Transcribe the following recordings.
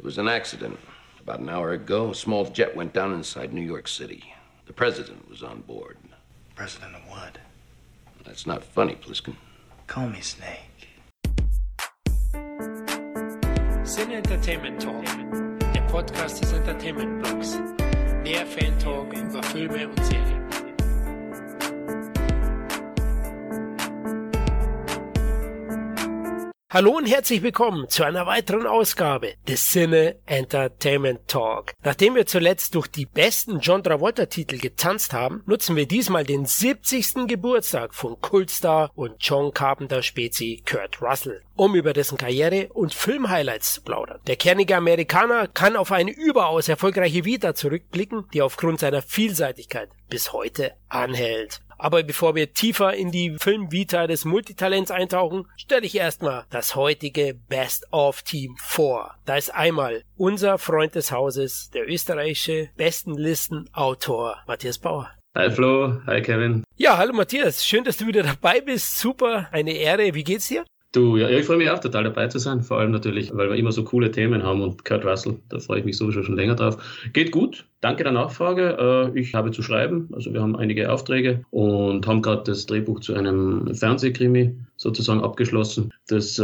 It was an accident. About an hour ago, a small jet went down inside New York City. The president was on board. President of what? That's not funny, Pliskin. Call me Snake. Sin Entertainment Talk, der Podcast des Entertainment Blogs. Der Fan-Talk über Filme und Serien. Hallo und herzlich willkommen zu einer weiteren Ausgabe des Cine Entertainment Talk. Nachdem wir zuletzt durch die besten John Travolta Titel getanzt haben, nutzen wir diesmal den 70. Geburtstag von Kultstar und John Carpenter Spezi Kurt Russell, um über dessen Karriere und Filmhighlights zu plaudern. Der kernige Amerikaner kann auf eine überaus erfolgreiche Vita zurückblicken, die aufgrund seiner Vielseitigkeit bis heute anhält. Aber bevor wir tiefer in die Filmvita des Multitalents eintauchen, stelle ich erstmal das heutige Best-of-Team vor. Da ist einmal unser Freund des Hauses, der österreichische Bestenlistenautor Matthias Bauer. Hi Flo, hi Kevin. Ja, hallo Matthias, schön, dass du wieder dabei bist. Super, eine Ehre. Wie geht's dir? Du, ja, ich freue mich auch total dabei zu sein, vor allem natürlich, weil wir immer so coole Themen haben und Kurt Russell, da freue ich mich sowieso schon länger drauf. Geht gut, danke der Nachfrage. Äh, ich habe zu schreiben, also wir haben einige Aufträge und haben gerade das Drehbuch zu einem Fernsehkrimi sozusagen abgeschlossen. Das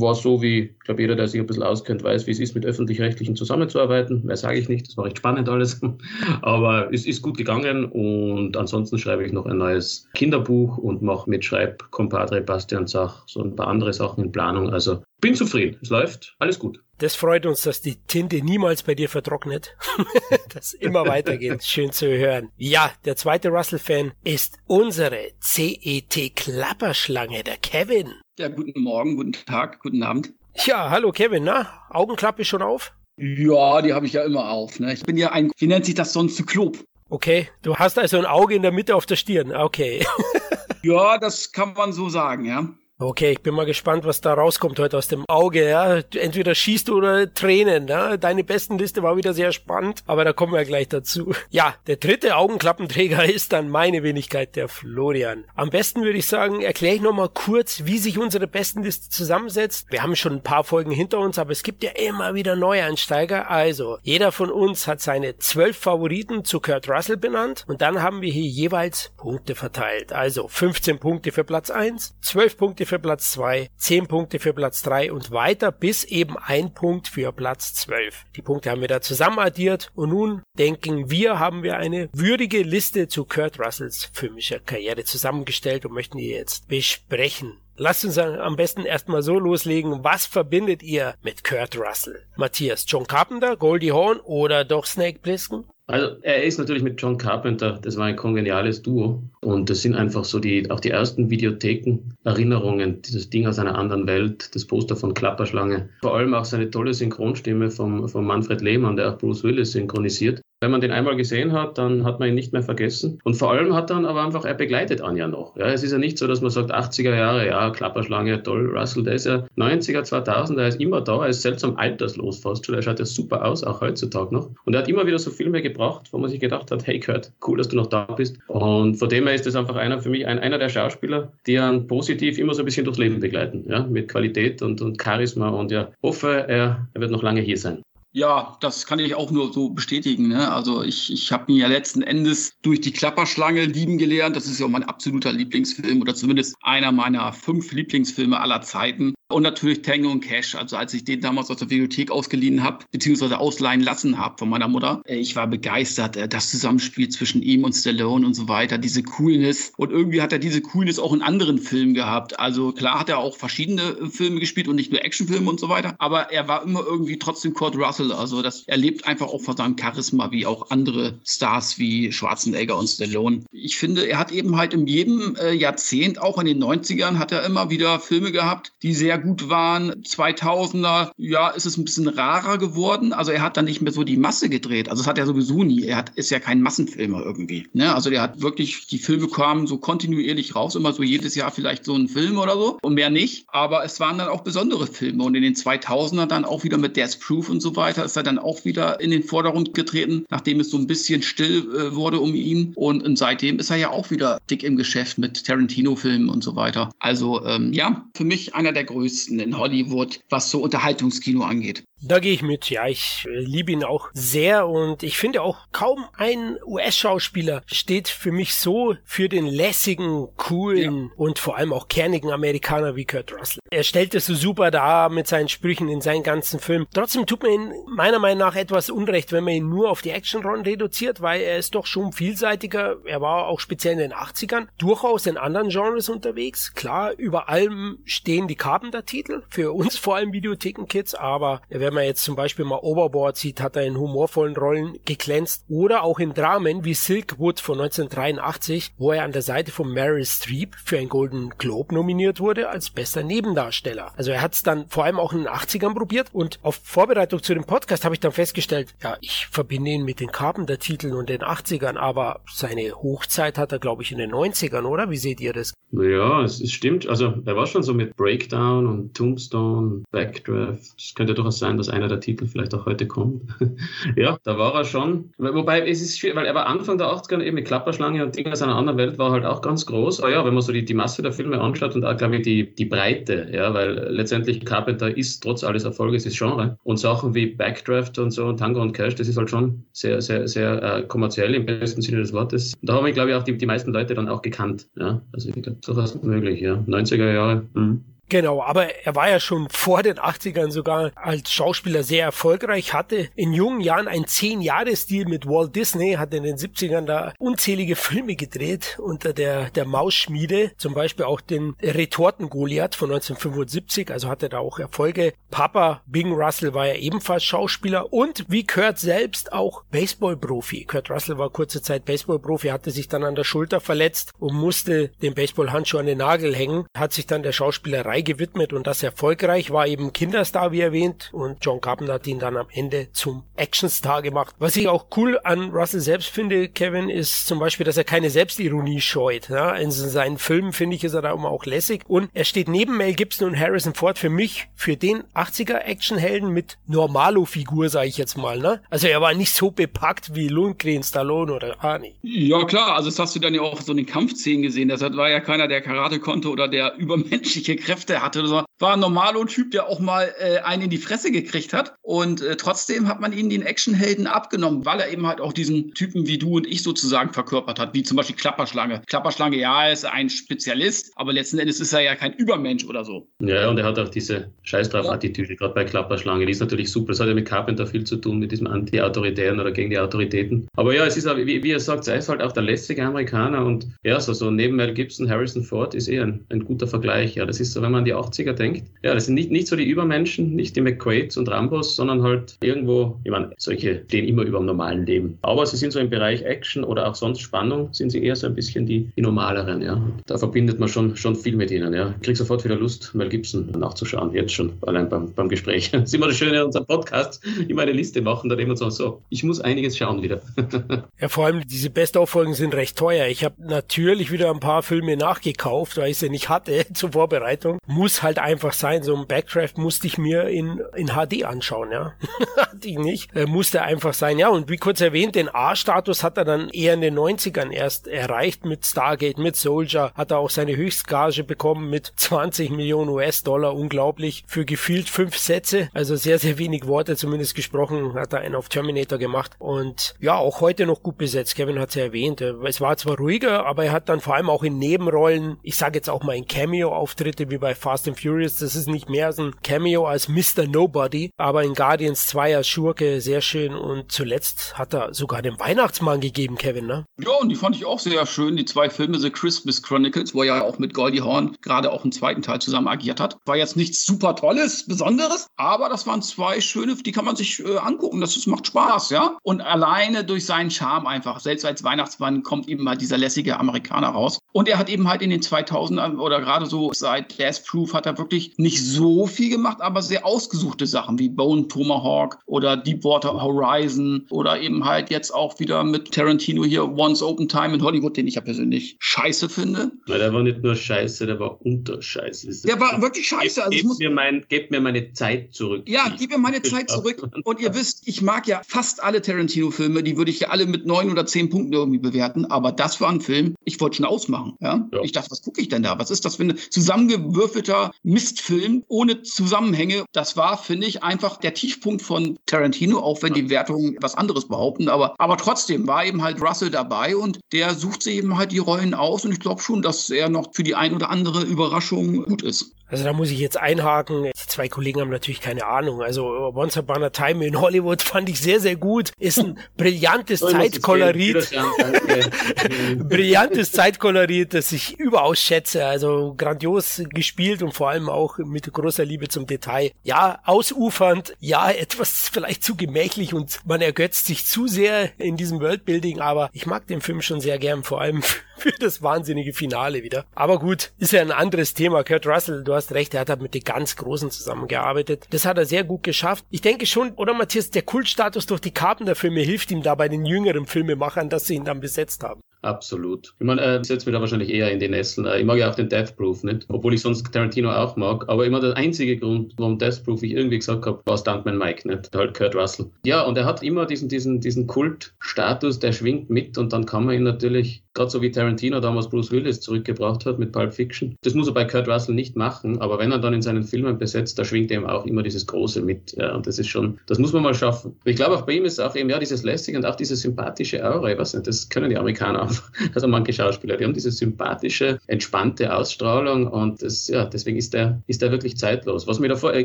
war so, wie, ich glaube, jeder, der sich ein bisschen auskennt, weiß, wie es ist, mit öffentlich-rechtlichen zusammenzuarbeiten. Mehr sage ich nicht, das war recht spannend alles. Aber es ist gut gegangen und ansonsten schreibe ich noch ein neues Kinderbuch und mache mit Schreibkompadre Bastian Zach so ein paar andere Sachen in Planung. Also bin zufrieden, es läuft, alles gut. Das freut uns, dass die Tinte niemals bei dir vertrocknet. das immer weitergeht. Schön zu hören. Ja, der zweite Russell-Fan ist unsere CET-Klapperschlange, der Kevin. Ja, guten Morgen, guten Tag, guten Abend. Ja, hallo Kevin, na? Augenklappe schon auf? Ja, die habe ich ja immer auf. Ne? Ich bin ja ein, wie nennt sich das sonst, Zyklop. Okay, du hast also ein Auge in der Mitte auf der Stirn. Okay. ja, das kann man so sagen, ja. Okay, ich bin mal gespannt, was da rauskommt heute aus dem Auge. Ja? Entweder schießt du oder Tränen. Ja? Deine besten Liste war wieder sehr spannend, aber da kommen wir gleich dazu. Ja, der dritte Augenklappenträger ist dann meine Wenigkeit, der Florian. Am besten würde ich sagen, erkläre ich nochmal kurz, wie sich unsere besten Liste zusammensetzt. Wir haben schon ein paar Folgen hinter uns, aber es gibt ja immer wieder Neueinsteiger. Also, jeder von uns hat seine zwölf Favoriten zu Kurt Russell benannt und dann haben wir hier jeweils Punkte verteilt. Also 15 Punkte für Platz 1, 12 Punkte Punkte für Platz 2, 10 Punkte für Platz 3 und weiter bis eben ein Punkt für Platz 12. Die Punkte haben wir da zusammen addiert und nun denken wir, haben wir eine würdige Liste zu Kurt Russells filmischer Karriere zusammengestellt und möchten die jetzt besprechen. Lasst uns am besten erstmal so loslegen. Was verbindet ihr mit Kurt Russell? Matthias, John Carpenter, Goldie Hawn oder doch Snake Plissken? Also er ist natürlich mit John Carpenter, das war ein kongeniales Duo. Und das sind einfach so die, auch die ersten Videotheken, Erinnerungen, dieses Ding aus einer anderen Welt, das Poster von Klapperschlange. Vor allem auch seine tolle Synchronstimme vom, von Manfred Lehmann, der auch Bruce Willis synchronisiert. Wenn man den einmal gesehen hat, dann hat man ihn nicht mehr vergessen. Und vor allem hat dann aber einfach, er begleitet Anja noch. Ja, es ist ja nicht so, dass man sagt, 80er Jahre, ja, Klapperschlange, toll, Russell, der ist ja 90er, 2000, er ist immer da, er ist seltsam alterslos fast schon, er schaut ja super aus, auch heutzutage noch. Und er hat immer wieder so Filme gebracht, wo man sich gedacht hat, hey Kurt, cool, dass du noch da bist. Und von dem her ist das einfach einer für mich, ein, einer der Schauspieler, die einen positiv immer so ein bisschen durchs Leben begleiten, ja, mit Qualität und, und Charisma und ja, hoffe, er, er wird noch lange hier sein. Ja, das kann ich auch nur so bestätigen. Ne? Also ich, ich habe ihn ja letzten Endes durch die Klapperschlange lieben gelernt. Das ist ja auch mein absoluter Lieblingsfilm oder zumindest einer meiner fünf Lieblingsfilme aller Zeiten. Und natürlich Tango und Cash. Also als ich den damals aus der Bibliothek ausgeliehen habe, beziehungsweise ausleihen lassen habe von meiner Mutter, äh, ich war begeistert. Äh, das Zusammenspiel zwischen ihm und Stallone und so weiter, diese Coolness. Und irgendwie hat er diese Coolness auch in anderen Filmen gehabt. Also klar hat er auch verschiedene äh, Filme gespielt und nicht nur Actionfilme und so weiter. Aber er war immer irgendwie trotzdem Kurt Russell. Also das, er lebt einfach auch von seinem Charisma, wie auch andere Stars wie Schwarzenegger und Stallone. Ich finde, er hat eben halt in jedem äh, Jahrzehnt, auch in den 90ern, hat er immer wieder Filme gehabt, die sehr gut waren. 2000er, ja, ist es ein bisschen rarer geworden. Also er hat dann nicht mehr so die Masse gedreht. Also das hat er sowieso nie. Er hat, ist ja kein Massenfilmer irgendwie. Ne? Also der hat wirklich, die Filme kamen so kontinuierlich raus, immer so jedes Jahr vielleicht so ein Film oder so und mehr nicht. Aber es waren dann auch besondere Filme und in den 2000er dann auch wieder mit Death Proof und so weiter ist er dann auch wieder in den Vordergrund getreten, nachdem es so ein bisschen still äh, wurde um ihn. Und, seitdem ist er ja auch wieder dick im Geschäft mit Tarantino-Filmen und so weiter. Also ähm, ja, für mich einer der größten in Hollywood, was so Unterhaltungskino angeht. Da gehe ich mit, ja, ich äh, liebe ihn auch sehr und ich finde auch kaum ein US-Schauspieler steht für mich so für den lässigen, coolen ja. und vor allem auch kernigen Amerikaner wie Kurt Russell. Er stellt es so super da mit seinen Sprüchen in seinen ganzen Filmen. Trotzdem tut man ihn meiner Meinung nach etwas unrecht, wenn man ihn nur auf die Actionrollen reduziert, weil er ist doch schon vielseitiger. Er war auch speziell in den 80ern durchaus in anderen Genres unterwegs. Klar, über allem stehen die Carpenter-Titel, für uns vor allem Videotheken-Kids, aber wenn man jetzt zum Beispiel mal Overboard sieht, hat er in humorvollen Rollen geglänzt oder auch in Dramen wie Silkwood von 1983, wo er an der Seite von Meryl Streep für ein Golden Globe nominiert wurde als bester Nebendarsteller. Also er hat es dann vor allem auch in den 80ern probiert und auf Vorbereitung zu dem Podcast habe ich dann festgestellt, ja, ich verbinde ihn mit den Carpenter-Titeln und den 80ern, aber seine Hochzeit hat er, glaube ich, in den 90ern, oder? Wie seht ihr das? Ja, es, es stimmt. Also er war schon so mit Breakdown und Tombstone, Backdraft. Es könnte durchaus sein, dass einer der Titel vielleicht auch heute kommt. ja, da war er schon. Wobei es ist schwierig, weil er war Anfang der 80er eben mit Klapperschlange und Dinge aus einer anderen Welt war halt auch ganz groß. Aber ja, wenn man so die, die Masse der Filme anschaut und auch, glaube ich, die, die Breite, ja, weil letztendlich Carpenter ist trotz alles Erfolges ist Genre. Und Sachen wie Backdraft und so und Tango und Cash, das ist halt schon sehr, sehr, sehr äh, kommerziell im besten Sinne des Wortes. Da haben glaube ich, auch die, die meisten Leute dann auch gekannt. Ja, also ich glaube, durchaus möglich, ja. 90er Jahre. Mhm. Genau, aber er war ja schon vor den 80ern sogar als Schauspieler sehr erfolgreich, hatte in jungen Jahren ein 10-Jahres-Deal mit Walt Disney, hat in den 70ern da unzählige Filme gedreht unter der, der Mausschmiede, zum Beispiel auch den Retorten-Goliath von 1975, also hatte da auch Erfolge. Papa Bing Russell war ja ebenfalls Schauspieler und wie Kurt selbst auch Baseball-Profi. Kurt Russell war kurze Zeit Baseball-Profi, hatte sich dann an der Schulter verletzt und musste den Baseball-Handschuh an den Nagel hängen, hat sich dann der Schauspielerei Malerei gewidmet und das erfolgreich, war eben Kinderstar, wie erwähnt, und John Carpenter hat ihn dann am Ende zum Actionstar gemacht. Was ich auch cool an Russell selbst finde, Kevin, ist zum Beispiel, dass er keine Selbstironie scheut. Ja? In seinen Filmen, finde ich, ist er da immer auch lässig. Und er steht neben Mel Gibson und Harrison Ford für mich, für den 80er Actionhelden mit Normalo-Figur, sage ich jetzt mal. Ne? Also er war nicht so bepackt wie Lundgren, Stallone oder Arnie. Ja klar, also das hast du dann ja auch so in den Kampfszenen gesehen. Das war ja keiner, der Karate konnte oder der übermenschliche Kräfte Kräfte hatte oder so. War ein normaler Typ, der auch mal äh, einen in die Fresse gekriegt hat. Und äh, trotzdem hat man ihn den Actionhelden abgenommen, weil er eben halt auch diesen Typen wie du und ich sozusagen verkörpert hat, wie zum Beispiel Klapperschlange. Klapperschlange, ja, ist ein Spezialist, aber letzten Endes ist er ja kein Übermensch oder so. Ja, und er hat auch diese Scheiß drauf Attitüde, ja. gerade bei Klapperschlange. Die ist natürlich super. Das hat ja mit Carpenter viel zu tun, mit diesem Anti-Autoritären oder gegen die Autoritäten. Aber ja, es ist, auch, wie, wie er sagt, er ist halt auch der lästige Amerikaner und ja, so, so neben Mel Gibson, Harrison Ford ist eh ein, ein guter Vergleich. Ja, das ist so, wenn man an die 80er denkt. Ja, das sind nicht, nicht so die Übermenschen, nicht die McQuaids und Rambos, sondern halt irgendwo, ich meine, solche stehen immer über dem normalen Leben. Aber sie sind so im Bereich Action oder auch sonst Spannung, sind sie eher so ein bisschen die, die normaleren, ja. Da verbindet man schon, schon viel mit ihnen, ja. Ich krieg sofort wieder Lust, Mel Gibson nachzuschauen, jetzt schon, allein beim, beim Gespräch. Das ist immer das Schöne an unserem Podcast, immer eine Liste machen, da immer so, so, ich muss einiges schauen wieder. ja, vor allem diese Best-of-Folgen sind recht teuer. Ich habe natürlich wieder ein paar Filme nachgekauft, weil ich sie nicht hatte zur Vorbereitung. Muss halt einfach sein. So ein Backdraft musste ich mir in, in HD anschauen, ja. Hatte ich nicht. Äh, musste einfach sein. Ja, und wie kurz erwähnt, den A-Status hat er dann eher in den 90ern erst erreicht mit Stargate, mit Soldier. Hat er auch seine Höchstgage bekommen mit 20 Millionen US-Dollar. Unglaublich. Für gefühlt fünf Sätze. Also sehr, sehr wenig Worte zumindest gesprochen. Hat er einen auf Terminator gemacht. Und ja, auch heute noch gut besetzt. Kevin hat es ja erwähnt. Äh, es war zwar ruhiger, aber er hat dann vor allem auch in Nebenrollen, ich sage jetzt auch mal in Cameo-Auftritte wie bei Fast and Furious, das ist nicht mehr so ein Cameo als Mr. Nobody, aber in Guardians 2 als Schurke sehr schön und zuletzt hat er sogar den Weihnachtsmann gegeben, Kevin, ne? Ja, und die fand ich auch sehr schön. Die zwei Filme The Christmas Chronicles, wo er ja auch mit Goldie Horn gerade auch im zweiten Teil zusammen agiert hat. War jetzt nichts super Tolles, Besonderes, aber das waren zwei schöne, die kann man sich äh, angucken. Das, das macht Spaß, ja? Und alleine durch seinen Charme einfach, selbst als Weihnachtsmann kommt eben halt dieser lässige Amerikaner raus. Und er hat eben halt in den 2000ern oder gerade so seit Death Proof hat er wirklich nicht so viel gemacht, aber sehr ausgesuchte Sachen wie Bone Tomahawk oder Deepwater Horizon oder eben halt jetzt auch wieder mit Tarantino hier Once Open Time in Hollywood, den ich ja persönlich scheiße finde. Weil der war nicht nur scheiße, der war unterscheiße. Der war wirklich scheiße. Also gebt, muss, mir mein, gebt mir meine Zeit zurück. Ja, gib mir meine Zeit zurück. Und ihr wisst, ich mag ja fast alle Tarantino-Filme, die würde ich ja alle mit neun oder zehn Punkten irgendwie bewerten, aber das war ein Film, ich wollte schon ausmachen. Ja? ja. Ich dachte, was gucke ich denn da? Was ist das für ein zusammengewürfelter Mist Mistfilm ohne Zusammenhänge. Das war, finde ich, einfach der Tiefpunkt von Tarantino, auch wenn die Wertungen was anderes behaupten. Aber, aber trotzdem war eben halt Russell dabei und der sucht sich eben halt die Rollen aus und ich glaube schon, dass er noch für die ein oder andere Überraschung gut ist. Also da muss ich jetzt einhaken. Die zwei Kollegen haben natürlich keine Ahnung. Also Once Upon a Time in Hollywood fand ich sehr, sehr gut. Ist ein brillantes Zeitkolorit. brillantes Zeitkolorit, das ich überaus schätze. Also grandios gespielt und vor allem auch mit großer Liebe zum Detail. Ja, ausufernd, ja, etwas vielleicht zu gemächlich und man ergötzt sich zu sehr in diesem Worldbuilding, aber ich mag den Film schon sehr gern, vor allem für das wahnsinnige Finale wieder. Aber gut, ist ja ein anderes Thema. Kurt Russell, du hast recht, er hat halt mit den ganz Großen zusammengearbeitet. Das hat er sehr gut geschafft. Ich denke schon, oder Matthias, der Kultstatus durch die Carpenter-Filme hilft ihm da bei den jüngeren Filmemachern, dass sie ihn dann besetzt haben. Absolut. Ich meine, äh, setzt mich da wahrscheinlich eher in die Nesseln. Äh, ich mag ja auch den Death Proof nicht, obwohl ich sonst Tarantino auch mag. Aber immer der einzige Grund, warum Death Proof ich irgendwie gesagt habe, war Stuntman Mike, nicht halt Kurt Russell. Ja, und er hat immer diesen, diesen, diesen Kultstatus, der schwingt mit und dann kann man ihn natürlich, gerade so wie Tarantino damals Bruce Willis zurückgebracht hat mit Pulp Fiction. Das muss er bei Kurt Russell nicht machen, aber wenn er dann in seinen Filmen besetzt, da schwingt eben auch immer dieses Große mit. Ja, und das ist schon, das muss man mal schaffen. Ich glaube, auch bei ihm ist auch eben ja dieses lässige und auch diese sympathische Aura. Ich weiß nicht, das können die Amerikaner einfach. Also manche Schauspieler, die haben diese sympathische, entspannte Ausstrahlung und das, ja, deswegen ist der, ist der wirklich zeitlos. Was mir davor, äh,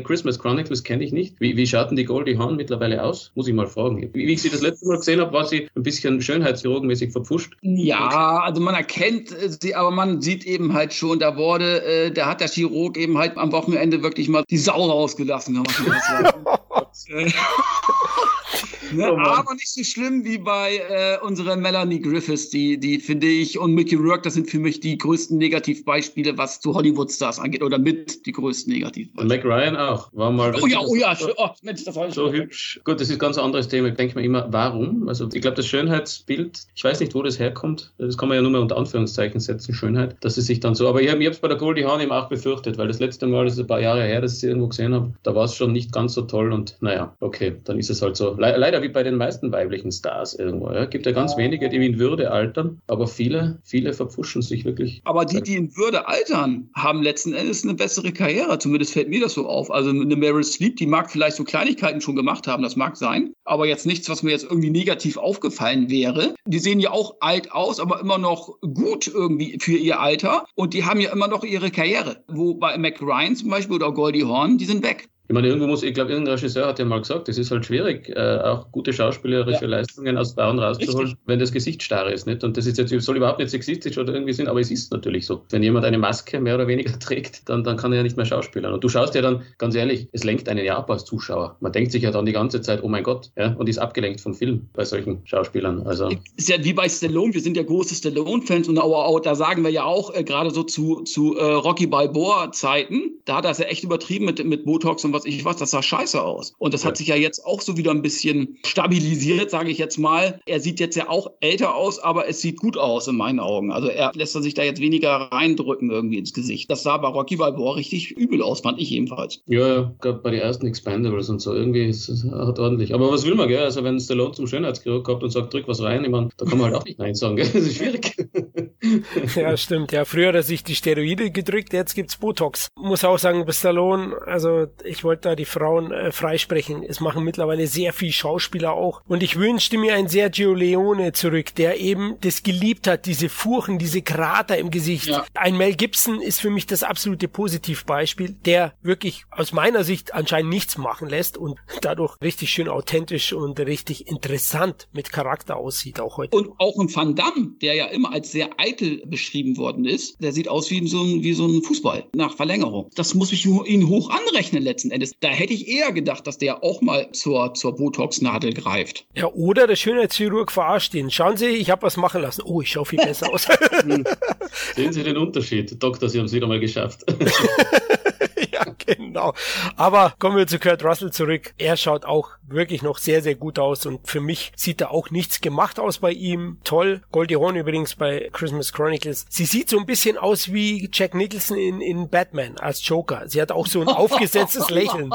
Christmas Chronicles kenne ich nicht. Wie, wie schaut denn die Goldie Hawn mittlerweile aus? Muss ich mal fragen. Wie, wie ich sie das letzte Mal gesehen habe, war sie ein bisschen schönheitschirurgenmäßig verpfuscht. Ja, also man erkennt sie, aber man sieht eben halt schon, da wurde, äh, da hat der Chirurg eben halt am Wochenende wirklich mal die Sau rausgelassen, kann man schon sagen. Ne? Oh aber nicht so schlimm wie bei äh, unserer Melanie Griffiths, die, die finde ich, und Mickey Rourke, das sind für mich die größten Negativbeispiele, was zu Hollywood-Stars angeht, oder mit die größten Negativbeispiele. Und Mac Ryan auch, war mal. Oh ja, oh ja, oh, Mensch, das war so hübsch. Gut, das ist ein ganz anderes Thema. Ich denke mir immer, warum? Also, ich glaube, das Schönheitsbild, ich weiß nicht, wo das herkommt. Das kann man ja nur mal unter Anführungszeichen setzen, Schönheit, dass es sich dann so. Aber ich habe es bei der Goldie Hawn eben auch befürchtet, weil das letzte Mal, das ist ein paar Jahre her, dass ich sie irgendwo gesehen habe, da war es schon nicht ganz so toll und naja, okay, dann ist es halt so. Le leider wie bei den meisten weiblichen Stars irgendwo. Ja. Gibt ja ganz wenige, die in Würde altern, aber viele, viele verpfuschen sich wirklich. Aber die, die in Würde altern, haben letzten Endes eine bessere Karriere. Zumindest fällt mir das so auf. Also eine Meryl Streep, die mag vielleicht so Kleinigkeiten schon gemacht haben, das mag sein, aber jetzt nichts, was mir jetzt irgendwie negativ aufgefallen wäre. Die sehen ja auch alt aus, aber immer noch gut irgendwie für ihr Alter und die haben ja immer noch ihre Karriere. Wo bei Mac Ryan zum Beispiel oder Goldie Hawn, die sind weg. Ich meine, irgendwo muss, ich glaube, irgendein Regisseur hat ja mal gesagt, es ist halt schwierig, äh, auch gute schauspielerische ja. Leistungen aus Frauen rauszuholen, Richtig. wenn das Gesicht starr ist. Nicht? Und das ist jetzt, soll überhaupt nicht sexistisch oder irgendwie sein, aber es ist natürlich so. Wenn jemand eine Maske mehr oder weniger trägt, dann, dann kann er ja nicht mehr schauspielern. Und du schaust ja dann, ganz ehrlich, es lenkt einen ja ab als Zuschauer. Man denkt sich ja dann die ganze Zeit, oh mein Gott, ja, und ist abgelenkt vom Film bei solchen Schauspielern. Also. Ist ja wie bei Stallone, wir sind ja große Stallone-Fans und auch, da sagen wir ja auch, äh, gerade so zu, zu äh, Rocky Balboa-Zeiten, da hat er es ja echt übertrieben mit, mit Botox und was ich was, das sah scheiße aus. Und das ja. hat sich ja jetzt auch so wieder ein bisschen stabilisiert, sage ich jetzt mal. Er sieht jetzt ja auch älter aus, aber es sieht gut aus in meinen Augen. Also er lässt sich da jetzt weniger reindrücken irgendwie ins Gesicht. Das sah bei Rocky Balboa richtig übel aus, fand ich jedenfalls. Ja, ja, gerade bei den ersten Expandables und so. Irgendwie ist es halt ordentlich. Aber was will man, gell? Also wenn Stallone zum Schönheitschirurg kommt und sagt, drück was rein, ich meine, da kann man halt auch nicht Nein sagen, gell? Das ist schwierig. ja, stimmt. Ja, früher hat er sich die Steroide gedrückt, jetzt gibt's Botox. Muss auch sagen, bei Stallone, also ich wollte da die Frauen äh, freisprechen. Es machen mittlerweile sehr viel Schauspieler auch. Und ich wünschte mir ein Sergio Leone zurück, der eben das geliebt hat, diese Furchen, diese Krater im Gesicht. Ja. Ein Mel Gibson ist für mich das absolute Positivbeispiel, der wirklich aus meiner Sicht anscheinend nichts machen lässt und dadurch richtig schön authentisch und richtig interessant mit Charakter aussieht auch heute. Und auch ein Van Damme, der ja immer als sehr eitel beschrieben worden ist, der sieht aus wie so ein, wie so ein Fußball nach Verlängerung. Das muss ich ihn hoch anrechnen letzten Endes. Da hätte ich eher gedacht, dass der auch mal zur, zur Botox-Nadel greift. Ja, oder der Schönheitschirurg verarscht ihn. Schauen Sie, ich habe was machen lassen. Oh, ich schaue viel besser aus. Sehen Sie den Unterschied? Doktor, Sie haben es wieder mal geschafft. genau. Aber kommen wir zu Kurt Russell zurück. Er schaut auch wirklich noch sehr, sehr gut aus und für mich sieht da auch nichts gemacht aus bei ihm. Toll. Goldie Hawn übrigens bei Christmas Chronicles. Sie sieht so ein bisschen aus wie Jack Nicholson in, in Batman als Joker. Sie hat auch so ein aufgesetztes Lächeln.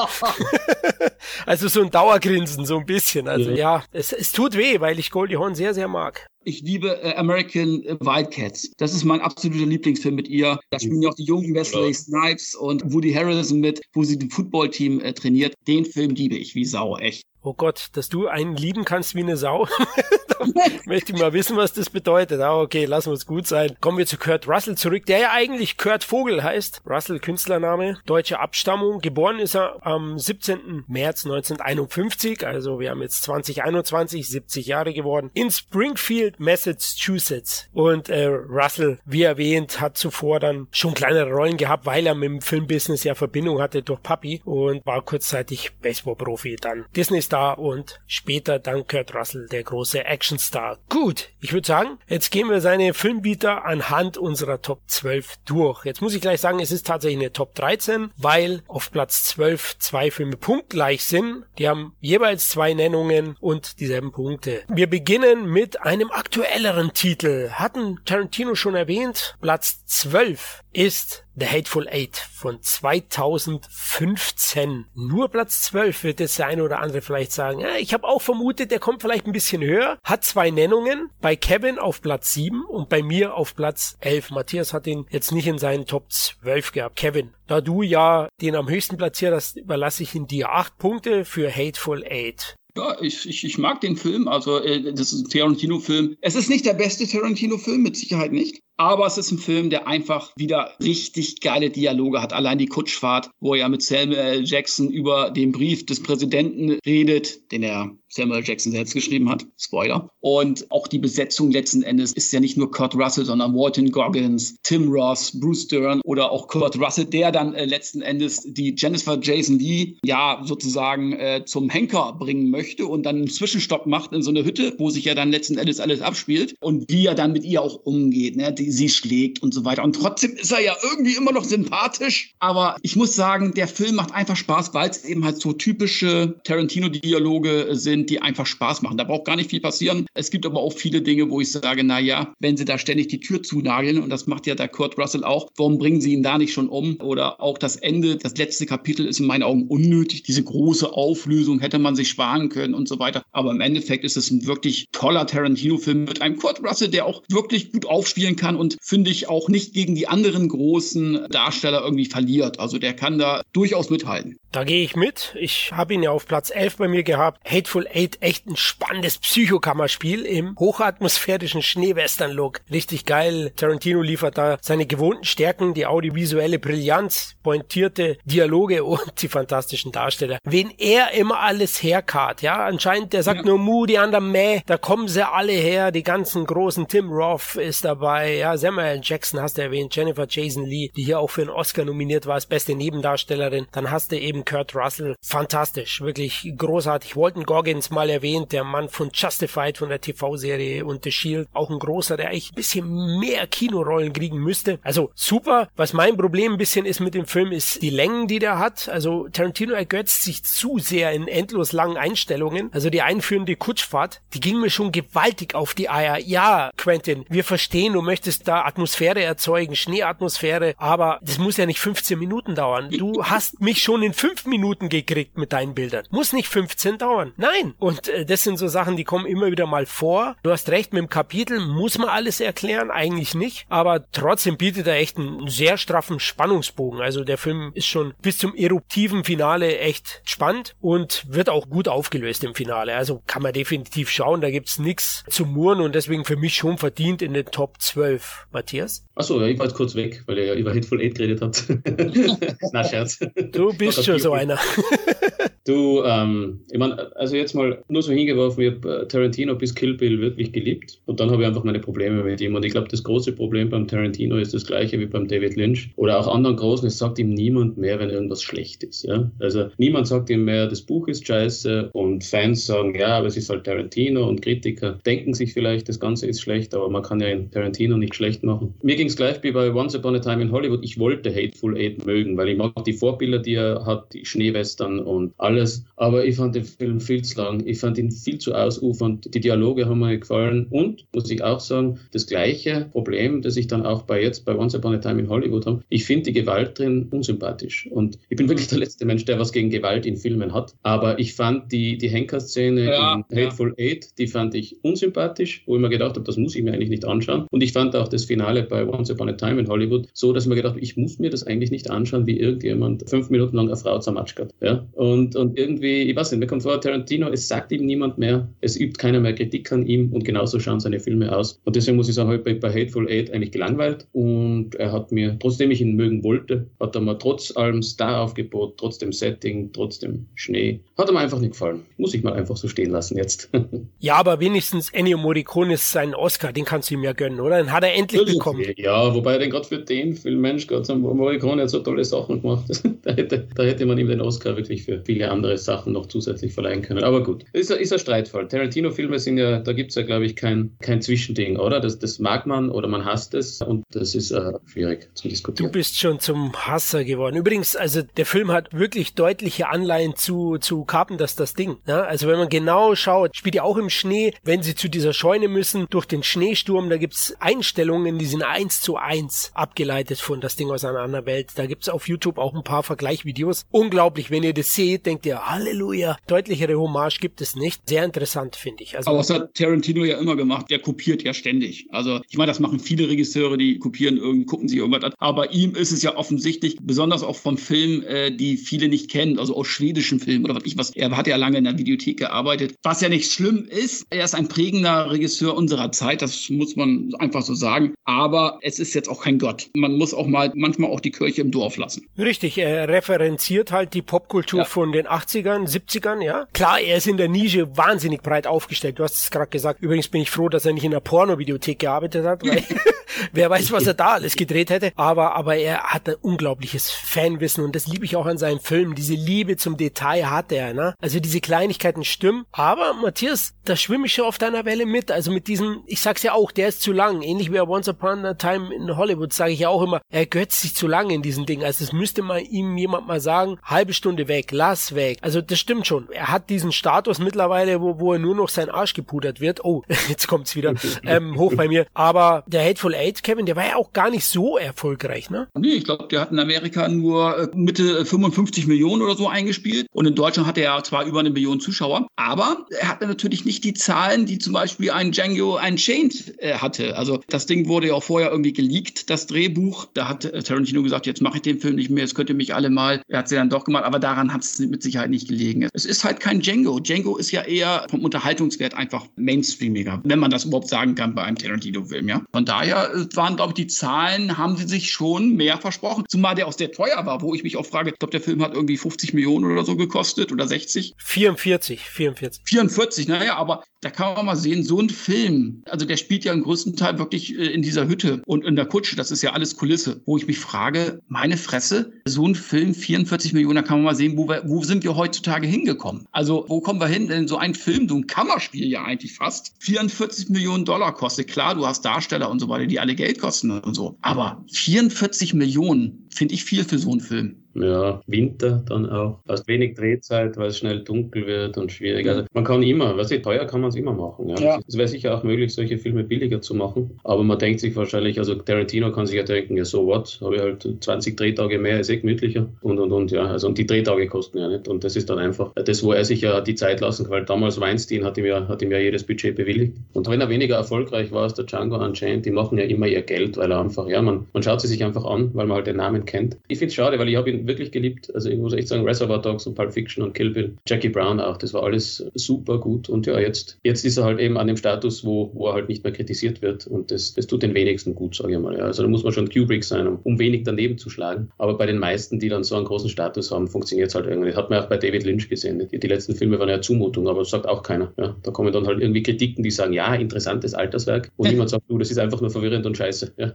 also so ein Dauergrinsen, so ein bisschen. Also ja, es, es tut weh, weil ich Goldie Hawn sehr, sehr mag. Ich liebe äh, American Wildcats. Das ist mein absoluter Lieblingsfilm mit ihr. Da spielen ja auch die jungen Wesley Snipes und Woody Harrelson mit, wo sie das Footballteam äh, trainiert. Den Film liebe ich wie Sau, echt. Oh Gott, dass du einen lieben kannst wie eine Sau. möchte ich mal wissen, was das bedeutet. Ah, okay, lassen wir es gut sein. Kommen wir zu Kurt Russell zurück, der ja eigentlich Kurt Vogel heißt. Russell, Künstlername, deutsche Abstammung. Geboren ist er am 17. März 1951, also wir haben jetzt 2021, 70 Jahre geworden, in Springfield, Massachusetts. Und äh, Russell, wie erwähnt, hat zuvor dann schon kleinere Rollen gehabt, weil er mit dem Filmbusiness ja Verbindung hatte durch Papi und war kurzzeitig Baseballprofi. Dann Disney Star Star und später dann Kurt Russell, der große Actionstar. Gut, ich würde sagen, jetzt gehen wir seine Filmbieter anhand unserer Top 12 durch. Jetzt muss ich gleich sagen, es ist tatsächlich eine Top 13, weil auf Platz 12 zwei Filme punktgleich sind. Die haben jeweils zwei Nennungen und dieselben Punkte. Wir beginnen mit einem aktuelleren Titel. Hatten Tarantino schon erwähnt. Platz 12 ist The Hateful Eight von 2015. Nur Platz 12 wird es sein oder andere vielleicht sagen. Ja, ich habe auch vermutet, der kommt vielleicht ein bisschen höher. Hat zwei Nennungen. Bei Kevin auf Platz 7 und bei mir auf Platz 11. Matthias hat ihn jetzt nicht in seinen Top 12 gehabt. Kevin, da du ja den am höchsten platziert hast, überlasse ich ihn dir. Acht Punkte für Hateful Eight. Ja, ich, ich, ich mag den Film. Also, äh, das ist ein Tarantino-Film. Es ist nicht der beste Tarantino-Film, mit Sicherheit nicht. Aber es ist ein Film, der einfach wieder richtig geile Dialoge hat. Allein die Kutschfahrt, wo er ja mit Samuel Jackson über den Brief des Präsidenten redet, den er Samuel Jackson selbst geschrieben hat. Spoiler. Und auch die Besetzung letzten Endes ist ja nicht nur Kurt Russell, sondern Walton Goggins, Tim Ross, Bruce Dern oder auch Kurt Russell, der dann äh, letzten Endes die Jennifer Jason Lee ja sozusagen äh, zum Henker bringen möchte und dann einen Zwischenstopp macht in so eine Hütte, wo sich ja dann letzten Endes alles abspielt und wie er dann mit ihr auch umgeht. Ne? Die sie schlägt und so weiter. Und trotzdem ist er ja irgendwie immer noch sympathisch. Aber ich muss sagen, der Film macht einfach Spaß, weil es eben halt so typische Tarantino-Dialoge sind, die einfach Spaß machen. Da braucht gar nicht viel passieren. Es gibt aber auch viele Dinge, wo ich sage, na ja, wenn sie da ständig die Tür zunageln, und das macht ja der Kurt Russell auch, warum bringen sie ihn da nicht schon um? Oder auch das Ende, das letzte Kapitel ist in meinen Augen unnötig. Diese große Auflösung hätte man sich sparen können und so weiter. Aber im Endeffekt ist es ein wirklich toller Tarantino-Film mit einem Kurt Russell, der auch wirklich gut aufspielen kann und finde ich auch nicht gegen die anderen großen Darsteller irgendwie verliert. Also der kann da durchaus mithalten. Da gehe ich mit. Ich habe ihn ja auf Platz 11 bei mir gehabt. Hateful Eight, echt ein spannendes Psychokammerspiel im hochatmosphärischen Schneewestern-Look. Richtig geil. Tarantino liefert da seine gewohnten Stärken, die audiovisuelle Brillanz, pointierte Dialoge und die fantastischen Darsteller. Wen er immer alles herkart, ja. Anscheinend, der sagt ja. nur Mu, die anderen Meh. Da kommen sie alle her. Die ganzen großen Tim Roth ist dabei, ja. Samuel Jackson hast du erwähnt, Jennifer Jason Lee, die hier auch für einen Oscar nominiert war als beste Nebendarstellerin. Dann hast du eben Kurt Russell. Fantastisch, wirklich großartig. Walton Goggins mal erwähnt, der Mann von Justified von der TV-Serie und The Shield. Auch ein großer, der eigentlich ein bisschen mehr Kinorollen kriegen müsste. Also super. Was mein Problem ein bisschen ist mit dem Film, ist die Längen, die der hat. Also Tarantino ergötzt sich zu sehr in endlos langen Einstellungen. Also die einführende Kutschfahrt, die ging mir schon gewaltig auf die Eier. Ja, Quentin, wir verstehen, du möchtest da Atmosphäre erzeugen, Schneeatmosphäre, aber das muss ja nicht 15 Minuten dauern. Du hast mich schon in 5 Minuten gekriegt mit deinen Bildern. Muss nicht 15 dauern. Nein. Und äh, das sind so Sachen, die kommen immer wieder mal vor. Du hast recht, mit dem Kapitel muss man alles erklären, eigentlich nicht, aber trotzdem bietet er echt einen sehr straffen Spannungsbogen. Also der Film ist schon bis zum eruptiven Finale echt spannend und wird auch gut aufgelöst im Finale. Also kann man definitiv schauen, da gibt's nichts zu murren und deswegen für mich schon verdient in den Top 12. Matthias? Achso, ja, ich war jetzt kurz weg, weil ihr ja über Hateful Eight geredet habt. Na, Scherz. Du bist schon so einer. du, ähm, ich meine, also jetzt mal nur so hingeworfen, ich habe äh, Tarantino bis Kill Bill wirklich geliebt und dann habe ich einfach meine Probleme mit ihm und ich glaube, das große Problem beim Tarantino ist das gleiche wie beim David Lynch oder auch anderen Großen, es sagt ihm niemand mehr, wenn irgendwas schlecht ist. Ja? Also niemand sagt ihm mehr, das Buch ist scheiße und Fans sagen, ja, aber es ist halt Tarantino und Kritiker denken sich vielleicht, das Ganze ist schlecht, aber man kann ja in Tarantino nicht schlecht machen. Mir ging es gleich wie bei Once Upon a Time in Hollywood. Ich wollte Hateful Eight mögen, weil ich mag die Vorbilder, die er hat, die Schneewestern und all alles. Aber ich fand den Film viel zu lang. Ich fand ihn viel zu ausufernd. Die Dialoge haben mir gefallen. Und, muss ich auch sagen, das gleiche Problem, das ich dann auch bei jetzt bei Once Upon a Time in Hollywood habe. Ich finde die Gewalt drin unsympathisch. Und ich bin wirklich der letzte Mensch, der was gegen Gewalt in Filmen hat. Aber ich fand die, die Henker-Szene ja, in Hateful ja. Eight, die fand ich unsympathisch, wo ich mir gedacht habe, das muss ich mir eigentlich nicht anschauen. Und ich fand auch das Finale bei Once Upon a Time in Hollywood so, dass ich mir gedacht habe, ich muss mir das eigentlich nicht anschauen, wie irgendjemand fünf Minuten lang eine Frau zermatscht hat. Ja? Und, und irgendwie, ich weiß nicht, mir kommt vor, Tarantino, es sagt ihm niemand mehr, es übt keiner mehr Kritik an ihm und genauso schauen seine Filme aus. Und deswegen muss ich sagen, heute bei, bei Hateful Eight eigentlich gelangweilt und er hat mir, trotzdem ich ihn mögen wollte, hat er mir trotz allem Star-Aufgebot, trotz dem Setting, trotz dem Schnee, hat er mir einfach nicht gefallen. Muss ich mal einfach so stehen lassen jetzt. ja, aber wenigstens Ennio Morricone ist sein Oscar, den kannst du ihm ja gönnen, oder? Den hat er endlich Irgendwie, bekommen. Ja, wobei er den gerade für den Film, Mensch, Gott, Morricone hat so tolle Sachen gemacht. da, hätte, da hätte man ihm den Oscar wirklich für viele andere Sachen noch zusätzlich verleihen können. Aber gut, ist, ist ein Streitfall. Tarantino-Filme sind ja, da gibt es ja, glaube ich, kein, kein Zwischending, oder? Das, das mag man oder man hasst es und das ist äh, schwierig zu diskutieren. Du bist schon zum Hasser geworden. Übrigens, also der Film hat wirklich deutliche Anleihen zu, zu Carpenters das Ding. Ne? Also wenn man genau schaut, spielt ja auch im Schnee, wenn sie zu dieser Scheune müssen, durch den Schneesturm, da gibt's Einstellungen, die sind eins zu eins abgeleitet von das Ding aus einer anderen Welt. Da gibt's auf YouTube auch ein paar Vergleichvideos. Unglaublich, wenn ihr das seht, denkt ihr, Halleluja. Deutlichere Hommage gibt es nicht. Sehr interessant, finde ich. Also, Aber das hat Tarantino ja immer gemacht. Der kopiert ja ständig. Also ich meine, das machen viele Regisseure, die kopieren irgendwie, gucken sich irgendwas an. Aber ihm ist es ja offensichtlich, besonders auch vom Film, äh, die viele nicht kennen, also aus schwedischen Filmen oder was ich was. Er hat ja lange in der Videothek gearbeitet, was ja nicht schlimm ist. Er ist ein prägender Regisseur unserer Zeit, das muss man einfach so sagen. Aber es ist jetzt auch kein Gott. Man muss auch mal manchmal auch die Kirche im Dorf lassen. Richtig, er referenziert halt die Popkultur ja. von den 80ern, 70ern, ja. Klar, er ist in der Nische wahnsinnig breit aufgestellt. Du hast es gerade gesagt. Übrigens bin ich froh, dass er nicht in der Pornovideothek gearbeitet hat, weil wer weiß, was er da alles gedreht hätte. Aber, aber er hat ein unglaubliches Fanwissen und das liebe ich auch an seinen Filmen. Diese Liebe zum Detail hat er, ne? Also diese Kleinigkeiten stimmen. Aber Matthias, da schwimme ich schon auf deiner Welle mit. Also mit diesem, ich sag's ja auch, der ist zu lang. Ähnlich wie Once Upon a Time in Hollywood, sage ich ja auch immer, er götzt sich zu lang in diesen Dingen. Also es müsste mal ihm jemand mal sagen, halbe Stunde weg, lass weg. Also das stimmt schon. Er hat diesen Status mittlerweile, wo, wo er nur noch sein Arsch gepudert wird. Oh, jetzt kommt's wieder ähm, hoch bei mir. Aber der Hateful Eight, Kevin, der war ja auch gar nicht so erfolgreich, ne? Nee, ich glaube, der hat in Amerika nur äh, Mitte 55 Millionen oder so eingespielt. Und in Deutschland hat er ja zwar über eine Million Zuschauer, aber er hatte natürlich nicht die Zahlen, die zum Beispiel ein Django Unchained äh, hatte. Also das Ding wurde ja auch vorher irgendwie geleakt, das Drehbuch. Da hat äh, Tarantino gesagt, jetzt mache ich den Film nicht mehr, es könnt ihr mich alle mal. Er hat sie dann doch gemacht, aber daran hat es mit Sicherheit nicht gelegen. Es ist halt kein Django. Django ist ja eher vom Unterhaltungswert einfach mainstreamiger, wenn man das überhaupt sagen kann bei einem Tarantino-Film, ja. Von daher äh, waren, glaube ich, die Zahlen, haben sie sich schon mehr versprochen. Zumal der auch sehr teuer war, wo ich mich auch frage, ich glaube, der Film hat irgendwie 50 Millionen oder so gekostet oder 60. 44, 44. 44, naja, aber da kann man mal sehen, so ein Film, also der spielt ja im größten Teil wirklich äh, in dieser Hütte und in der Kutsche, das ist ja alles Kulisse, wo ich mich frage, meine Fresse, so ein Film, 44 Millionen, da kann man mal sehen, wo, wir, wo sind wir heutzutage hingekommen? Also wo kommen wir hin, denn so ein Film, so ein Kammerspiel ja eigentlich fast, 44 Millionen Dollar kostet. Klar, du hast Darsteller und so weiter, die alle Geld kosten und so, aber 44 Millionen finde ich viel für so einen Film ja, Winter dann auch. Hast wenig Drehzeit, weil es schnell dunkel wird und schwierig. Also man kann immer, was ich teuer kann man es immer machen. Ja. ja. Es wäre sicher auch möglich, solche Filme billiger zu machen. Aber man denkt sich wahrscheinlich, also Tarantino kann sich ja denken, ja so what, habe ich halt 20 Drehtage mehr, ist eh gemütlicher und und und ja. Also und die Drehtage kosten ja nicht. Und das ist dann einfach das, wo er sich ja die Zeit lassen kann, weil damals Weinstein hat ihm ja, hat ihm ja jedes Budget bewilligt. Und wenn er weniger erfolgreich war als der Django Unchained, die machen ja immer ihr Geld, weil er einfach, ja, man, man schaut sie sich einfach an, weil man halt den Namen kennt. Ich finde es schade, weil ich habe ihn wirklich geliebt. Also ich muss echt sagen, Reservoir Dogs und Pulp Fiction und Kill Bill, Jackie Brown auch, das war alles super gut. Und ja, jetzt, jetzt ist er halt eben an dem Status, wo, wo er halt nicht mehr kritisiert wird. Und das, das tut den wenigsten gut, sage ich mal. Ja. Also da muss man schon Kubrick sein, um, um wenig daneben zu schlagen. Aber bei den meisten, die dann so einen großen Status haben, funktioniert es halt irgendwie. Das hat man auch bei David Lynch gesehen. Die, die letzten Filme waren ja Zumutung, aber das sagt auch keiner. Ja. Da kommen dann halt irgendwie Kritiken, die sagen, ja, interessantes Alterswerk. Und niemand sagt, du, das ist einfach nur verwirrend und scheiße. Ja.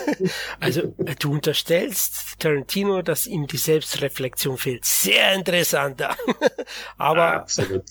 also du unterstellst Tarantino, dass ihm die Selbstreflexion fehlt. Sehr interessant. Aber Absolut.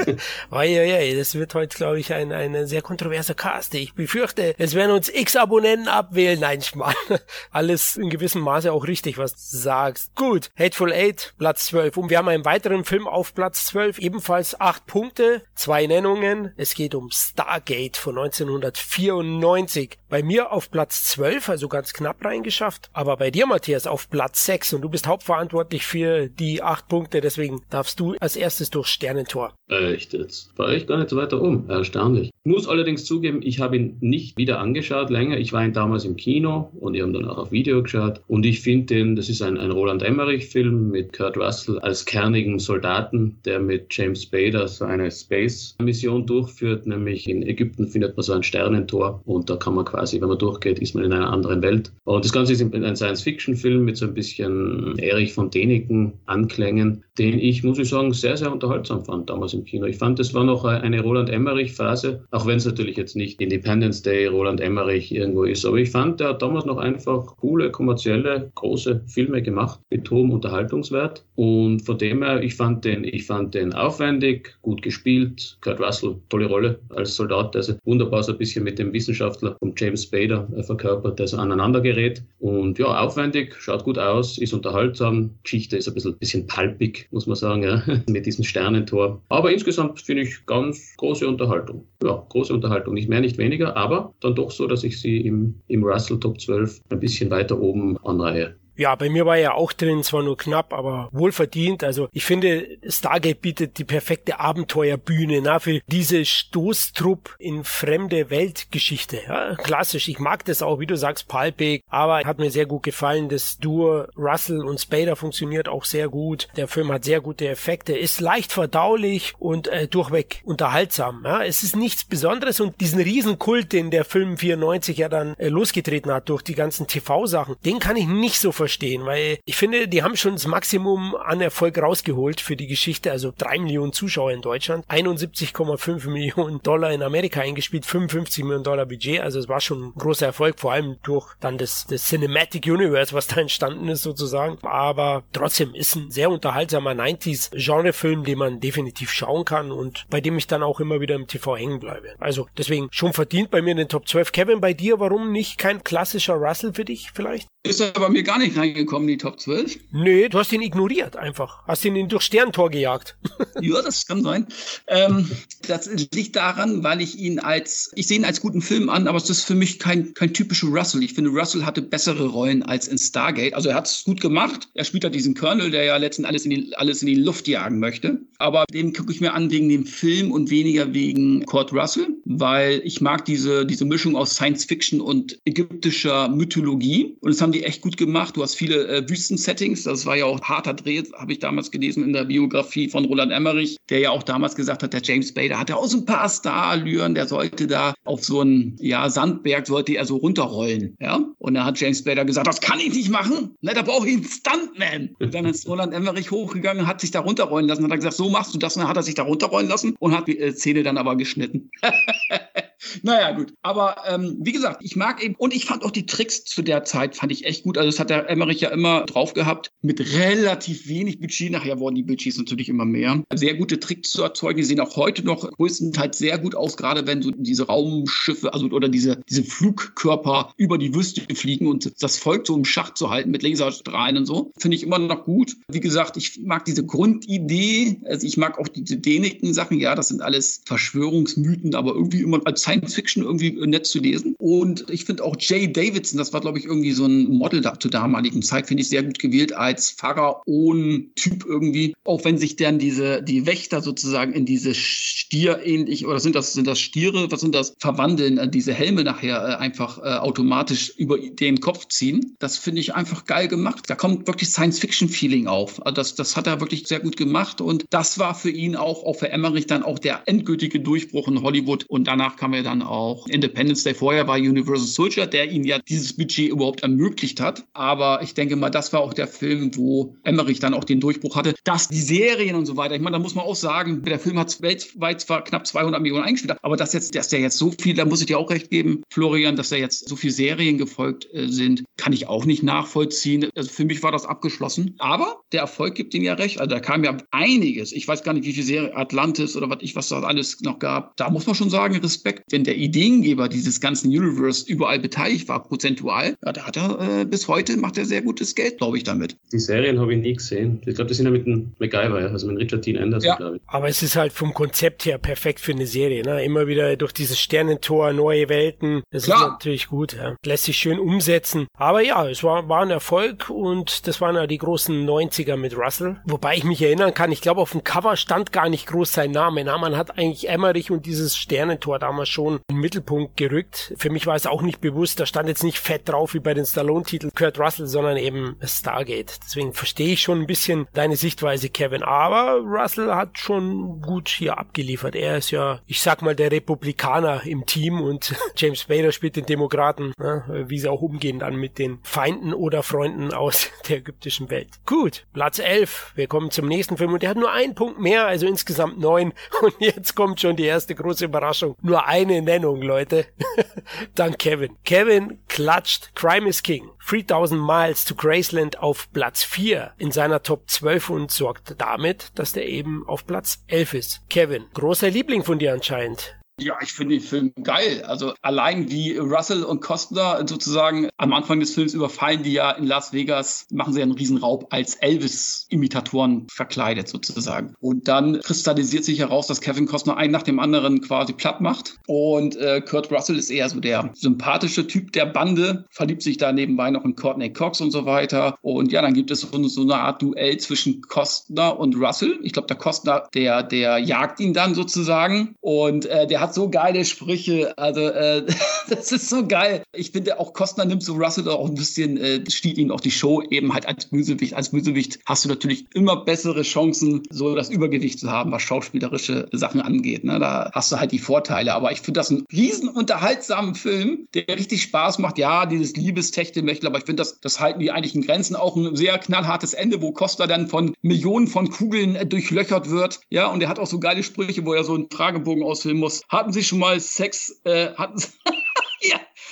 oi, das wird heute, glaube ich, ein, ein sehr kontroverser Cast. Ich befürchte, es werden uns x Abonnenten abwählen. Nein, Schmarrn. Alles in gewissem Maße auch richtig, was du sagst. Gut, Hateful Eight, Platz 12. Und wir haben einen weiteren Film auf Platz 12, ebenfalls acht Punkte, zwei Nennungen. Es geht um Stargate von 1994. Bei mir auf Platz 12, also ganz knapp reingeschafft. Aber bei dir, Matthias, auf Platz 6 und du bist hauptverantwortlich für die acht Punkte. Deswegen darfst du als erstes durch Sternentor. Echt jetzt? War ich gar nicht so weiter um. Erstaunlich. Muss allerdings zugeben, ich habe ihn nicht wieder angeschaut länger. Ich war ihn damals im Kino und ich habe dann auch auf Video geschaut. Und ich finde den, das ist ein, ein Roland Emmerich-Film mit Kurt Russell als kernigen Soldaten, der mit James Spader so eine Space-Mission durchführt. Nämlich in Ägypten findet man so ein Sternentor und da kann man quasi, wenn man durchgeht, ist man in einer anderen Welt. Und das Ganze ist ein Science-Fiction-Film mit so ein bisschen Erich von Däniken-Anklängen, den ich, muss ich sagen, sehr, sehr unterhaltsam fand damals im Kino. Ich fand, das war noch eine Roland Emmerich-Phase, auch wenn es natürlich jetzt nicht Independence Day, Roland Emmerich irgendwo ist. Aber ich fand, der hat damals noch einfach coole, kommerzielle, große Filme gemacht mit hohem Unterhaltungswert. Und von dem her, ich fand den, ich fand den aufwendig, gut gespielt. Kurt Russell, tolle Rolle als Soldat, der also wunderbar so ein bisschen mit dem Wissenschaftler von James Spader äh, verkörpert, der so aneinander gerät. Und ja, aufwendig, schaut gut aus, ist unterhaltsam. Geschichte ist ein bisschen, bisschen palpig, muss man sagen, ja, mit diesem Sternentor. Aber insgesamt finde ich ganz große Unterhaltung. Ja, große Unterhaltung. Nicht mehr, nicht weniger, aber dann doch so, dass ich sie im, im Russell Top 12 ein bisschen weiter oben anreihe. Ja, bei mir war er auch drin, zwar nur knapp, aber wohlverdient. Also ich finde, Stargate bietet die perfekte Abenteuerbühne na, für diese Stoßtrupp in fremde Weltgeschichte. Ja, klassisch. Ich mag das auch, wie du sagst, Palpig, aber hat mir sehr gut gefallen. Das Duo Russell und Spader funktioniert auch sehr gut. Der Film hat sehr gute Effekte, ist leicht verdaulich und äh, durchweg unterhaltsam. Ja, es ist nichts Besonderes und diesen Riesenkult, den der Film 94 ja dann äh, losgetreten hat durch die ganzen TV-Sachen, den kann ich nicht so verstehen weil ich finde, die haben schon das Maximum an Erfolg rausgeholt für die Geschichte, also drei Millionen Zuschauer in Deutschland, 71,5 Millionen Dollar in Amerika eingespielt, 55 Millionen Dollar Budget, also es war schon ein großer Erfolg, vor allem durch dann das, das Cinematic Universe, was da entstanden ist sozusagen, aber trotzdem ist ein sehr unterhaltsamer 90s Genrefilm, den man definitiv schauen kann und bei dem ich dann auch immer wieder im TV hängen bleibe. Also deswegen schon verdient bei mir in den Top 12. Kevin, bei dir, warum nicht kein klassischer Russell für dich vielleicht? Ist er bei mir gar nicht reingekommen, die Top 12? Nee, du hast ihn ignoriert einfach. Hast ihn durch Sterntor gejagt. ja, das kann sein. Ähm, das liegt daran, weil ich ihn als, ich sehe ihn als guten Film an, aber es ist für mich kein, kein typischer Russell. Ich finde, Russell hatte bessere Rollen als in Stargate. Also er hat es gut gemacht. Er spielt halt diesen Colonel, der ja letztendlich alles in die, alles in die Luft jagen möchte. Aber den gucke ich mir an wegen dem Film und weniger wegen Kurt Russell, weil ich mag diese, diese Mischung aus Science Fiction und ägyptischer Mythologie. Und das haben die echt gut gemacht. Du hast viele äh, Wüstensettings. Das war ja auch harter Dreh, habe ich damals gelesen in der Biografie von Roland Emmerich, der ja auch damals gesagt hat, der James Bay, der hatte auch so ein paar Starallüren, der sollte da auf so einen ja, Sandberg, sollte er so runterrollen. Ja? Und da hat James Bader gesagt, das kann ich nicht machen. Ne, da brauche ich einen Stuntman. Und dann ist Roland Emmerich hochgegangen, hat sich da runterrollen lassen, hat er gesagt, so machst du das. Und dann hat er sich da runterrollen lassen und hat die äh, Szene dann aber geschnitten. naja, gut. Aber ähm, wie gesagt, ich mag eben, und ich fand auch die Tricks zu der Zeit, fand ich echt gut. Also das hat der Emmerich ja immer drauf gehabt. Mit relativ wenig Budget, nachher wurden die Budgets natürlich immer mehr. Sehr gute Tricks zu erzeugen. Die sehen auch heute noch größtenteils sehr gut aus, gerade wenn so diese Raumschiffe, also oder diese, diese Flugkörper über die Wüste fliegen und das Volk so im Schach zu halten mit Laserstrahlen und so. Finde ich immer noch gut. Wie gesagt, ich mag diese Grundidee. Also ich mag auch diese Däniken-Sachen. Ja, das sind alles Verschwörungsmythen, aber irgendwie immer als Science Fiction irgendwie nett zu lesen. Und ich finde auch Jay Davidson, das war, glaube ich, irgendwie so ein Model da, zur damaligen Zeit, finde ich sehr gut gewählt als Pharaon-Typ irgendwie. Auch wenn sich dann diese, die Wächter sozusagen in diese Stier ähnlich, oder sind das, sind das Stiere, was sind das, verwandeln, äh, diese Helme nachher äh, einfach äh, automatisch über den Kopf ziehen. Das finde ich einfach geil gemacht. Da kommt wirklich Science-Fiction-Feeling auf. Also das, das hat er wirklich sehr gut gemacht. Und das war für ihn auch, auch für Emmerich dann auch der endgültige Durchbruch in Hollywood. Und danach kam ja dann auch Independence Day. Vorher war Universal Soldier, der ihn ja dieses Budget überhaupt ermöglicht hat. Aber ich denke mal, das war auch der Film, wo Emmerich dann auch den Durchbruch hatte. Dass die Serien und so weiter, ich meine, da muss man auch sagen, der Film hat weltweit zwar knapp 200 Millionen eingespielt aber dass jetzt, dass der jetzt so viel, da muss ich dir auch recht geben, Florian, dass da jetzt so viele Serien gefolgt äh, sind, kann ich auch nicht nachvollziehen. Also für mich war das abgeschlossen. Aber der Erfolg gibt ihnen ja recht. Also da kam ja einiges. Ich weiß gar nicht, wie viele Serien, Atlantis oder was ich, was da alles noch gab. Da muss man schon sagen, Respekt. Wenn der Ideengeber dieses ganzen Universe überall beteiligt war, prozentual, ja, da hat er äh, bis heute macht er sehr gutes Geld, glaube ich, damit. Die Serien habe ich nie gesehen. Ich glaube, das sind ja mit dem MacGyver, also mit Richard Dean Anderson, Ja. glaube ich. Aber es ist halt vom Konzept her perfekt für eine Serie. Ne? Immer wieder durch dieses Sternentor, neue Welten. Das ist Klar. natürlich gut. Ja. Lässt sich schön umsetzen. Aber ja, es war, war ein Erfolg und das waren ja die großen 90er mit Russell. Wobei ich mich erinnern kann, ich glaube, auf dem Cover stand gar nicht groß sein Name. Na, man hat eigentlich Emmerich und dieses Sternentor damals schon in den Mittelpunkt gerückt. Für mich war es auch nicht bewusst, da stand jetzt nicht fett drauf wie bei den Stallone-Titeln Kurt Russell, sondern eben Stargate. Deswegen verstehe ich schon ein bisschen deine Sichtweise, Kevin. Aber Russell hat schon gut hier abgeliefert. Er ist ja, ich sag mal, der Republikaner im Team und James Spader spielt den Demokraten, ne? wie sie auch umgehen dann mit den Feinden oder Freunden aus der ägyptischen Welt. Gut, Platz 11. Wir kommen zum nächsten Film und der hat nur einen Punkt mehr, also insgesamt neun. Und jetzt kommt schon die erste große Überraschung. Nur eine Nennung, Leute. Dann Kevin. Kevin klatscht Crime is King. 3000 Miles to Graceland auf Platz 4 in seiner Top 12 und sorgt damit, dass der eben auf Platz 11 ist. Kevin, großer Liebling von dir anscheinend. Ja, ich finde den Film geil. Also allein wie Russell und Costner sozusagen am Anfang des Films überfallen die ja in Las Vegas, machen sie einen Riesenraub als Elvis-Imitatoren verkleidet sozusagen. Und dann kristallisiert sich heraus, dass Kevin Costner einen nach dem anderen quasi platt macht. Und äh, Kurt Russell ist eher so der sympathische Typ der Bande, verliebt sich da nebenbei noch in Courtney Cox und so weiter. Und ja, dann gibt es so, so eine Art Duell zwischen Costner und Russell. Ich glaube, der Costner, der, der jagt ihn dann sozusagen. Und äh, der hat so geile Sprüche. Also, äh, das ist so geil. Ich finde auch Costner nimmt so Russell auch ein bisschen, äh, stiehlt ihn auch die Show eben halt als Bösewicht. Als Bösewicht hast du natürlich immer bessere Chancen, so das Übergewicht zu haben, was schauspielerische Sachen angeht. Ne? Da hast du halt die Vorteile. Aber ich finde das einen riesen unterhaltsamen Film, der richtig Spaß macht. Ja, dieses Liebestechtelmechtel, aber ich finde, das, das halten die eigentlich in Grenzen. Auch ein sehr knallhartes Ende, wo Costa dann von Millionen von Kugeln äh, durchlöchert wird. Ja, und er hat auch so geile Sprüche, wo er so einen Fragebogen ausfüllen muss. Hatten Sie schon mal Sex? Äh, hatten Sie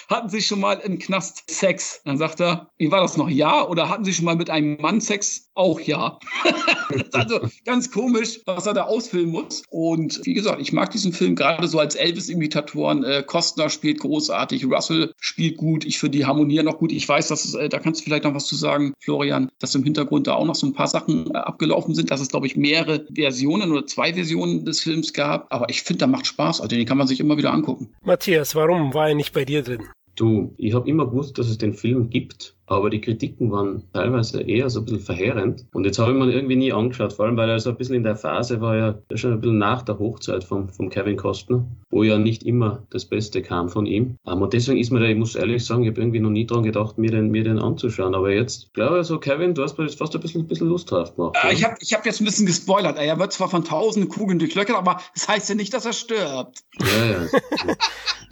hatten Sie schon mal im Knast Sex? Dann sagt er, wie war das noch? Ja? Oder hatten Sie schon mal mit einem Mann Sex? Auch ja. also ganz komisch, was er da ausfüllen muss. Und wie gesagt, ich mag diesen Film gerade so als Elvis-Imitatoren. Äh, Kostner spielt großartig, Russell spielt gut. Ich finde die harmonieren noch gut. Ich weiß, dass es, äh, da kannst du vielleicht noch was zu sagen, Florian, dass im Hintergrund da auch noch so ein paar Sachen äh, abgelaufen sind, dass es, glaube ich, mehrere Versionen oder zwei Versionen des Films gab. Aber ich finde, da macht Spaß. Also den kann man sich immer wieder angucken. Matthias, warum war er nicht bei dir drin? Du, ich habe immer gewusst, dass es den Film gibt, aber die Kritiken waren teilweise eher so ein bisschen verheerend. Und jetzt habe ich mir irgendwie nie angeschaut, vor allem weil er so ein bisschen in der Phase war, ja schon ein bisschen nach der Hochzeit vom, vom Kevin Costner, wo ja nicht immer das Beste kam von ihm. Und deswegen ist mir da, ich muss ehrlich sagen, ich habe irgendwie noch nie dran gedacht, mir den, mir den anzuschauen. Aber jetzt, glaube ich, so Kevin, du hast mir jetzt fast ein bisschen, ein bisschen Lust drauf gemacht. Äh, ich habe ich hab jetzt ein bisschen gespoilert. Er wird zwar von tausenden Kugeln durchlöchert, aber das heißt ja nicht, dass er stirbt. ja, ja.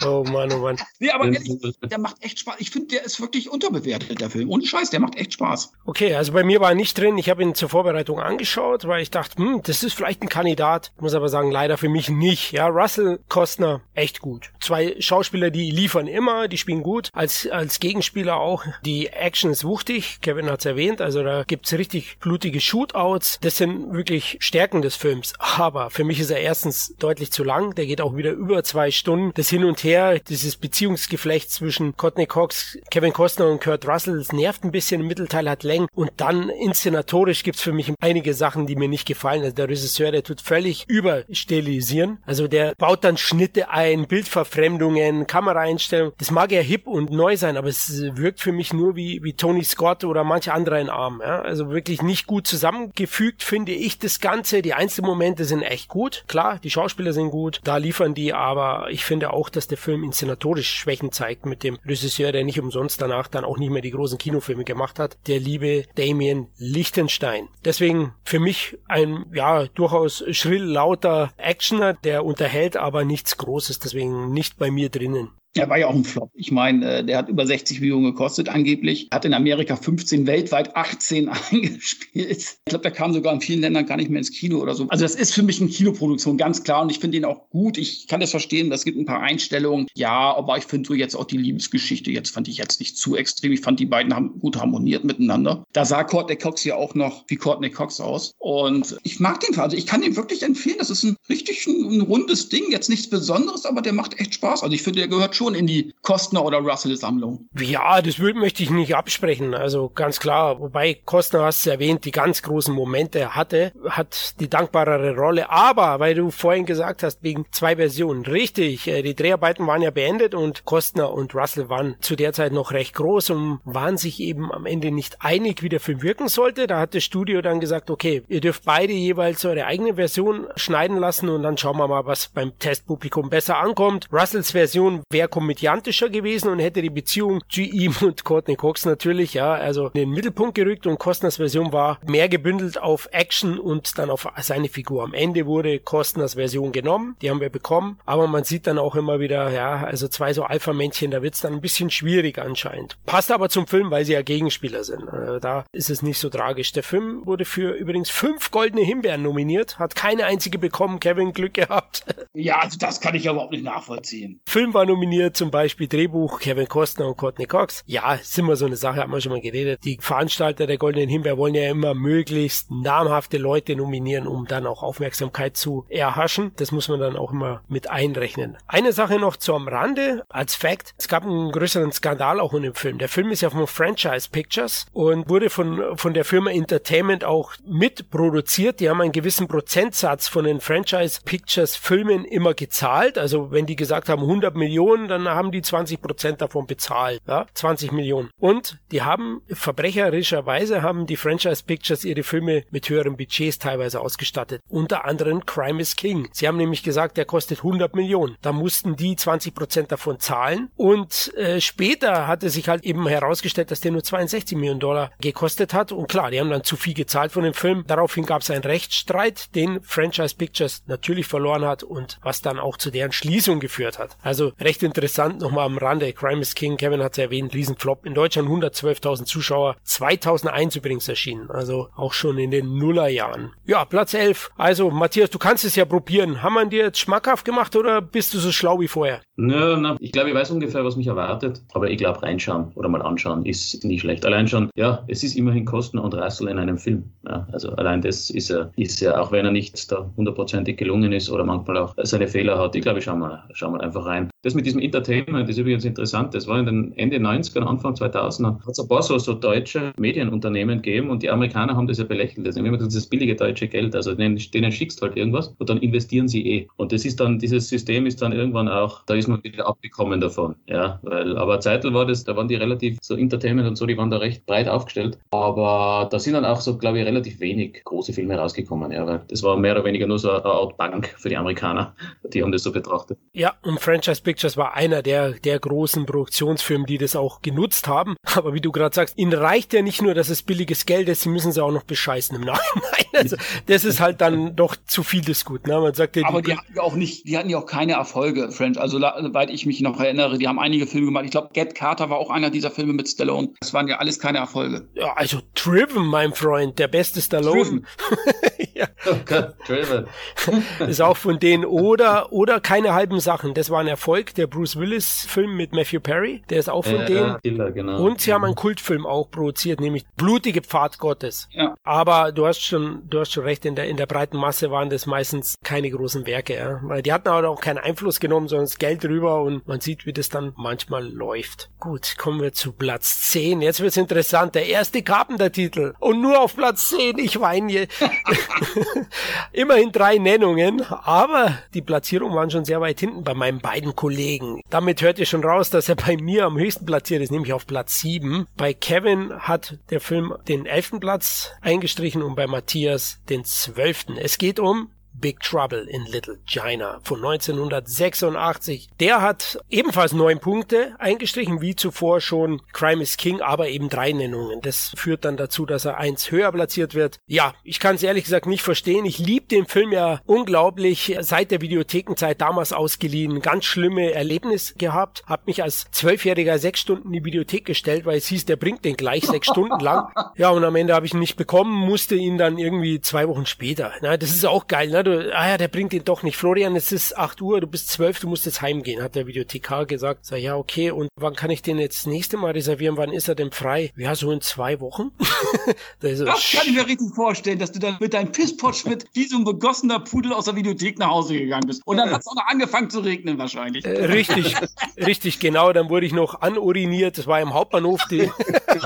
Oh Mann, oh Mann. Nee, aber ehrlich, der macht echt Spaß. Ich finde, der ist wirklich unterbewertet, der Film. Ohne Scheiß, der macht echt Spaß. Okay, also bei mir war er nicht drin. Ich habe ihn zur Vorbereitung angeschaut, weil ich dachte, hm, das ist vielleicht ein Kandidat. Muss aber sagen, leider für mich nicht. Ja, Russell Kostner, echt gut. Zwei Schauspieler, die liefern immer, die spielen gut. Als, als Gegenspieler auch. Die Action ist wuchtig. Kevin hat's erwähnt. Also da gibt's richtig blutige Shootouts. Das sind wirklich Stärken des Films. Aber für mich ist er erstens deutlich zu lang. Der geht auch wieder über zwei Stunden. Das Hin und Her, dieses Beziehungsgeflecht zwischen Courtney Cox, Kevin Costner und Kurt Russell, das nervt ein bisschen. Im Mittelteil hat Längen. Und dann inszenatorisch gibt's für mich einige Sachen, die mir nicht gefallen. Also der Regisseur, der tut völlig überstilisieren. Also der baut dann Schnitte ein, Bildverfremdungen, Kameraeinstellungen. Das mag ja hip und neu sein, aber es wirkt für mich nur wie, wie Tony Scott oder manche andere in Arm. Ja? Also wirklich nicht gut zusammengefügt, finde ich das Ganze. Die Einzelmomente sind echt gut. Klar, die Schauspieler sind gut, da liefern die, aber ich finde auch, dass der Film inszenatorisch Schwächen zeigt mit dem Regisseur, der nicht umsonst danach dann auch nicht mehr die großen Kinofilme gemacht hat, der liebe Damien Lichtenstein. Deswegen für mich ein, ja, durchaus schrill lauter Actioner, der unterhält aber nichts Großes, deswegen nicht bei mir drinnen. Der war ja auch ein Flop. Ich meine, äh, der hat über 60 Millionen gekostet angeblich. Hat in Amerika 15, weltweit 18 eingespielt. Ich glaube, der kam sogar in vielen Ländern gar nicht mehr ins Kino oder so. Also das ist für mich eine Kinoproduktion, ganz klar. Und ich finde ihn auch gut. Ich kann das verstehen. Es gibt ein paar Einstellungen. Ja, aber ich finde so jetzt auch die Liebesgeschichte, jetzt fand ich jetzt nicht zu extrem. Ich fand, die beiden haben gut harmoniert miteinander. Da sah Courtney Cox ja auch noch wie Courtney Cox aus. Und ich mag den Fall. Also ich kann ihn wirklich empfehlen. Das ist ein richtig ein, ein rundes Ding. Jetzt nichts Besonderes, aber der macht echt Spaß. Also ich finde, der gehört schon in die Kostner oder Russell-Sammlung. Ja, das will, möchte ich nicht absprechen. Also ganz klar. Wobei Kostner hast du erwähnt, die ganz großen Momente hatte, hat die dankbarere Rolle. Aber, weil du vorhin gesagt hast, wegen zwei Versionen. Richtig, äh, die Dreharbeiten waren ja beendet und Kostner und Russell waren zu der Zeit noch recht groß und waren sich eben am Ende nicht einig, wie der Film wirken sollte. Da hat das Studio dann gesagt, okay, ihr dürft beide jeweils eure eigene Version schneiden lassen und dann schauen wir mal, was beim Testpublikum besser ankommt. Russells Version wäre komödiantischer gewesen und hätte die Beziehung zu ihm und Courtney Cox natürlich, ja, also in den Mittelpunkt gerückt und Costners Version war mehr gebündelt auf Action und dann auf seine Figur. Am Ende wurde Costners Version genommen, die haben wir bekommen, aber man sieht dann auch immer wieder, ja, also zwei so Alpha-Männchen, da wird's dann ein bisschen schwierig anscheinend. Passt aber zum Film, weil sie ja Gegenspieler sind. Also da ist es nicht so tragisch. Der Film wurde für übrigens fünf goldene Himbeeren nominiert, hat keine einzige bekommen. Kevin Glück gehabt. Ja, also das kann ich ja überhaupt nicht nachvollziehen. Film war nominiert, zum Beispiel Drehbuch Kevin Costner und Courtney Cox. Ja, ist immer so eine Sache, haben wir schon mal geredet. Die Veranstalter der Goldenen Himbeer wollen ja immer möglichst namhafte Leute nominieren, um dann auch Aufmerksamkeit zu erhaschen. Das muss man dann auch immer mit einrechnen. Eine Sache noch zum Rande als Fact. Es gab einen größeren Skandal auch in dem Film. Der Film ist ja von Franchise Pictures und wurde von, von der Firma Entertainment auch mitproduziert. Die haben einen gewissen Prozentsatz von den Franchise Pictures Filmen immer gezahlt. Also wenn die gesagt haben 100 Millionen, dann haben die 20 Prozent davon bezahlt. Ja, 20 Millionen. Und die haben verbrecherischerweise haben die Franchise Pictures ihre Filme mit höheren Budgets teilweise ausgestattet. Unter anderem Crime is King. Sie haben nämlich gesagt, der kostet 100 Millionen. Da mussten die 20 Prozent davon zahlen. Und äh, später hatte sich halt eben herausgestellt, dass der nur 62 Millionen Dollar gekostet hat. Und klar, die haben dann zu viel gezahlt von dem Film. Daraufhin gab es einen Rechtsstreit, den Franchise Pictures natürlich verloren hat und was dann auch zu deren Schließung geführt hat. Also recht interessant nochmal am Rande. Crime is King, Kevin hat es erwähnt, Riesenflop. In Deutschland 112.000 Zuschauer, 2001 übrigens erschienen. Also auch schon in den Nullerjahren. Ja, Platz 11. Also Matthias, du kannst es ja probieren. Haben wir dir jetzt schmackhaft gemacht oder bist du so schlau wie vorher? Nö, na, ich glaube, ich weiß ungefähr, was mich erwartet. Aber ich glaube, reinschauen oder mal anschauen ist nicht schlecht. Allein schon, ja, es ist immerhin Kosten und Russell in einem Film. Ja, also allein das ist ja, ist ja, auch wenn er nicht da hundertprozentig gelungen ist oder manchmal auch seine Fehler hat. Ich glaube, ich schau mal, schau mal einfach rein. Das mit diesem Entertainment ist übrigens interessant. Das war in den Ende 90er, Anfang 2000er. Hat es ein paar so, so deutsche Medienunternehmen gegeben und die Amerikaner haben das ja belächelt. Das ist immer das billige deutsche Geld. Also denen, denen schickst halt irgendwas und dann investieren sie eh. Und das ist dann, dieses System ist dann irgendwann auch, da ist man wieder abgekommen davon. Ja, weil, aber Zeitl war das, da waren die relativ so Entertainment und so, die waren da recht breit aufgestellt. Aber da sind dann auch so, glaube ich, relativ wenig große Filme rausgekommen. Ja, weil das war mehr oder weniger nur so eine Art Bank für die Amerikaner. Die haben das so betrachtet. Ja, und Franchise Pictures war einer der, der großen Produktionsfirmen, die das auch genutzt haben. Aber wie du gerade sagst, ihnen reicht ja nicht nur, dass es billiges Geld ist, sie müssen sie auch noch bescheißen im Nachhinein. Also, das ist halt dann doch zu viel des Guten. Ne? Man sagt ja, Aber die hatten ja auch nicht, die hatten ja auch keine Erfolge, French. Also, soweit ich mich noch erinnere, die haben einige Filme gemacht. Ich glaube, Get Carter war auch einer dieser Filme mit Stallone. Das waren ja alles keine Erfolge. Ja, also Driven, mein Freund, der beste Stallone. Driven. ja. Oh Driven. ist auch von denen. Oder, oder keine halben Sachen. Das war ein Erfolg. Der Bruce Willis-Film mit Matthew Perry. Der ist auch von Ja, denen. Killer, genau. Und sie haben einen Kultfilm auch produziert, nämlich Blutige Pfad Gottes. Ja. Aber du hast schon, du hast schon recht, in der, in der breiten Masse waren das meistens keine großen Werke, ja. Weil die hatten aber auch keinen Einfluss genommen, sondern das Geld rüber und man sieht, wie das dann manchmal läuft. Gut, kommen wir zu Platz 10. Jetzt wird's interessant. Der erste Carpenter-Titel. Und nur auf Platz 10. Ich weine hier. Immerhin drei Nennungen, aber die Platzierungen waren schon sehr weit hinten bei meinen beiden Kollegen. Damit hört ihr schon raus, dass er bei mir am höchsten platziert ist, nämlich auf Platz 7. Bei Kevin hat der Film den elften Platz eingestrichen und bei Matthias den zwölften. Es geht um Big Trouble in Little China von 1986. Der hat ebenfalls neun Punkte eingestrichen, wie zuvor schon Crime is King, aber eben drei Nennungen. Das führt dann dazu, dass er eins höher platziert wird. Ja, ich kann es ehrlich gesagt nicht verstehen. Ich liebe den Film ja unglaublich. Seit der Videothekenzeit damals ausgeliehen. Ganz schlimme Erlebnis gehabt. Hab mich als Zwölfjähriger sechs Stunden in die Videothek gestellt, weil es hieß, der bringt den gleich sechs Stunden lang. Ja, und am Ende habe ich ihn nicht bekommen, musste ihn dann irgendwie zwei Wochen später. Na, das ist auch geil, ne? Du, ah ja, der bringt ihn doch nicht. Florian, es ist acht Uhr, du bist zwölf, du musst jetzt heimgehen, hat der Videothekar gesagt. Sag, ja, okay, und wann kann ich den jetzt das nächste Mal reservieren? Wann ist er denn frei? Ja, so in zwei Wochen. das, das kann ich mir richtig vorstellen, dass du dann mit deinem Pisspotsch mit wie so ein begossener Pudel aus der Videothek nach Hause gegangen bist. Und dann hat es auch noch angefangen zu regnen wahrscheinlich. Äh, richtig, richtig, genau. Dann wurde ich noch anuriniert. Das war im Hauptbahnhof. Die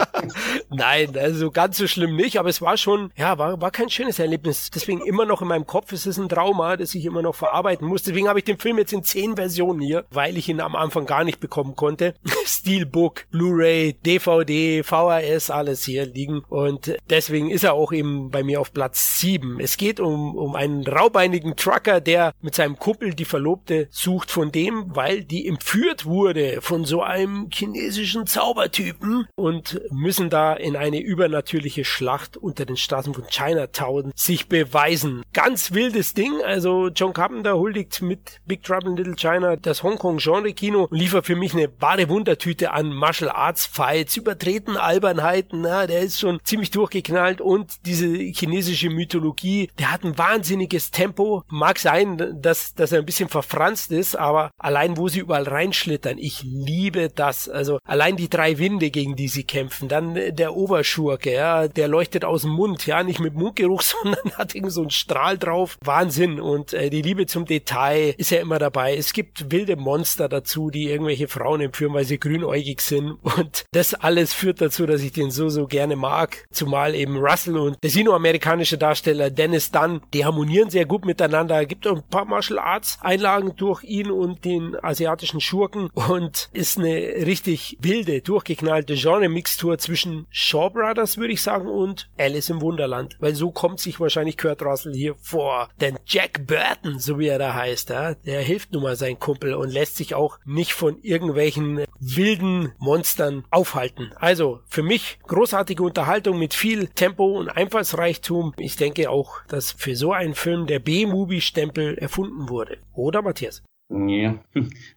Nein, also ganz so schlimm nicht, aber es war schon, ja, war, war kein schönes Erlebnis. Deswegen immer noch in meinem Kopf, es ist ein Trauma, das ich immer noch verarbeiten muss. Deswegen habe ich den Film jetzt in zehn Versionen hier, weil ich ihn am Anfang gar nicht bekommen konnte. Steelbook, Blu-ray, DVD, VHS, alles hier liegen. Und deswegen ist er auch eben bei mir auf Platz sieben. Es geht um, um einen raubeinigen Trucker, der mit seinem Kumpel die Verlobte sucht von dem, weil die entführt wurde von so einem chinesischen Zaubertypen und müssen da in eine übernatürliche Schlacht unter den Straßen von Chinatown sich beweisen. Ganz wildes Ding. Also John Carpenter huldigt mit Big Trouble in Little China das Hongkong-Genre-Kino und liefert für mich eine wahre Wundertüte an Martial Arts Fights, übertreten Albernheiten. Na, der ist schon ziemlich durchgeknallt und diese chinesische Mythologie, der hat ein wahnsinniges Tempo. Mag sein, dass, dass er ein bisschen verfranst ist, aber allein wo sie überall reinschlittern, ich liebe das. Also allein die drei Winde, gegen die sie kämpfen, dann der Oberschurke, ja, der leuchtet aus dem Mund, ja, nicht mit Mundgeruch, sondern hat irgendwie so einen Strahl drauf. Wahnsinn. Und äh, die Liebe zum Detail ist ja immer dabei. Es gibt wilde Monster dazu, die irgendwelche Frauen entführen, weil sie grünäugig sind. Und das alles führt dazu, dass ich den so, so gerne mag. Zumal eben Russell und der sinoamerikanische Darsteller Dennis Dunn, die harmonieren sehr gut miteinander. Gibt auch ein paar Martial Arts Einlagen durch ihn und den asiatischen Schurken und ist eine richtig wilde, durchgeknallte Genre-Mixtur zwischen Shaw Brothers, würde ich sagen, und Alice im Wunderland. Weil so kommt sich wahrscheinlich Kurt Russell hier vor. Denn Jack Burton, so wie er da heißt, ja, der hilft nun mal sein Kumpel und lässt sich auch nicht von irgendwelchen wilden Monstern aufhalten. Also für mich großartige Unterhaltung mit viel Tempo und Einfallsreichtum. Ich denke auch, dass für so einen Film der B-Movie-Stempel erfunden wurde. Oder Matthias? Ja,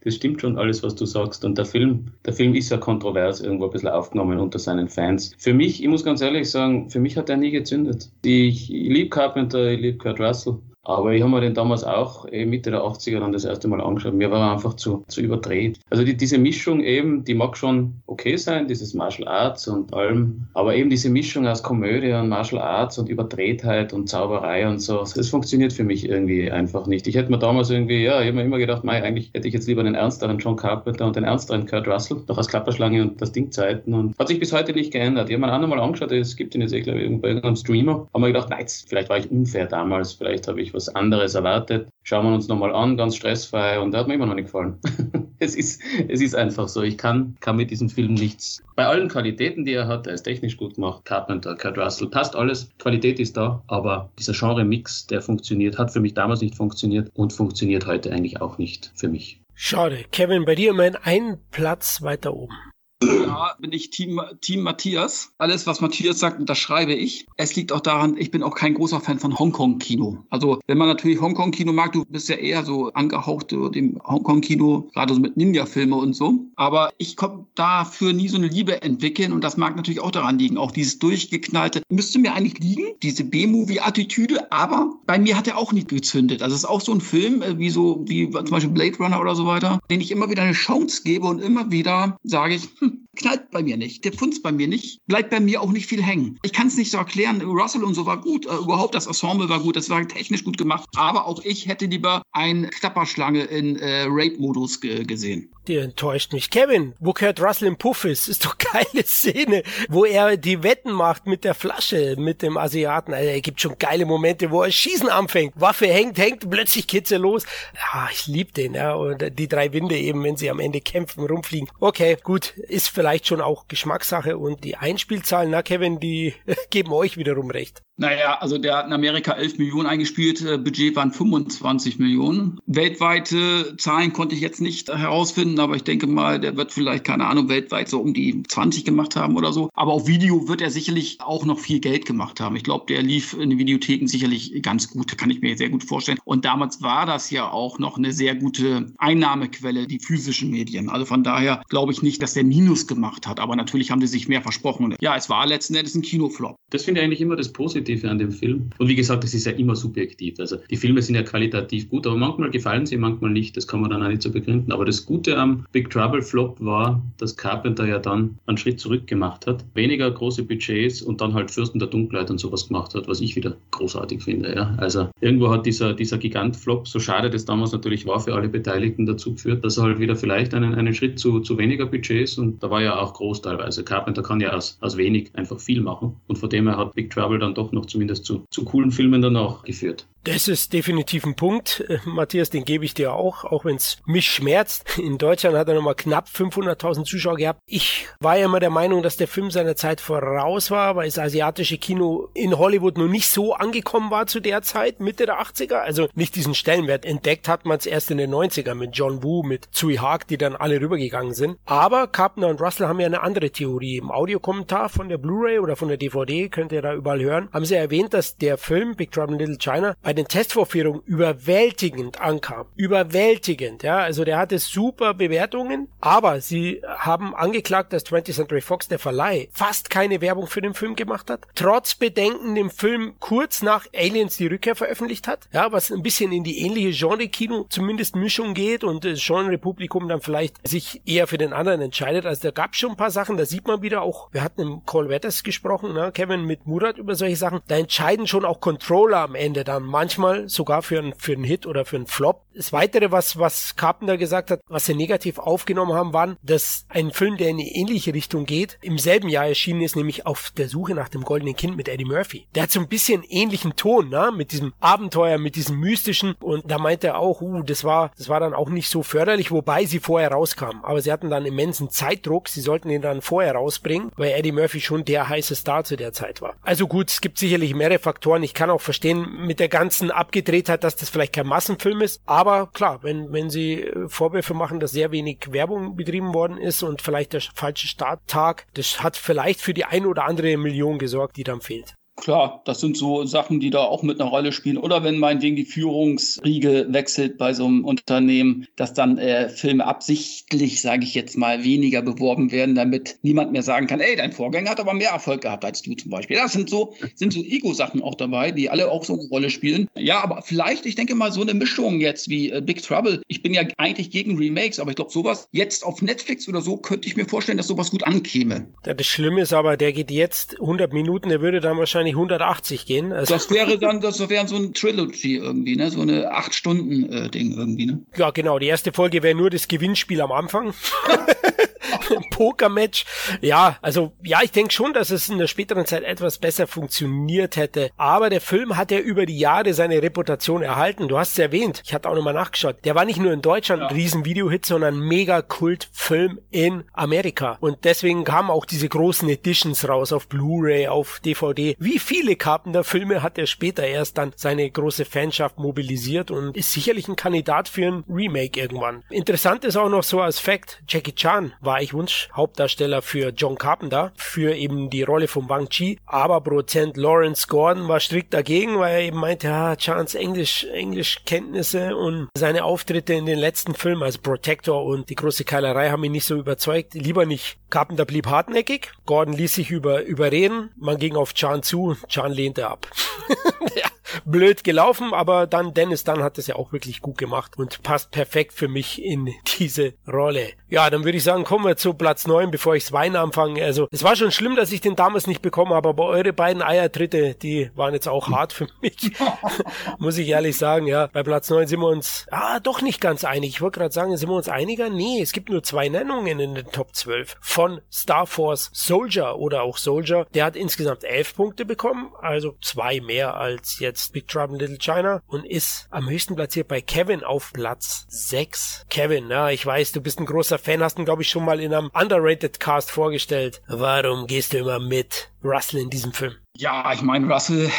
das stimmt schon alles, was du sagst. Und der Film, der Film ist ja kontrovers irgendwo ein bisschen aufgenommen unter seinen Fans. Für mich, ich muss ganz ehrlich sagen, für mich hat er nie gezündet. Ich, ich liebe Carpenter, ich liebe Kurt Russell. Aber ich habe mir den damals auch eh Mitte der 80er dann das erste Mal angeschaut. Mir war einfach zu, zu überdreht. Also die, diese Mischung eben, die mag schon okay sein, dieses Martial Arts und allem. Aber eben diese Mischung aus Komödie und Martial Arts und Überdrehtheit und Zauberei und so, das funktioniert für mich irgendwie einfach nicht. Ich hätte mir damals irgendwie, ja, ich habe mir immer gedacht, mei, eigentlich hätte ich jetzt lieber den ernsteren John Carpenter und den ernsteren Kurt Russell, doch als Klapperschlange und das Ding Zeiten. Und hat sich bis heute nicht geändert. Ich habe mir auch nochmal angeschaut, es gibt ihn jetzt eh, glaube ich, bei irgendeinem Streamer. Haben mir gedacht, nein, vielleicht war ich unfair damals, vielleicht habe ich was anderes erwartet. Schauen wir uns nochmal an, ganz stressfrei und der hat mir immer noch nicht gefallen. es, ist, es ist einfach so. Ich kann, kann mit diesem Film nichts. Bei allen Qualitäten, die er hat, er ist technisch gut gemacht, Carpenter, Kurt Russell, passt alles. Qualität ist da, aber dieser Genre-Mix, der funktioniert, hat für mich damals nicht funktioniert und funktioniert heute eigentlich auch nicht für mich. Schade. Kevin, bei dir immerhin einen Platz weiter oben. Ja, bin ich Team, Team Matthias. Alles, was Matthias sagt, unterschreibe ich. Es liegt auch daran, ich bin auch kein großer Fan von Hongkong-Kino. Also, wenn man natürlich Hongkong-Kino mag, du bist ja eher so angehaucht dem Hongkong-Kino, gerade so mit Ninja-Filme und so. Aber ich konnte dafür nie so eine Liebe entwickeln und das mag natürlich auch daran liegen. Auch dieses durchgeknallte müsste mir eigentlich liegen, diese B-Movie-Attitüde, aber bei mir hat er auch nicht gezündet. Also, es ist auch so ein Film, äh, wie so, wie zum Beispiel Blade Runner oder so weiter, den ich immer wieder eine Chance gebe und immer wieder sage ich, hm, knallt bei mir nicht, der funzt bei mir nicht, bleibt bei mir auch nicht viel hängen. Ich kann es nicht so erklären, Russell und so war gut, äh, überhaupt das Ensemble war gut, das war technisch gut gemacht, aber auch ich hätte lieber ein Klapperschlange in äh, Rape-Modus ge gesehen. Die enttäuscht mich. Kevin, wo Kurt Russell im Puff ist, ist doch geile Szene, wo er die Wetten macht mit der Flasche, mit dem Asiaten. Also, er gibt schon geile Momente, wo er Schießen anfängt. Waffe hängt, hängt, plötzlich kitzel los. Ja, ich lieb den, ja. Und die drei Winde eben, wenn sie am Ende kämpfen, rumfliegen. Okay, gut, ist vielleicht schon auch Geschmackssache und die Einspielzahlen, na Kevin, die geben euch wiederum recht. Naja, also der hat in Amerika 11 Millionen eingespielt, äh, Budget waren 25 Millionen. Weltweite Zahlen konnte ich jetzt nicht herausfinden, aber ich denke mal, der wird vielleicht, keine Ahnung, weltweit so um die 20 gemacht haben oder so. Aber auf Video wird er sicherlich auch noch viel Geld gemacht haben. Ich glaube, der lief in den Videotheken sicherlich ganz gut, kann ich mir sehr gut vorstellen. Und damals war das ja auch noch eine sehr gute Einnahmequelle, die physischen Medien. Also von daher glaube ich nicht, dass der Minus gemacht hat. Aber natürlich haben sie sich mehr versprochen. Ja, es war letzten Endes ein Kinoflop. Das finde ich eigentlich immer das Positive Positive an dem Film. Und wie gesagt, das ist ja immer subjektiv. Also die Filme sind ja qualitativ gut, aber manchmal gefallen sie, manchmal nicht. Das kann man dann auch nicht so begründen. Aber das Gute am Big Trouble Flop war, dass Carpenter ja dann einen Schritt zurück gemacht hat. Weniger große Budgets und dann halt Fürsten der Dunkelheit und sowas gemacht hat, was ich wieder großartig finde. Ja. Also irgendwo hat dieser, dieser Gigant-Flop, so schade das damals natürlich war für alle Beteiligten, dazu geführt, dass er halt wieder vielleicht einen, einen Schritt zu, zu weniger Budgets und da war ja auch groß teilweise. Carpenter kann ja aus, aus wenig einfach viel machen und von dem her hat Big Trouble dann doch noch zumindest zu, zu coolen Filmen danach geführt. Das ist definitiv ein Punkt, äh, Matthias, den gebe ich dir auch, auch wenn es mich schmerzt. In Deutschland hat er nochmal knapp 500.000 Zuschauer gehabt. Ich war ja immer der Meinung, dass der Film seiner Zeit voraus war, weil das asiatische Kino in Hollywood noch nicht so angekommen war zu der Zeit, Mitte der 80er. Also nicht diesen Stellenwert. Entdeckt hat man es erst in den 90er mit John Woo, mit Tsui Hark, die dann alle rübergegangen sind. Aber Carpenter und Russell haben ja eine andere Theorie. Im Audiokommentar von der Blu-ray oder von der DVD, könnt ihr da überall hören, haben sie erwähnt, dass der Film Big Trouble in Little China bei den Testvorführungen überwältigend ankam. Überwältigend, ja. Also der hatte super Bewertungen, aber sie haben angeklagt, dass 20th Century Fox, der Verleih, fast keine Werbung für den Film gemacht hat. Trotz Bedenken den Film kurz nach Aliens die Rückkehr veröffentlicht hat. Ja, was ein bisschen in die ähnliche Genre-Kino zumindest Mischung geht und das Genre-Publikum dann vielleicht sich eher für den anderen entscheidet. Also da gab es schon ein paar Sachen, da sieht man wieder auch, wir hatten im Call Wetters gesprochen, ne, Kevin mit Murat über solche Sachen, da entscheiden schon auch Controller am Ende dann manchmal sogar für einen, für einen Hit oder für einen Flop. Das weitere, was, was Carpenter gesagt hat, was sie negativ aufgenommen haben, waren, dass ein Film, der in eine ähnliche Richtung geht, im selben Jahr erschienen ist, nämlich auf der Suche nach dem goldenen Kind mit Eddie Murphy. Der hat so ein bisschen ähnlichen Ton, ne, mit diesem Abenteuer, mit diesem mystischen und da meinte er auch, uh, das war, das war dann auch nicht so förderlich, wobei sie vorher rauskamen. Aber sie hatten dann immensen Zeitdruck, sie sollten ihn dann vorher rausbringen, weil Eddie Murphy schon der heiße Star zu der Zeit war. Also gut, es gibt sicherlich mehrere Faktoren. Ich kann auch verstehen mit der ganzen Abgedrehtheit, dass das vielleicht kein Massenfilm ist. Aber klar, wenn, wenn sie äh, Vorwürfe machen, dass sehr wenig Werbung betrieben worden ist und vielleicht der falsche Starttag, das hat vielleicht für die ein oder andere Million gesorgt, die dann fehlt. Klar, das sind so Sachen, die da auch mit einer Rolle spielen. Oder wenn meinetwegen die Führungsriege wechselt bei so einem Unternehmen, dass dann äh, Filme absichtlich, sage ich jetzt mal, weniger beworben werden, damit niemand mehr sagen kann, ey, dein Vorgänger hat aber mehr Erfolg gehabt als du zum Beispiel. Das sind so, sind so Ego-Sachen auch dabei, die alle auch so eine Rolle spielen. Ja, aber vielleicht, ich denke mal, so eine Mischung jetzt wie äh, Big Trouble. Ich bin ja eigentlich gegen Remakes, aber ich glaube, sowas jetzt auf Netflix oder so könnte ich mir vorstellen, dass sowas gut ankäme. Das Schlimme ist aber, der geht jetzt 100 Minuten, der würde dann wahrscheinlich wahrscheinlich 180 gehen. Also das wäre dann, das wäre so ein Trilogy irgendwie, ne? So eine acht Stunden äh, Ding irgendwie, ne? Ja, genau. Die erste Folge wäre nur das Gewinnspiel am Anfang. Poker-Match. Ja, also ja, ich denke schon, dass es in der späteren Zeit etwas besser funktioniert hätte. Aber der Film hat ja über die Jahre seine Reputation erhalten. Du hast es erwähnt. Ich hatte auch nochmal nachgeschaut. Der war nicht nur in Deutschland ja. ein riesen Videohit, sondern mega Kult-Film in Amerika. Und deswegen kamen auch diese großen Editions raus auf Blu-ray, auf DVD. Wie viele Carpenter-Filme hat er später erst dann seine große Fanschaft mobilisiert und ist sicherlich ein Kandidat für ein Remake irgendwann. Interessant ist auch noch so als Fact, Jackie Chan war ich Wunsch Hauptdarsteller für John Carpenter, für eben die Rolle von Wang Chi, aber Produzent Lawrence Gordon war strikt dagegen, weil er eben meinte, ja, Chans Englisch, Englischkenntnisse und seine Auftritte in den letzten Filmen als Protector und die große Keilerei haben ihn nicht so überzeugt. Lieber nicht. Carpenter blieb hartnäckig, Gordon ließ sich über, überreden, man ging auf Chan zu, Chan lehnte ab. ja, blöd gelaufen, aber dann Dennis Dunn hat es ja auch wirklich gut gemacht und passt perfekt für mich in diese Rolle. Ja, dann würde ich sagen, kommen wir zu Platz 9, bevor ich das Wein anfange. Also, es war schon schlimm, dass ich den damals nicht bekommen habe, aber eure beiden Eiertritte, die waren jetzt auch hart für mich. Muss ich ehrlich sagen, ja. Bei Platz 9 sind wir uns, ah, doch nicht ganz einig. Ich wollte gerade sagen, sind wir uns einiger? Nee, es gibt nur zwei Nennungen in den Top 12 von Star Force Soldier oder auch Soldier. Der hat insgesamt elf Punkte bekommen, also zwei mehr als jetzt Platz Big Trouble in Little China und ist am höchsten platziert bei Kevin auf Platz 6. Kevin, ja, ich weiß, du bist ein großer Fan, hast ihn, glaube ich, schon mal in einem Underrated Cast vorgestellt. Warum gehst du immer mit Russell in diesem Film? Ja, ich meine, Russell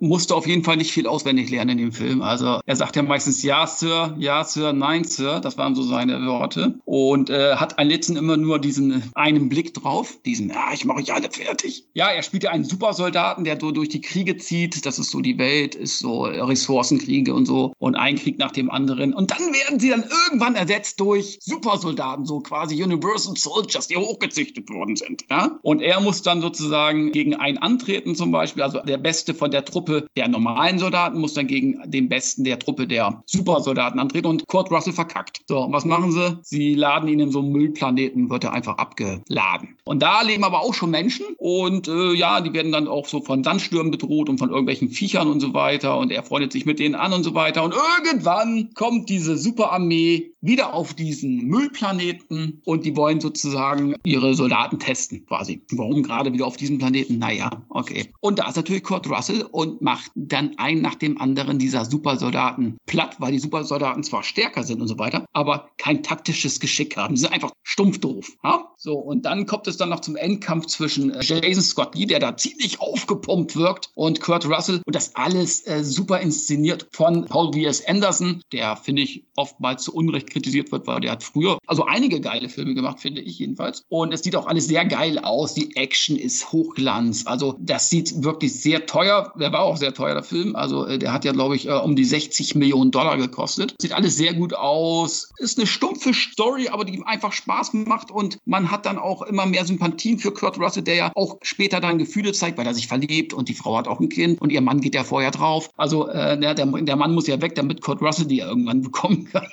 musste auf jeden Fall nicht viel auswendig lernen in dem Film. Also er sagt ja meistens Ja, Sir, Ja, Sir, Nein, Sir. Das waren so seine Worte. Und äh, hat ein letzten immer nur diesen einen Blick drauf. Diesen, ja, ich mache euch alle fertig. Ja, er spielt ja einen Supersoldaten, der so durch die Kriege zieht. Das ist so die Welt, ist so Ressourcenkriege und so. Und ein Krieg nach dem anderen. Und dann werden sie dann irgendwann ersetzt durch Supersoldaten, so quasi Universal Soldiers, die hochgezüchtet worden sind. Ja? Und er muss dann sozusagen gegen einen antreten zum Beispiel, also der Beste von der Truppe der normalen Soldaten muss dann gegen den Besten der Truppe der Supersoldaten antreten und Kurt Russell verkackt. So, was machen sie? Sie laden ihn in so einen Müllplaneten, wird er einfach abgeladen. Und da leben aber auch schon Menschen und äh, ja, die werden dann auch so von Sandstürmen bedroht und von irgendwelchen Viechern und so weiter und er freundet sich mit denen an und so weiter und irgendwann kommt diese Superarmee wieder auf diesen Müllplaneten und die wollen sozusagen ihre Soldaten testen, quasi. Warum gerade wieder auf diesem Planeten? Naja, okay. Und da ist natürlich Kurt Russell und macht dann einen nach dem anderen dieser Supersoldaten platt, weil die Supersoldaten zwar stärker sind und so weiter, aber kein taktisches Geschick haben. Sie sind einfach stumpf doof. Ja? So, und dann kommt es dann noch zum Endkampf zwischen äh, Jason Scott Lee, der da ziemlich aufgepumpt wirkt, und Kurt Russell. Und das alles äh, super inszeniert von Paul V.S. Anderson, der, finde ich, oftmals zu Unrecht kritisiert wird, weil der hat früher also einige geile Filme gemacht, finde ich jedenfalls. Und es sieht auch alles sehr geil aus. Die Action ist Hochglanz. Also das sieht wirklich sehr teuer. Der war auch sehr teuer, der Film. Also äh, der hat ja, glaube ich, äh, um die 60 Millionen Dollar gekostet. Sieht alles sehr gut aus. Ist eine stumpfe Story, aber die einfach Spaß macht. Und man hat dann auch immer mehr Sympathien für Kurt Russell, der ja auch später dann Gefühle zeigt, weil er sich verliebt und die Frau hat auch ein Kind und ihr Mann geht ja vorher drauf. Also äh, der, der Mann muss ja weg, damit Kurt Russell die ja irgendwann bekommen kann.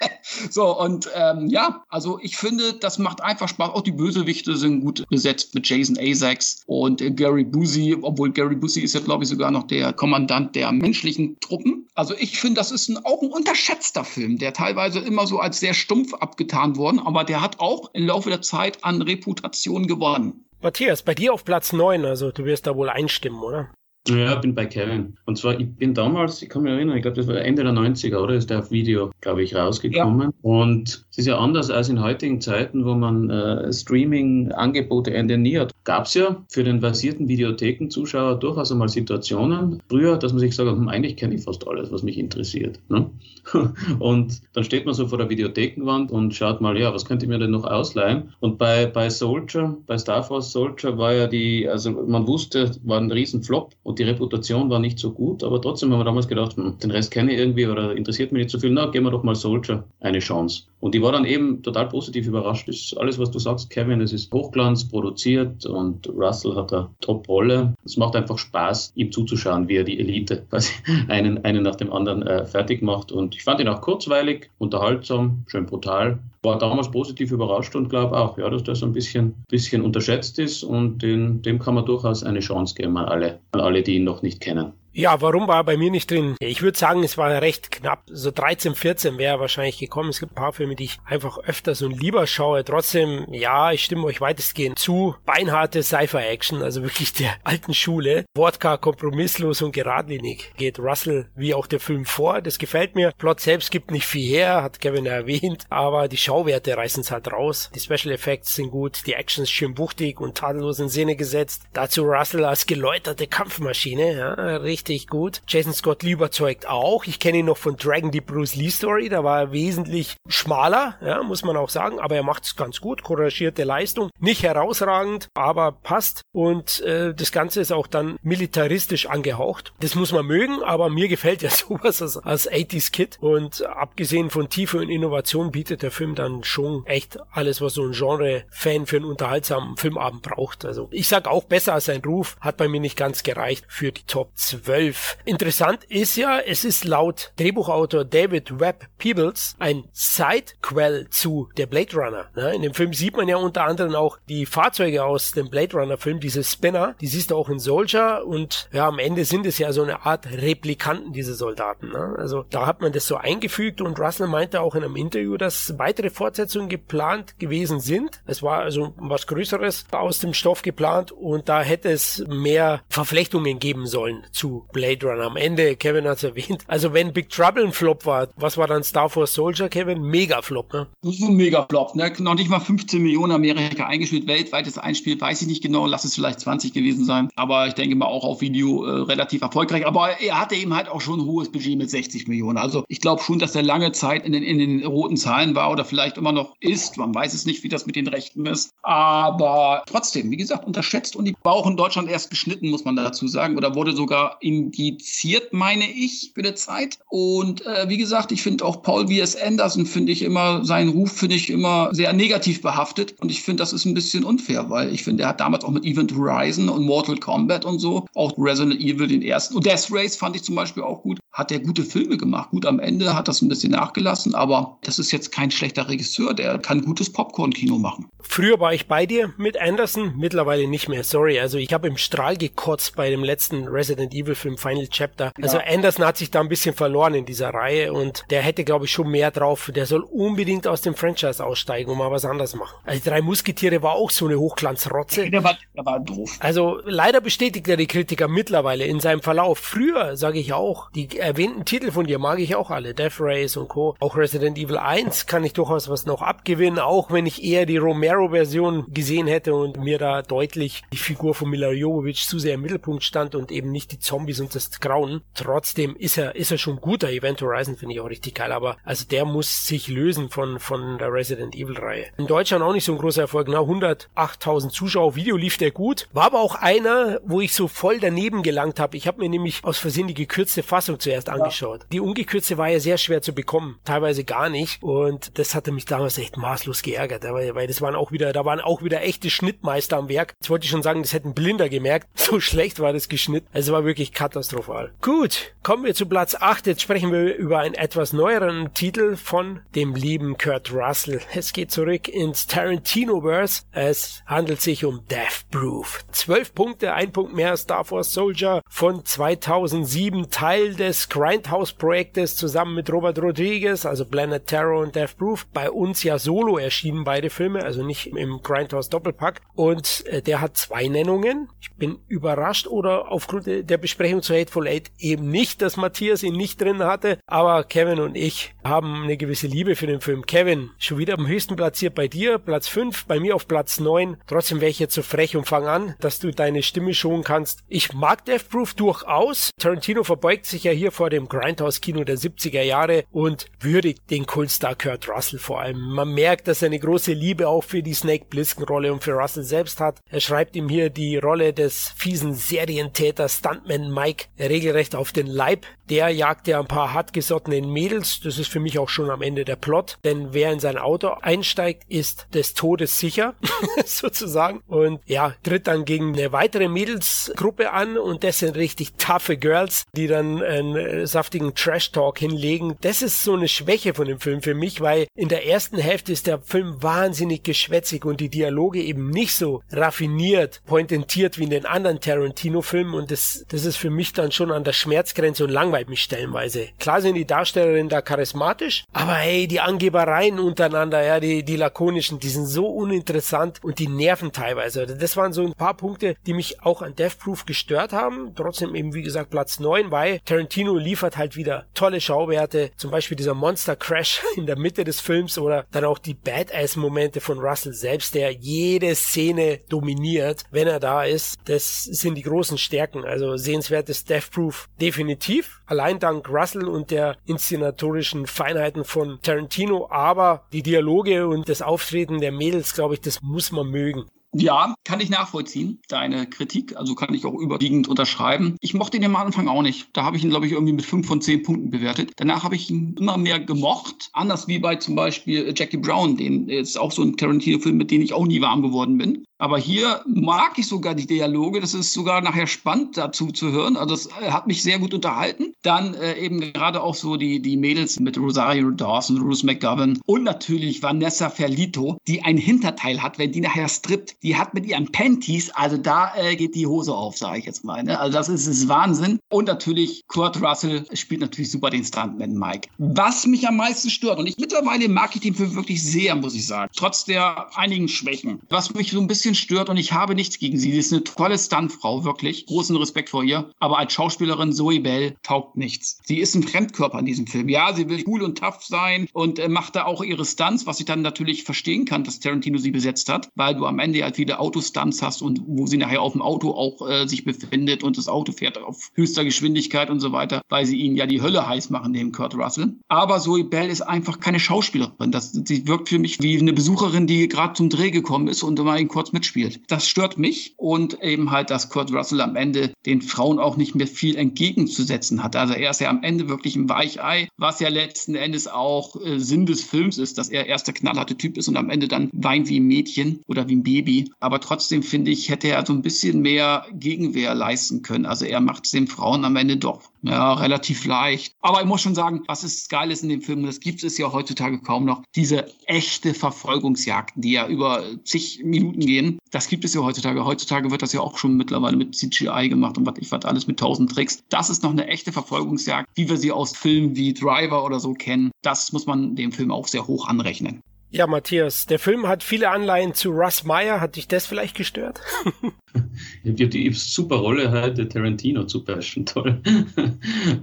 so, und ähm, ja, also ich finde, das macht einfach Spaß. Auch die Bösewichte sind gut besetzt mit Jason Isaacs und äh, Gary Busey, obwohl Gary Busey ist ja, glaube ich, sogar noch der Kommandant der menschlichen Truppen. Also ich finde, das ist ein, auch ein unterschätzter Film, der teilweise immer so als sehr stumpf abgetan worden, aber der hat auch im Laufe der Zeit an Reputation gewonnen. Matthias, bei dir auf Platz 9, also du wirst da wohl einstimmen, oder? Ja, bin bei Kevin. Und zwar, ich bin damals, ich kann mich erinnern, ich glaube, das war Ende der 90er, oder? Ist der auf Video, glaube ich, rausgekommen. Ja. Und es ist ja anders als in heutigen Zeiten, wo man äh, Streaming-Angebote Ende nie hat. Gab es ja für den versierten Videothekenzuschauer durchaus einmal Situationen früher, dass man sich sagt, hm, eigentlich kenne ich fast alles, was mich interessiert. Ne? und dann steht man so vor der Videothekenwand und schaut mal, ja, was könnte ich mir denn noch ausleihen? Und bei, bei Soldier, bei Star Force Soldier war ja die, also man wusste, war ein Riesenflop und die Reputation war nicht so gut, aber trotzdem haben wir damals gedacht, hm, den Rest kenne ich irgendwie oder interessiert mich nicht so viel, na, geben wir doch mal Soldier eine Chance. Und die war dann eben total positiv überrascht. Das ist alles, was du sagst, Kevin, es ist Hochglanz produziert und Russell hat eine Top-Rolle. Es macht einfach Spaß, ihm zuzuschauen, wie er die Elite quasi einen, einen nach dem anderen äh, fertig macht. Und ich fand ihn auch kurzweilig, unterhaltsam, schön brutal. War damals positiv überrascht und glaube auch, ja, dass das ein bisschen, bisschen unterschätzt ist und den, dem kann man durchaus eine Chance geben an alle, an alle, die ihn noch nicht kennen. Ja, warum war er bei mir nicht drin? Ich würde sagen, es war recht knapp. So 13, 14 wäre er wahrscheinlich gekommen. Es gibt ein paar Filme, die ich einfach öfters und lieber schaue. Trotzdem, ja, ich stimme euch weitestgehend zu. Beinharte Sci-Fi-Action, also wirklich der alten Schule. Wodka kompromisslos und geradlinig geht Russell wie auch der Film vor. Das gefällt mir. Plot selbst gibt nicht viel her, hat Kevin erwähnt, aber die Schauwerte reißen es halt raus. Die Special Effects sind gut, die Action ist schön wuchtig und tadellos in Szene gesetzt. Dazu Russell als geläuterte Kampfmaschine, ja, richtig richtig gut. Jason Scott Lee überzeugt auch. Ich kenne ihn noch von Dragon die Bruce Lee Story. Da war er wesentlich schmaler, ja, muss man auch sagen. Aber er macht es ganz gut. Couragierte Leistung. Nicht herausragend, aber passt. Und äh, das Ganze ist auch dann militaristisch angehaucht. Das muss man mögen, aber mir gefällt ja sowas als, als 80s Kid. Und abgesehen von Tiefe und Innovation bietet der Film dann schon echt alles, was so ein Genre-Fan für einen unterhaltsamen Filmabend braucht. Also ich sag auch besser als sein Ruf. Hat bei mir nicht ganz gereicht für die Top 12. 12. Interessant ist ja, es ist laut Drehbuchautor David Webb Peebles ein Sidequel zu der Blade Runner. Ja, in dem Film sieht man ja unter anderem auch die Fahrzeuge aus dem Blade Runner Film, diese Spinner, die siehst du auch in Soldier und ja, am Ende sind es ja so eine Art Replikanten, diese Soldaten. Ne? Also da hat man das so eingefügt und Russell meinte auch in einem Interview, dass weitere Fortsetzungen geplant gewesen sind. Es war also was Größeres aus dem Stoff geplant und da hätte es mehr Verflechtungen geben sollen zu Blade Runner. Am Ende, Kevin hat es erwähnt, also wenn Big Trouble ein Flop war, was war dann Star Force Soldier, Kevin? Mega Flop, ne? Das ist ein Mega-Flop, ne? Noch nicht mal 15 Millionen Amerika eingespielt, weltweites Einspiel, weiß ich nicht genau, lass es vielleicht 20 gewesen sein. Aber ich denke mal auch auf Video äh, relativ erfolgreich. Aber er hatte eben halt auch schon ein hohes Budget mit 60 Millionen. Also ich glaube schon, dass er lange Zeit in den, in den roten Zahlen war oder vielleicht immer noch ist. Man weiß es nicht, wie das mit den Rechten ist. Aber trotzdem, wie gesagt, unterschätzt und die war auch in Deutschland erst geschnitten, muss man dazu sagen. Oder wurde sogar indiziert, meine ich, für eine Zeit. Und äh, wie gesagt, ich finde auch Paul V.S. Anderson, finde ich immer, seinen Ruf finde ich immer sehr negativ behaftet. Und ich finde, das ist ein bisschen unfair, weil ich finde, er hat damals auch mit Event Horizon und Mortal Kombat und so, auch Resident Evil den ersten und Death Race fand ich zum Beispiel auch gut, hat er gute Filme gemacht. Gut, am Ende hat das ein bisschen nachgelassen, aber das ist jetzt kein schlechter Regisseur, der kann gutes Popcorn-Kino machen. Früher war ich bei dir mit Anderson, mittlerweile nicht mehr, sorry. Also ich habe im Strahl gekotzt bei dem letzten Resident Evil Film Final Chapter. Also Anderson hat sich da ein bisschen verloren in dieser Reihe und der hätte, glaube ich, schon mehr drauf. Der soll unbedingt aus dem Franchise aussteigen und mal was anderes machen. Also die drei Musketiere war auch so eine Hochglanzrotze. Der war, der war doof. Also leider bestätigt er die Kritiker mittlerweile in seinem Verlauf. Früher, sage ich auch, die erwähnten Titel von dir mag ich auch alle. Death Race und Co. Auch Resident Evil 1 kann ich durchaus was noch abgewinnen, auch wenn ich eher die Romero-Version gesehen hätte und mir da deutlich die Figur von Mila Jovovich zu sehr im Mittelpunkt stand und eben nicht die Zombies und das Grauen. Trotzdem ist er, ist er schon guter. Event Horizon finde ich auch richtig geil, aber also der muss sich lösen von, von der Resident Evil-Reihe. In Deutschland auch nicht so ein großer Erfolg. Na, 108.000 Zuschauer. Video lief der gut. War aber auch einer, wo ich so voll daneben gelangt habe. Ich habe mir nämlich aus Versehen die gekürzte Fassung zuerst angeschaut. Die ungekürzte war ja sehr schwer zu bekommen. Teilweise gar nicht. Und das hatte mich damals echt maßlos geärgert. Weil, weil das waren auch wieder, da waren auch wieder echte Schnittmeister am Werk. Jetzt wollte ich schon sagen, das hätten Blinder gemerkt. So schlecht war das geschnitten. Also war wirklich katastrophal. Gut, kommen wir zu Platz 8. Jetzt sprechen wir über einen etwas neueren Titel von dem lieben Kurt Russell. Es geht zurück ins Tarantino-Verse. Es handelt sich um Death Proof. Zwölf Punkte, ein Punkt mehr Star Force Soldier von 2007, Teil des Grindhouse-Projektes zusammen mit Robert Rodriguez, also Planet Terror und Death Proof. Bei uns ja solo erschienen beide Filme, also nicht im Grindhouse Doppelpack. Und äh, der hat zwei Nennungen. Ich bin überrascht oder aufgrund der Besprechung zu Hateful Eight eben nicht, dass Matthias ihn nicht drin hatte. Aber Kevin und ich haben eine gewisse Liebe für den Film. Kevin, schon wieder am höchsten platziert bei dir, Platz 5, bei mir auf Platz 9. Trotzdem wäre ich jetzt so frech und fang an, dass du deine Stimme schonen kannst. Ich mag Death Proof durchaus. Tarantino verbeugt sich ja hier vor dem Grindhouse-Kino der 70er Jahre und würdigt den Kultstar Kurt Russell vor allem. Man merkt, dass er eine große Liebe auch für die Snake Plissken-Rolle und für Russell selbst hat. Er schreibt ihm hier die Rolle des fiesen Serientäter Stuntman Mike regelrecht auf den Leib. Der jagt ja ein paar hartgesottenen Mädels. Das ist für mich auch schon am Ende der Plot. Denn wer in sein Auto einsteigt, ist des Todes sicher, sozusagen. Und ja, tritt dann gegen eine weitere Mädelsgruppe an und das sind richtig taffe Girls, die dann einen äh, saftigen Trash-Talk hinlegen. Das ist so eine Schwäche von dem Film für mich, weil in der ersten Hälfte ist der Film wahnsinnig geschwätzig und die Dialoge eben nicht so raffiniert, pointentiert wie in den anderen Tarantino-Filmen und das, das ist für mich dann schon an der Schmerzgrenze und langweilt mich stellenweise. Klar sind die Darstellerinnen da charismatisch, aber hey, die Angebereien untereinander, ja, die, die lakonischen, die sind so uninteressant und die nerven teilweise. Also das waren so ein paar Punkte, die mich auch an Death Proof gestört haben. Trotzdem eben, wie gesagt, Platz 9, weil Tarantino liefert halt wieder tolle Schauwerte. Zum Beispiel dieser Monster Crash in der Mitte des Films oder dann auch die Badass-Momente von Russell selbst, der jede Szene dominiert, wenn er da ist. Das sind die großen Stärken. Also sehenswertes Death Proof definitiv. Allein dank Russell und der inszenatorischen Feinheiten von Tarantino, aber die Dialoge und das Auftreten der Mädels, glaube ich, das muss man mögen. Ja, kann ich nachvollziehen, deine Kritik. Also kann ich auch überwiegend unterschreiben. Ich mochte ihn am Anfang auch nicht. Da habe ich ihn, glaube ich, irgendwie mit fünf von zehn Punkten bewertet. Danach habe ich ihn immer mehr gemocht. Anders wie bei zum Beispiel Jackie Brown, den ist auch so ein Tarantino-Film, mit dem ich auch nie warm geworden bin. Aber hier mag ich sogar die Dialoge. Das ist sogar nachher spannend dazu zu hören. Also das äh, hat mich sehr gut unterhalten. Dann äh, eben gerade auch so die, die Mädels mit Rosario Dawson, Bruce McGovern und natürlich Vanessa Ferlito, die ein Hinterteil hat, wenn die nachher strippt. Die hat mit ihren Panties, also da äh, geht die Hose auf, sage ich jetzt mal. Ne? Also das ist, ist Wahnsinn. Und natürlich Kurt Russell spielt natürlich super den Stuntman Mike. Was mich am meisten stört, und ich mittlerweile mag ich den Film wirklich sehr, muss ich sagen, trotz der einigen Schwächen. Was mich so ein bisschen bisschen stört und ich habe nichts gegen sie. Sie ist eine tolle Stuntfrau, wirklich. Großen Respekt vor ihr. Aber als Schauspielerin Zoe Bell taugt nichts. Sie ist ein Fremdkörper in diesem Film. Ja, sie will cool und tough sein und äh, macht da auch ihre Stunts, was ich dann natürlich verstehen kann, dass Tarantino sie besetzt hat, weil du am Ende halt viele Autostunts hast und wo sie nachher auf dem Auto auch äh, sich befindet und das Auto fährt auf höchster Geschwindigkeit und so weiter, weil sie ihnen ja die Hölle heiß machen, dem Kurt Russell. Aber Zoe Bell ist einfach keine Schauspielerin. Das, sie wirkt für mich wie eine Besucherin, die gerade zum Dreh gekommen ist und mal kurz mitspielt. Das stört mich und eben halt, dass Kurt Russell am Ende den Frauen auch nicht mehr viel entgegenzusetzen hat. Also er ist ja am Ende wirklich ein Weichei, was ja letzten Endes auch äh, Sinn des Films ist, dass er erst der knallharte Typ ist und am Ende dann weint wie ein Mädchen oder wie ein Baby. Aber trotzdem finde ich, hätte er so ein bisschen mehr Gegenwehr leisten können. Also er macht es den Frauen am Ende doch ja, relativ leicht. Aber ich muss schon sagen, was ist geil ist in dem Film, das gibt es ja heutzutage kaum noch, diese echte Verfolgungsjagden, die ja über zig Minuten gehen. Das gibt es ja heutzutage. Heutzutage wird das ja auch schon mittlerweile mit CGI gemacht und was ich was alles mit tausend Tricks. Das ist noch eine echte Verfolgungsjagd, wie wir sie aus Filmen wie Driver oder so kennen. Das muss man dem Film auch sehr hoch anrechnen. Ja, Matthias, der Film hat viele Anleihen zu Russ Meyer. Hat dich das vielleicht gestört? die, die super Rolle heute, Tarantino zu bashen, toll.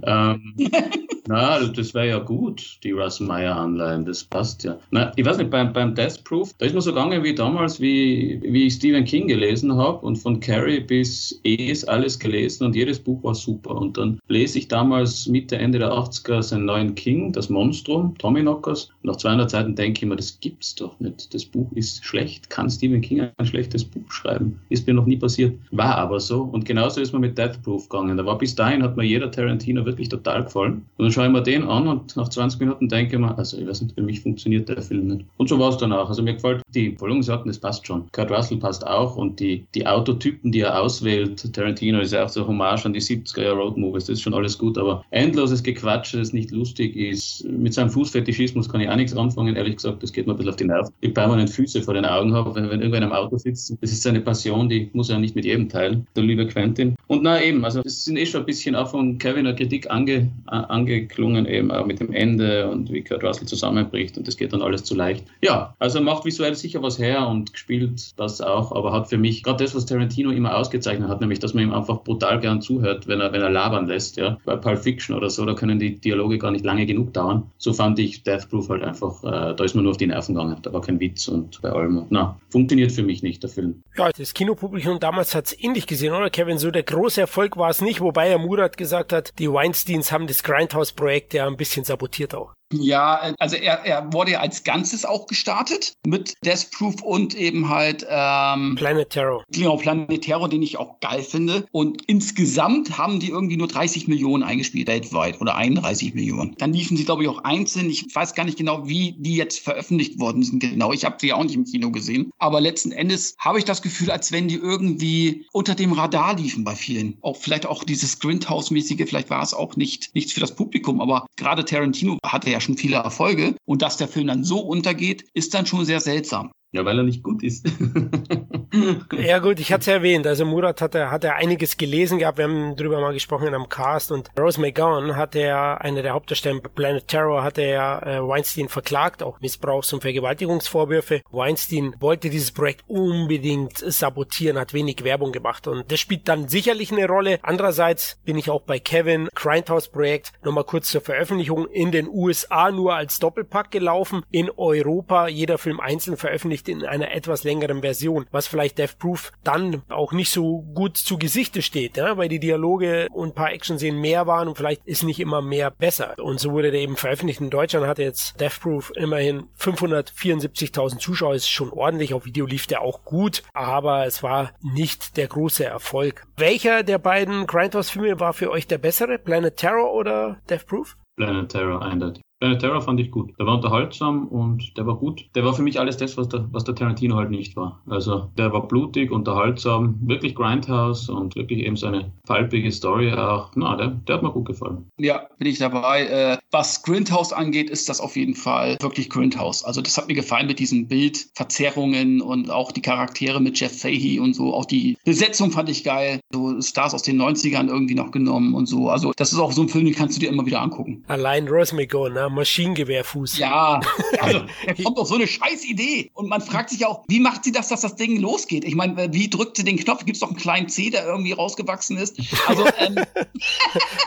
ähm, na, das wäre ja gut, die Russ Meyer Anleihen, das passt ja. Na, ich weiß nicht, beim, beim Death Proof, da ist mir so gegangen wie damals, wie, wie ich Stephen King gelesen habe und von Carrie bis Es alles gelesen und jedes Buch war super. Und dann lese ich damals Mitte, Ende der 80er seinen neuen King, das Monstrum, Tommy Knockers. nach 200 Seiten denke ich mir, das gibt's doch nicht. Das Buch ist schlecht. Kann Stephen King ein schlechtes Buch schreiben? Ist mir noch nie passiert. War aber so. Und genauso ist man mit Death Proof gegangen. Da war bis dahin hat mir jeder Tarantino wirklich total gefallen. Und dann schaue ich mir den an und nach 20 Minuten denke ich mir, also ich weiß nicht, für mich funktioniert der Film nicht. Und so war es dann auch. Also mir gefällt die Verfolgungsjagden, das passt schon. Kurt Russell passt auch und die, die Autotypen, die er auswählt, Tarantino ist ja auch so Hommage an die 70er Road Movies, das ist schon alles gut, aber endloses Gequatsch, das nicht lustig ist. Mit seinem Fußfetischismus kann ich auch nichts anfangen, ehrlich gesagt, das geht mir ein bisschen auf die Nerven. Ich permanent Füße vor den Augen habe, wenn, wenn irgendwer in einem Auto sitzt. Das ist seine Passion, die muss er nicht mit jedem teilen, der liebe Quentin. Und na eben, also es sind eh schon ein bisschen auch von Kevin eine Kritik ange, angeklungen, eben auch mit dem Ende und wie Kurt Russell zusammenbricht und das geht dann alles zu leicht. Ja, also macht visuell sicher was her und gespielt das auch, aber hat für mich gerade das, was Tarantino immer ausgezeichnet hat, nämlich, dass man ihm einfach brutal gern zuhört, wenn er, wenn er labern lässt, ja. Bei Pulp Fiction oder so, da können die Dialoge gar nicht lange genug dauern. So fand ich Death Proof halt einfach, äh, da ist man nur auf die Nerven gegangen, da war kein Witz und bei allem, na, funktioniert für mich nicht, der Film. Ja, das Kinopublikum damals hat es ähnlich gesehen, oder Kevin? So der große Erfolg war es nicht, wobei er Murat gesagt hat, die Weinsteins haben das Grindhouse-Projekt ja ein bisschen sabotiert auch. Ja, also er, er wurde ja als Ganzes auch gestartet mit Death Proof und eben halt ähm, Planet Terror. Genau, Planet Terror, den ich auch geil finde. Und insgesamt haben die irgendwie nur 30 Millionen eingespielt weltweit oder 31 Millionen. Dann liefen sie, glaube ich, auch einzeln. Ich weiß gar nicht genau, wie die jetzt veröffentlicht worden sind. Genau, ich habe sie ja auch nicht im Kino gesehen. Aber letzten Endes habe ich das Gefühl, als wenn die irgendwie unter dem Radar liefen bei vielen. Auch vielleicht auch dieses Grindhouse-mäßige, vielleicht war es auch nicht nichts für das Publikum, aber gerade Tarantino hatte ja ja schon viele Erfolge. Und dass der Film dann so untergeht, ist dann schon sehr seltsam. Ja, weil er nicht gut ist. ja gut, ich hatte es ja erwähnt. Also Murat hat er, hat er einiges gelesen gehabt. Wir haben drüber mal gesprochen in einem Cast. Und Rose McGowan hat er, eine der Hauptdarsteller Planet Terror, hat er ja äh, Weinstein verklagt, auch Missbrauchs- und Vergewaltigungsvorwürfe. Weinstein wollte dieses Projekt unbedingt sabotieren, hat wenig Werbung gemacht. Und das spielt dann sicherlich eine Rolle. Andererseits bin ich auch bei Kevin. Grindhouse-Projekt nochmal kurz zur Veröffentlichung in den USA nur als Doppelpack gelaufen. In Europa jeder Film einzeln veröffentlicht in einer etwas längeren Version, was vielleicht Death Proof dann auch nicht so gut zu Gesichte steht, ja, weil die Dialoge und ein paar Action-Szenen mehr waren und vielleicht ist nicht immer mehr besser. Und so wurde der eben veröffentlicht. In Deutschland hatte jetzt Death Proof immerhin 574.000 Zuschauer, ist schon ordentlich. Auf Video lief der auch gut, aber es war nicht der große Erfolg. Welcher der beiden Grindhouse-Filme war für euch der bessere? Planet Terror oder Death Proof? Planet Terror, eindeutig. Planet Terror fand ich gut. Der war unterhaltsam und der war gut. Der war für mich alles das, was der, was der Tarantino halt nicht war. Also der war blutig, unterhaltsam, wirklich Grindhouse und wirklich eben seine falpige Story auch. Na, der, der hat mir gut gefallen. Ja, bin ich dabei. Äh, was Grindhouse angeht, ist das auf jeden Fall wirklich Grindhouse. Also das hat mir gefallen mit diesen Bildverzerrungen und auch die Charaktere mit Jeff Fahey und so. Auch die Besetzung fand ich geil. so Stars aus den 90ern irgendwie noch genommen und so. Also das ist auch so ein Film, den kannst du dir immer wieder angucken. Allein Rosmigo, ne? Maschinengewehrfuß. Ja, also er kommt auf so eine scheiß Idee. Und man fragt sich auch, wie macht sie das, dass das Ding losgeht? Ich meine, wie drückt sie den Knopf? Gibt es doch einen kleinen C, der irgendwie rausgewachsen ist? Also, ähm,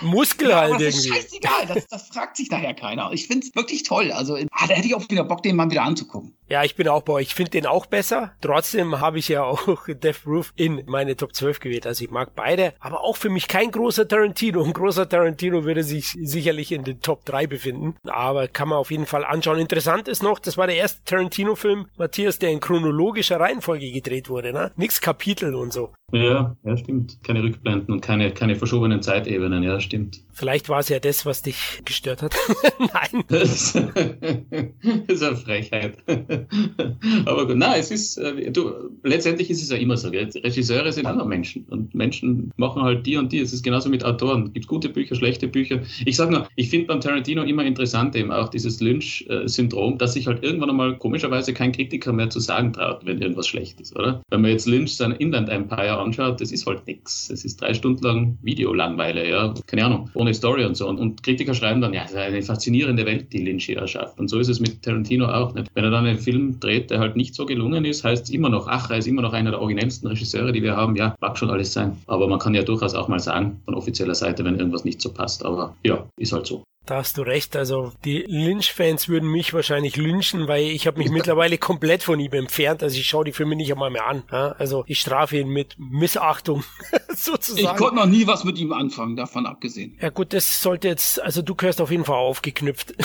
Muskel halt aber das ist irgendwie. scheißegal. Das, das fragt sich nachher keiner. Ich finde es wirklich toll. Also, ah, da hätte ich auch wieder Bock, den mal wieder anzugucken. Ja, ich bin auch bei euch. Ich finde den auch besser. Trotzdem habe ich ja auch Death Proof in meine Top 12 gewählt. Also ich mag beide, aber auch für mich kein großer Tarantino. Ein großer Tarantino würde sich sicherlich in den Top 3 befinden. Aber kann man auf jeden Fall anschauen. Interessant ist noch, das war der erste Tarantino-Film, Matthias, der in chronologischer Reihenfolge gedreht wurde. Ne? Nix Kapitel und so. Ja, ja, stimmt. Keine Rückblenden und keine, keine verschobenen Zeitebenen, ja, stimmt. Vielleicht war es ja das, was dich gestört hat. Nein. Das ist eine Frechheit. Aber gut, nein, es ist, äh, du, letztendlich ist es ja immer so, gell? Regisseure sind auch noch Menschen und Menschen machen halt die und die. Es ist genauso mit Autoren. Es gibt gute Bücher, schlechte Bücher. Ich sag nur, ich finde beim Tarantino immer interessant eben auch dieses Lynch-Syndrom, dass sich halt irgendwann einmal komischerweise kein Kritiker mehr zu sagen traut, wenn irgendwas schlecht ist, oder? Wenn man jetzt Lynch sein Inland Empire anschaut, das ist halt nix. Es ist drei Stunden lang Videolangweile, ja. Keine Ahnung, ohne Story und so. Und, und Kritiker schreiben dann, ja, es ist eine faszinierende Welt, die Lynch hier erschafft. Und so ist es mit Tarantino auch nicht. Wenn er dann einen Film dreht, der halt nicht so gelungen ist, heißt es immer noch, ach, er ist immer noch einer der originellsten Regisseure, die wir haben. Ja, mag schon alles sein. Aber man kann ja durchaus auch mal sagen, von offizieller Seite, wenn irgendwas nicht so passt. Aber ja, ist halt so. Da hast du recht. Also die Lynch-Fans würden mich wahrscheinlich lynchen, weil ich habe mich mittlerweile komplett von ihm entfernt. Also ich schaue die Filme nicht einmal mehr an. Ja? Also ich strafe ihn mit Missachtung sozusagen. Ich konnte noch nie was mit ihm anfangen, davon abgesehen. Ja gut, das sollte jetzt, also du gehörst auf jeden Fall aufgeknüpft.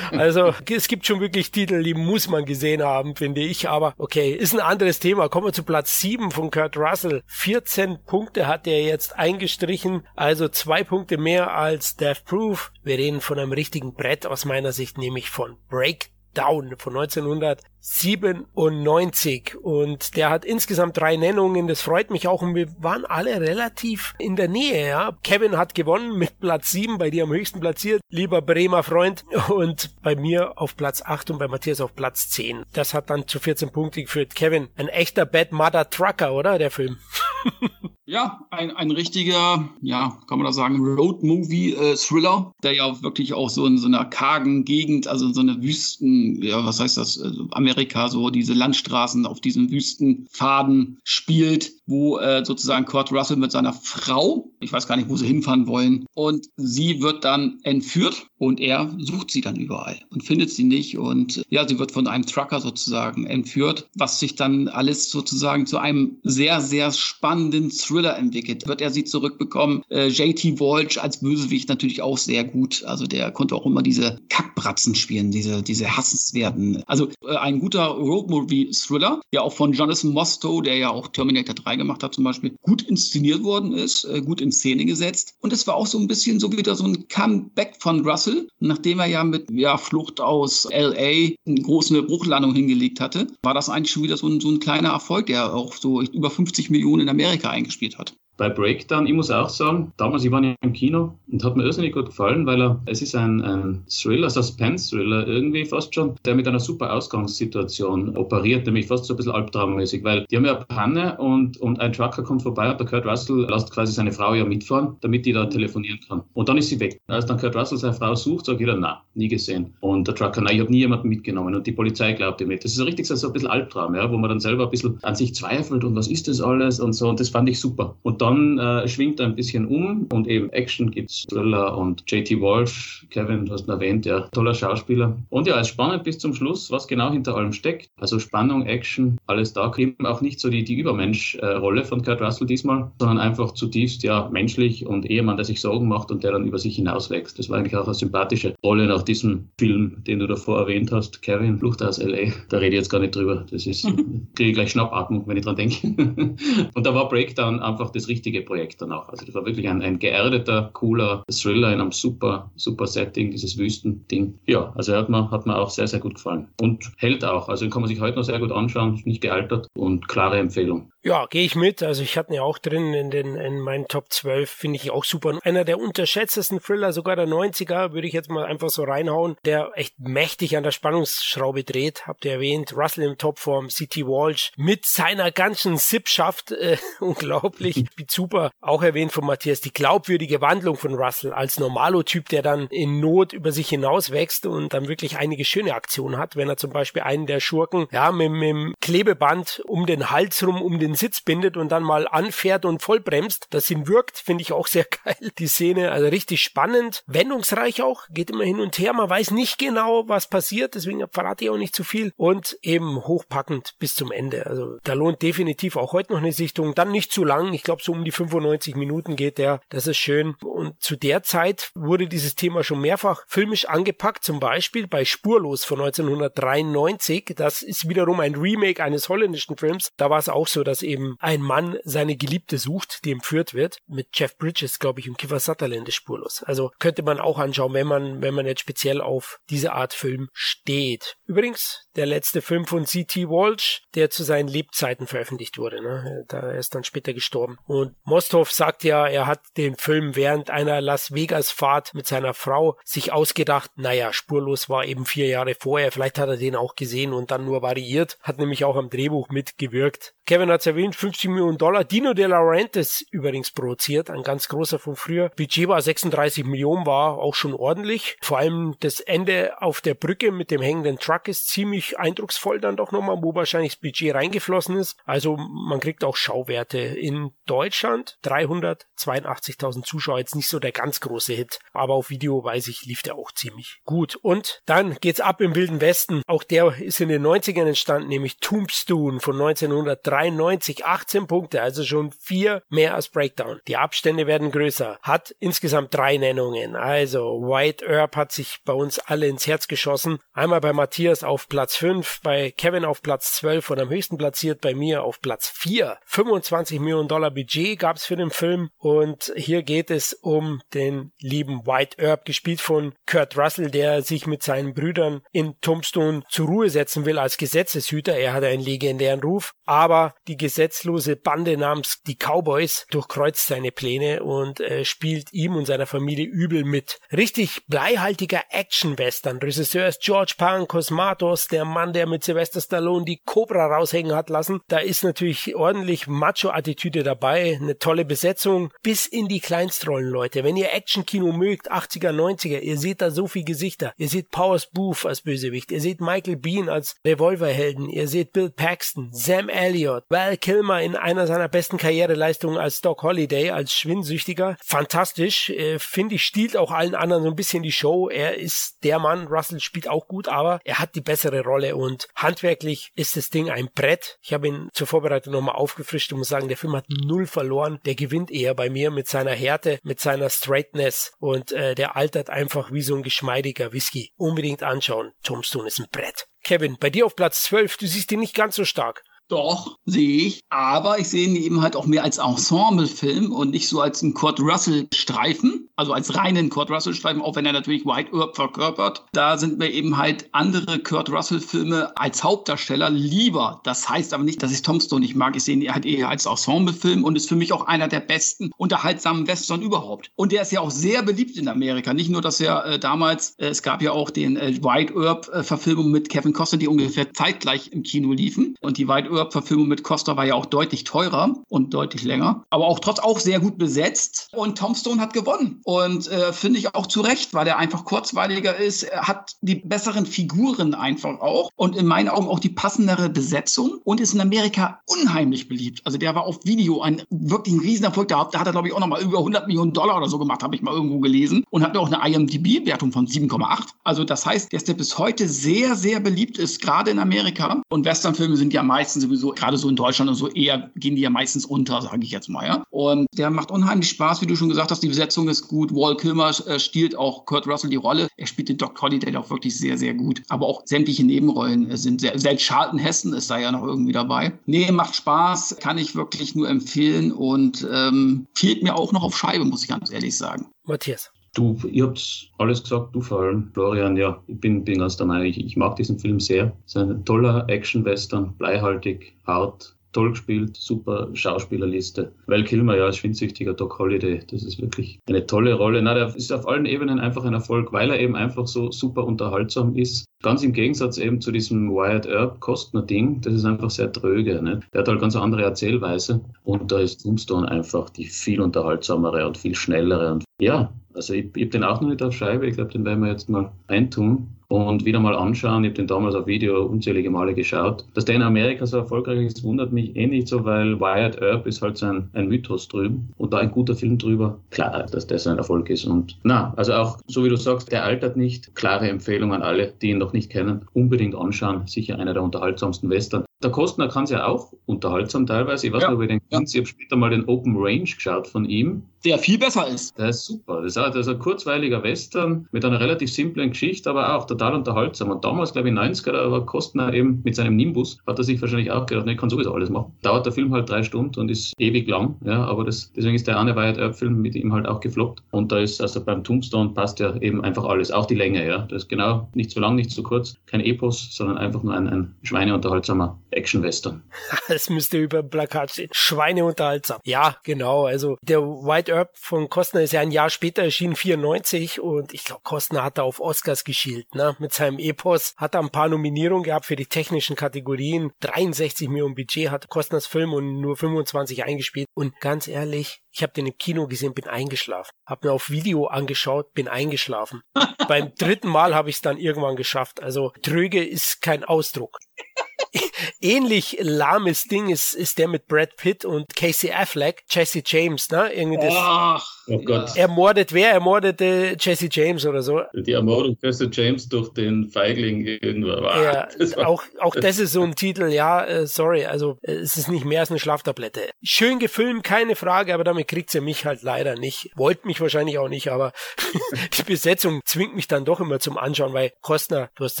also es gibt schon wirklich Titel, die muss man gesehen haben, finde ich. Aber okay, ist ein anderes Thema. Kommen wir zu Platz 7 von Kurt Russell. 14 Punkte hat er jetzt eingestrichen, also zwei Punkte mehr als Death Proof. Wir reden von einem richtigen Brett aus meiner Sicht, nämlich von Breakdown von 1997 und der hat insgesamt drei Nennungen, das freut mich auch und wir waren alle relativ in der Nähe, ja. Kevin hat gewonnen mit Platz 7, bei dir am höchsten platziert, lieber Bremer Freund und bei mir auf Platz 8 und bei Matthias auf Platz 10. Das hat dann zu 14 Punkten geführt. Kevin, ein echter Bad Mother Trucker, oder der Film? Ja, ein, ein richtiger, ja, kann man da sagen, Road-Movie-Thriller, der ja wirklich auch so in so einer kargen Gegend, also in so einer Wüsten, ja, was heißt das, also Amerika, so diese Landstraßen auf diesen Wüstenfaden spielt, wo äh, sozusagen Kurt Russell mit seiner Frau, ich weiß gar nicht, wo sie hinfahren wollen, und sie wird dann entführt und er sucht sie dann überall und findet sie nicht und ja, sie wird von einem Trucker sozusagen entführt, was sich dann alles sozusagen zu einem sehr, sehr spannenden Thriller entwickelt. Wird er sie zurückbekommen? Äh, JT Walsh als Bösewicht natürlich auch sehr gut. Also der konnte auch immer diese Kackbratzen spielen, diese, diese hassenswerten. Also äh, ein guter Roadmovie-Thriller, der auch von Jonathan Mostow, der ja auch Terminator 3 gemacht hat zum Beispiel, gut inszeniert worden ist, äh, gut in Szene gesetzt. Und es war auch so ein bisschen so wieder so ein Comeback von Russell, nachdem er ja mit ja, Flucht aus L.A. eine große Bruchlandung hingelegt hatte, war das eigentlich schon wieder so ein, so ein kleiner Erfolg, der auch so über 50 Millionen in Amerika eingespielt hat. Bei Breakdown, ich muss auch sagen, damals, ich war nicht im Kino und hat mir irrsinnig gut gefallen, weil er, es ist ein, ein Thriller, Suspense-Thriller irgendwie fast schon, der mit einer super Ausgangssituation operiert, nämlich fast so ein bisschen albtraummäßig, weil die haben ja eine Panne und, und ein Trucker kommt vorbei und der Kurt Russell lässt quasi seine Frau ja mitfahren, damit die da telefonieren kann. Und dann ist sie weg. Als dann Kurt Russell seine Frau sucht, sagt jeder, na, nie gesehen. Und der Trucker, na, ich habe nie jemanden mitgenommen und die Polizei glaubt ihm nicht. Das ist richtig so ein bisschen Albtraum, ja, wo man dann selber ein bisschen an sich zweifelt und was ist das alles und so und das fand ich super. Und dann äh, schwingt er ein bisschen um und eben Action gibt's Thriller und JT Walsh, Kevin, du hast ihn erwähnt, ja, toller Schauspieler. Und ja, es ist spannend bis zum Schluss, was genau hinter allem steckt. Also Spannung, Action, alles da. Eben auch nicht so die, die Übermensch-Rolle von Kurt Russell diesmal, sondern einfach zutiefst ja menschlich und Ehemann, der sich Sorgen macht und der dann über sich hinauswächst. Das war eigentlich auch eine sympathische Rolle nach diesem Film, den du davor erwähnt hast, Kevin, Flucht aus L.A. Da rede ich jetzt gar nicht drüber. Das ist, kriege ich gleich Schnappatmung, wenn ich dran denke. und da war Breakdown einfach das richtige Projekt. dann auch. Also das war wirklich ein, ein geerdeter, cooler Thriller in einem super, super Setting, dieses Wüstending. Ja, also hat mir, hat mir auch sehr, sehr gut gefallen. Und hält auch. Also den kann man sich heute noch sehr gut anschauen, nicht gealtert und klare Empfehlung. Ja, gehe ich mit. Also ich hatte ihn ja auch drin in den in meinen Top 12, finde ich auch super. Einer der unterschätztesten Thriller, sogar der 90er, würde ich jetzt mal einfach so reinhauen, der echt mächtig an der Spannungsschraube dreht. Habt ihr erwähnt, Russell im Topform, CT Walsh mit seiner ganzen Sippschaft, äh, unglaublich, wie super. Auch erwähnt von Matthias, die glaubwürdige Wandlung von Russell als Normalo-Typ, der dann in Not über sich hinaus wächst und dann wirklich einige schöne Aktionen hat, wenn er zum Beispiel einen der Schurken, ja, mit, mit dem Klebeband um den Hals rum, um den Sitz bindet und dann mal anfährt und vollbremst. Das ihn wirkt, finde ich auch sehr geil. Die Szene, also richtig spannend, wendungsreich auch, geht immer hin und her. Man weiß nicht genau, was passiert, deswegen verrate ich auch nicht zu viel und eben hochpackend bis zum Ende. Also da lohnt definitiv auch heute noch eine Sichtung. Dann nicht zu lang. Ich glaube, so um die 95 Minuten geht der. Das ist schön. Und zu der Zeit wurde dieses Thema schon mehrfach filmisch angepackt. Zum Beispiel bei Spurlos von 1993. Das ist wiederum ein Remake eines holländischen Films. Da war es auch so, dass eben ein Mann seine Geliebte sucht, die entführt wird. Mit Jeff Bridges, glaube ich, und Kiefer Sutherland ist spurlos. Also könnte man auch anschauen, wenn man, wenn man jetzt speziell auf diese Art Film steht. Übrigens, der letzte Film von C.T. Walsh, der zu seinen Lebzeiten veröffentlicht wurde. Ne? Da ist dann später gestorben. Und Mosthoff sagt ja, er hat den Film während einer Las Vegas Fahrt mit seiner Frau sich ausgedacht, naja, spurlos war eben vier Jahre vorher, vielleicht hat er den auch gesehen und dann nur variiert, hat nämlich auch am Drehbuch mitgewirkt. Kevin hat erwähnt, 50 Millionen Dollar. Dino De Laurentiis übrigens produziert, ein ganz großer von früher. Budget war 36 Millionen, war auch schon ordentlich. Vor allem das Ende auf der Brücke mit dem hängenden Truck ist ziemlich eindrucksvoll dann doch nochmal, wo wahrscheinlich das Budget reingeflossen ist. Also man kriegt auch Schauwerte. In Deutschland 382.000 Zuschauer, jetzt nicht so der ganz große Hit, aber auf Video weiß ich, lief der auch ziemlich gut. Und dann geht's ab im Wilden Westen. Auch der ist in den 90ern entstanden, nämlich Tombstone von 1903 93, 18 Punkte, also schon vier mehr als Breakdown. Die Abstände werden größer. Hat insgesamt drei Nennungen. Also White Earp hat sich bei uns alle ins Herz geschossen. Einmal bei Matthias auf Platz 5, bei Kevin auf Platz 12 und am höchsten platziert bei mir auf Platz 4. 25 Millionen Dollar Budget gab es für den Film und hier geht es um den lieben White Earp, gespielt von Kurt Russell, der sich mit seinen Brüdern in Tombstone zur Ruhe setzen will als Gesetzeshüter. Er hat einen legendären Ruf, aber die gesetzlose Bande namens die Cowboys durchkreuzt seine Pläne und äh, spielt ihm und seiner Familie übel mit. Richtig bleihaltiger Action-Western. Regisseur ist George Pan Cosmatos, der Mann, der mit Sylvester Stallone die Cobra raushängen hat lassen. Da ist natürlich ordentlich Macho-Attitüde dabei, eine tolle Besetzung, bis in die Kleinstrollen, Leute. Wenn ihr Action-Kino mögt, 80er, 90er, ihr seht da so viel Gesichter. Ihr seht Powers Booth als Bösewicht, ihr seht Michael Bean als Revolverhelden, ihr seht Bill Paxton, Sam Elliott, Shot. Val Kilmer in einer seiner besten Karriereleistungen als Doc Holiday, als Schwindsüchtiger. Fantastisch. Äh, Finde ich, stiehlt auch allen anderen so ein bisschen die Show. Er ist der Mann. Russell spielt auch gut, aber er hat die bessere Rolle und handwerklich ist das Ding ein Brett. Ich habe ihn zur Vorbereitung nochmal aufgefrischt und muss sagen, der Film hat null verloren. Der gewinnt eher bei mir mit seiner Härte, mit seiner Straightness und äh, der altert einfach wie so ein geschmeidiger Whisky. Unbedingt anschauen. Tombstone ist ein Brett. Kevin, bei dir auf Platz 12, du siehst ihn nicht ganz so stark. Doch, sehe ich. Aber ich sehe ihn eben halt auch mehr als Ensemblefilm und nicht so als ein Kurt Russell-Streifen. Also als reinen Kurt Russell-Streifen, auch wenn er natürlich White Earp verkörpert. Da sind mir eben halt andere Kurt Russell-Filme als Hauptdarsteller lieber. Das heißt aber nicht, dass ich Tombstone nicht mag. Ich sehe ihn halt eher als Ensemblefilm und ist für mich auch einer der besten unterhaltsamen Western überhaupt. Und der ist ja auch sehr beliebt in Amerika. Nicht nur, dass er äh, damals, äh, es gab ja auch den äh, White Earp-Verfilmung mit Kevin Costner, die ungefähr zeitgleich im Kino liefen. Und die White Earp-Verfilmung mit Costa war ja auch deutlich teurer und deutlich länger, aber auch trotz auch sehr gut besetzt. Und Tombstone hat gewonnen. Und äh, finde ich auch zu Recht, weil er einfach kurzweiliger ist. Hat die besseren Figuren einfach auch und in meinen Augen auch die passendere Besetzung und ist in Amerika unheimlich beliebt. Also der war auf Video ein wirklich ein Riesenerfolg. Da, da hat er, glaube ich, auch nochmal über 100 Millionen Dollar oder so gemacht, habe ich mal irgendwo gelesen. Und hat auch eine IMDb-Wertung von 7,8. Also das heißt, dass der bis heute sehr, sehr beliebt ist, gerade in Amerika. Und Westernfilme sind ja meistens sowieso, gerade so in Deutschland und so, eher gehen die ja meistens unter, sage ich jetzt mal. Ja? Und der macht unheimlich Spaß, wie du schon gesagt hast. Die Besetzung ist gut. Wall Kilmer äh, stiehlt auch Kurt Russell die Rolle. Er spielt den Doc Holiday auch wirklich sehr, sehr gut. Aber auch sämtliche Nebenrollen sind sehr, selbst Charlton Hessen ist da ja noch irgendwie dabei. Nee, macht Spaß, kann ich wirklich nur empfehlen und ähm, fehlt mir auch noch auf Scheibe, muss ich ganz ehrlich sagen. Matthias. Du, ihr habt alles gesagt, du vor allem, Florian, ja, ich bin, bin ganz der Meinung, ich, ich mag diesen Film sehr. Es ist ein toller Action-Western, bleihaltig, hart, toll gespielt, super Schauspielerliste. Val Kilmer, ja, als schwindsüchtiger Doc Holliday, das ist wirklich eine tolle Rolle. Na, der ist auf allen Ebenen einfach ein Erfolg, weil er eben einfach so super unterhaltsam ist. Ganz im Gegensatz eben zu diesem Wyatt Earp Kostner Ding, das ist einfach sehr tröge. Ne? Der hat halt ganz andere Erzählweise und da ist Tombstone einfach die viel unterhaltsamere und viel schnellere und ja, also ich, ich habe den auch noch nicht auf Scheibe, ich glaube, den werden wir jetzt mal eintun und wieder mal anschauen. Ich habe den damals auf Video unzählige Male geschaut. Dass der in Amerika so erfolgreich ist, wundert mich eh nicht so, weil Wyatt Earp ist halt so ein, ein Mythos drüben und da ein guter Film drüber. Klar, dass der so ein Erfolg ist. Und na, also auch, so wie du sagst, der altert nicht. Klare Empfehlung an alle, die ihn noch nicht kennen. Unbedingt anschauen. Sicher einer der unterhaltsamsten Western. Der Kostner kann es ja auch unterhaltsam teilweise. Ich weiß ja. nicht, ob ihr den kennt. Ich habe später mal den Open Range geschaut von ihm. Der viel besser ist. Der ist super. Das ist, auch, das ist ein kurzweiliger Western mit einer relativ simplen Geschichte, aber auch total unterhaltsam. Und damals, glaube ich, in den 90er, da war Kostner eben mit seinem Nimbus, hat er sich wahrscheinlich auch gedacht, ne, ich kann sowieso alles machen. Dauert der Film halt drei Stunden und ist ewig lang. Ja, aber das, deswegen ist der eine Wyatt Earp-Film mit ihm halt auch gefloppt. Und da ist also beim Tombstone passt ja eben einfach alles. Auch die Länge, ja. Das ist genau nicht zu lang, nicht zu kurz. Kein Epos, sondern einfach nur ein, ein schweineunterhaltsamer Action-Western. Das müsste über Plakat stehen. Schweineunterhaltsam. Ja, genau. Also der White Earp von Kostner ist ja ein Jahr später erschienen, 94. Und ich glaube, Kostner hat da auf Oscars geschielt. Ne? Mit seinem Epos hat er ein paar Nominierungen gehabt für die technischen Kategorien. 63 Millionen Budget hat Kostners Film und nur 25 eingespielt. Und ganz ehrlich, ich habe den im Kino gesehen, bin eingeschlafen. Hab mir auf Video angeschaut, bin eingeschlafen. Beim dritten Mal habe ich es dann irgendwann geschafft. Also tröge ist kein Ausdruck. Ähnlich lahmes Ding ist, ist der mit Brad Pitt und Casey Affleck, Jesse James, ne? Irgendwie das, Ach, Oh Gott. Ermordet wer? Ermordete Jesse James oder so. Die Ermordung Jesse James durch den Feigling irgendwo. Ja, das war- auch, auch das ist so ein Titel, ja, äh, sorry, also äh, es ist nicht mehr als eine Schlaftablette. Schön gefilmt, keine Frage, aber damit kriegt sie mich halt leider nicht. Wollt mich wahrscheinlich auch nicht, aber die Besetzung zwingt mich dann doch immer zum Anschauen, weil Kostner, du hast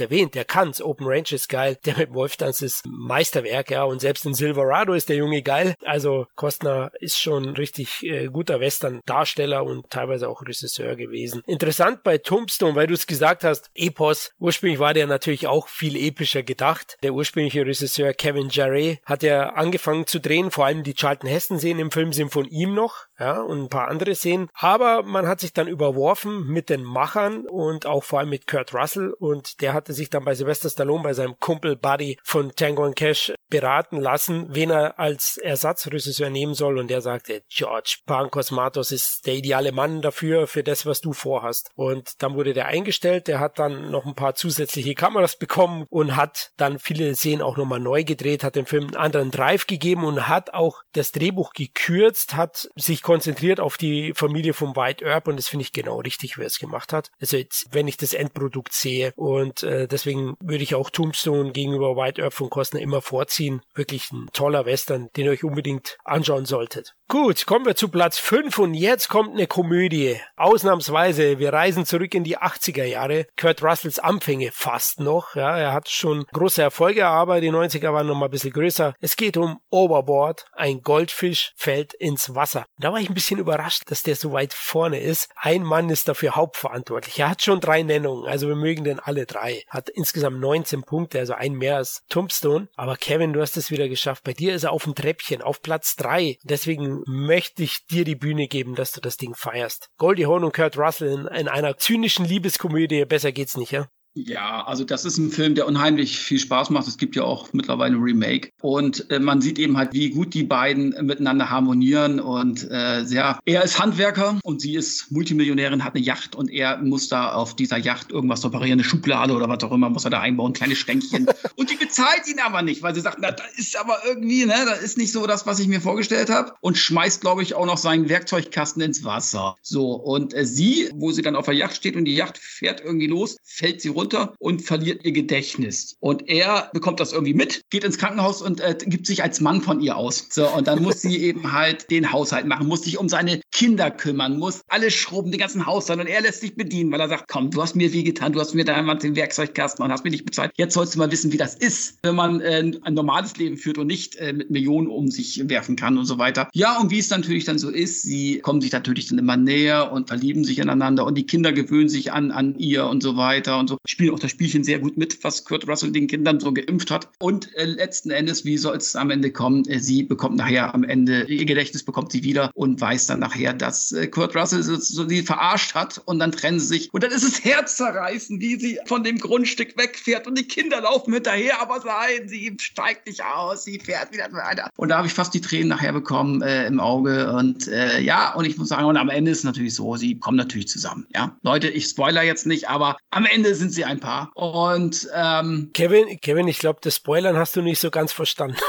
erwähnt, der kann's, Open Range ist geil, der mit Wolftanz ist Meisterwerk, ja, und selbst in Silverado ist der Junge geil. Also Kostner ist schon richtig äh, guter Western-Darsteller und teilweise auch Regisseur gewesen. Interessant bei Tombstone, weil du es gesagt hast, Epos, ursprünglich war der natürlich auch viel epischer gedacht. Der ursprüngliche Regisseur Kevin Jarre hat ja angefangen zu drehen, vor allem die Charlton Heston-Szenen im Film sind von ihm noch, ja, und ein paar andere Szenen. Aber man hat sich dann überworfen mit den Machern und auch vor allem mit Kurt Russell und der hatte sich dann bei Sylvester Stallone, bei seinem Kumpel Buddy von Tango and Cash beraten lassen, wen er als Ersatzregisseur nehmen soll und der sagte, George Pankosmatos ist der ideale Mann dafür, für das, was du vorhast. Und dann wurde der eingestellt, der hat dann noch ein paar zusätzliche Kameras bekommen und hat dann viele Szenen auch nochmal neu gedreht, hat dem Film einen anderen Drive gegeben und hat auch das Drehbuch gekürzt, hat sich konzentriert auf die Familie von White Earp und das finde ich genau richtig, wie er es gemacht hat. Also jetzt, wenn ich das Endprodukt sehe und äh, deswegen würde ich auch Tombstone gegenüber White Earp von Costner immer vorziehen. Wirklich ein toller Western, den ihr euch unbedingt anschauen solltet. Gut, kommen wir zu Platz 5 und jetzt kommt eine Komödie. Ausnahmsweise, wir reisen zurück in die 80er Jahre. Kurt Russells Anfänge fast noch. Ja, er hat schon große Erfolge, aber die 90er waren noch mal ein bisschen größer. Es geht um Overboard. Ein Goldfisch fällt ins Wasser. Da war ich ein bisschen überrascht, dass der so weit vorne ist. Ein Mann ist dafür hauptverantwortlich. Er hat schon drei Nennungen, also wir mögen den alle drei. Hat insgesamt 19 Punkte, also ein mehr als Tombstone. Aber Kevin, du hast es wieder geschafft. Bei dir ist er auf dem Treppchen, auf Platz drei. Deswegen möchte ich dir die Bühne geben, dass du das Ding feierst. Goldie Hawn und Kurt Russell in, in einer zynischen Liebeskomödie. Besser geht's nicht, ja? Ja, also das ist ein Film, der unheimlich viel Spaß macht. Es gibt ja auch mittlerweile ein Remake. Und äh, man sieht eben halt, wie gut die beiden miteinander harmonieren. Und äh, sehr, er ist Handwerker und sie ist Multimillionärin, hat eine Yacht und er muss da auf dieser Yacht irgendwas reparieren, eine Schublade oder was auch immer, muss er da einbauen, kleine Schränkchen. und die bezahlt ihn aber nicht, weil sie sagt, na, da ist aber irgendwie, ne, das ist nicht so das, was ich mir vorgestellt habe. Und schmeißt, glaube ich, auch noch seinen Werkzeugkasten ins Wasser. So, und äh, sie, wo sie dann auf der Yacht steht und die Yacht fährt irgendwie los, fällt sie runter und verliert ihr Gedächtnis. Und er bekommt das irgendwie mit, geht ins Krankenhaus und äh, gibt sich als Mann von ihr aus. So, und dann muss sie eben halt den Haushalt machen, muss sich um seine Kinder kümmern, muss alles schrubben, den ganzen Haushalt. Und er lässt sich bedienen, weil er sagt, komm, du hast mir wie getan, du hast mir damals den Werkzeugkasten und hast mir nicht bezahlt. Jetzt sollst du mal wissen, wie das ist, wenn man äh, ein normales Leben führt und nicht äh, mit Millionen um sich werfen kann und so weiter. Ja, und wie es natürlich dann so ist, sie kommen sich natürlich dann immer näher und verlieben sich ineinander und die Kinder gewöhnen sich an, an ihr und so weiter und so. Spielen auch das Spielchen sehr gut mit, was Kurt Russell den Kindern so geimpft hat. Und äh, letzten Endes, wie soll es am Ende kommen? Äh, sie bekommt nachher am Ende, ihr Gedächtnis bekommt sie wieder und weiß dann nachher, dass äh, Kurt Russell so, so sie verarscht hat und dann trennen sie sich. Und dann ist es herzzerreißend, wie sie von dem Grundstück wegfährt und die Kinder laufen hinterher, aber nein, sie steigt nicht aus, sie fährt wieder weiter. Und da habe ich fast die Tränen nachher bekommen äh, im Auge und äh, ja, und ich muss sagen, und am Ende ist es natürlich so, sie kommen natürlich zusammen. Ja, Leute, ich spoiler jetzt nicht, aber am Ende sind sie ein Paar. Und ähm, Kevin, Kevin, ich glaube, das Spoilern hast du nicht so ganz verstanden.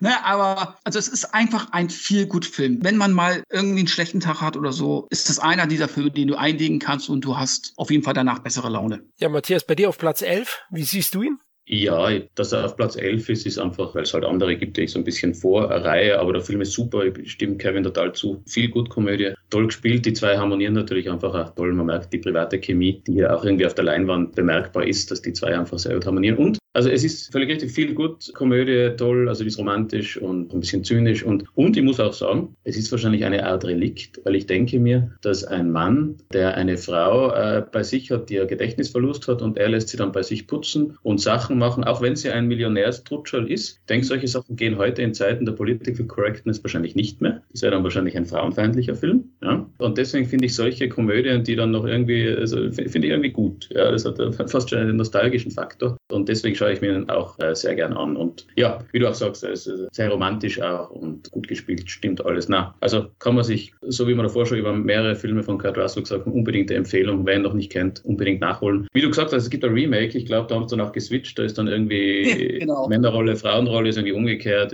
Ne, aber also es ist einfach ein viel gut Film. Wenn man mal irgendwie einen schlechten Tag hat oder so, ist das einer dieser Filme, den du einlegen kannst und du hast auf jeden Fall danach bessere Laune. Ja, Matthias, bei dir auf Platz 11, wie siehst du ihn? Ja, dass er auf Platz 11 ist, ist einfach, weil es halt andere gibt, die ich so ein bisschen vorreihe, aber der Film ist super, ich stimme Kevin total zu. Viel gut Komödie, toll gespielt, die zwei harmonieren natürlich einfach auch toll. Man merkt die private Chemie, die hier auch irgendwie auf der Leinwand bemerkbar ist, dass die zwei einfach sehr gut harmonieren. Und also es ist völlig richtig, viel gut, Komödie toll, also die ist romantisch und ein bisschen zynisch und, und ich muss auch sagen, es ist wahrscheinlich eine Art Relikt, weil ich denke mir, dass ein Mann, der eine Frau äh, bei sich hat, die einen Gedächtnisverlust hat und er lässt sie dann bei sich putzen und Sachen machen, auch wenn sie ein Millionärstrutscherl ist. Ich denke, solche Sachen gehen heute in Zeiten der Political Correctness wahrscheinlich nicht mehr. Das wäre dann wahrscheinlich ein frauenfeindlicher Film. Ja? Und deswegen finde ich solche Komödien, die dann noch irgendwie, also finde ich irgendwie gut. Ja, das hat fast schon einen nostalgischen Faktor. Und deswegen schaue ich mir auch äh, sehr gern an. Und ja, wie du auch sagst, es ist sehr romantisch auch und gut gespielt, stimmt alles. Na, also kann man sich, so wie man davor schon über mehrere Filme von Kurt Russell gesagt haben, unbedingt eine Empfehlung, wer ihn noch nicht kennt, unbedingt nachholen. Wie du gesagt hast, es gibt ein Remake, ich glaube, da haben sie dann auch geswitcht, da ist dann irgendwie genau. Männerrolle, Frauenrolle ist irgendwie umgekehrt.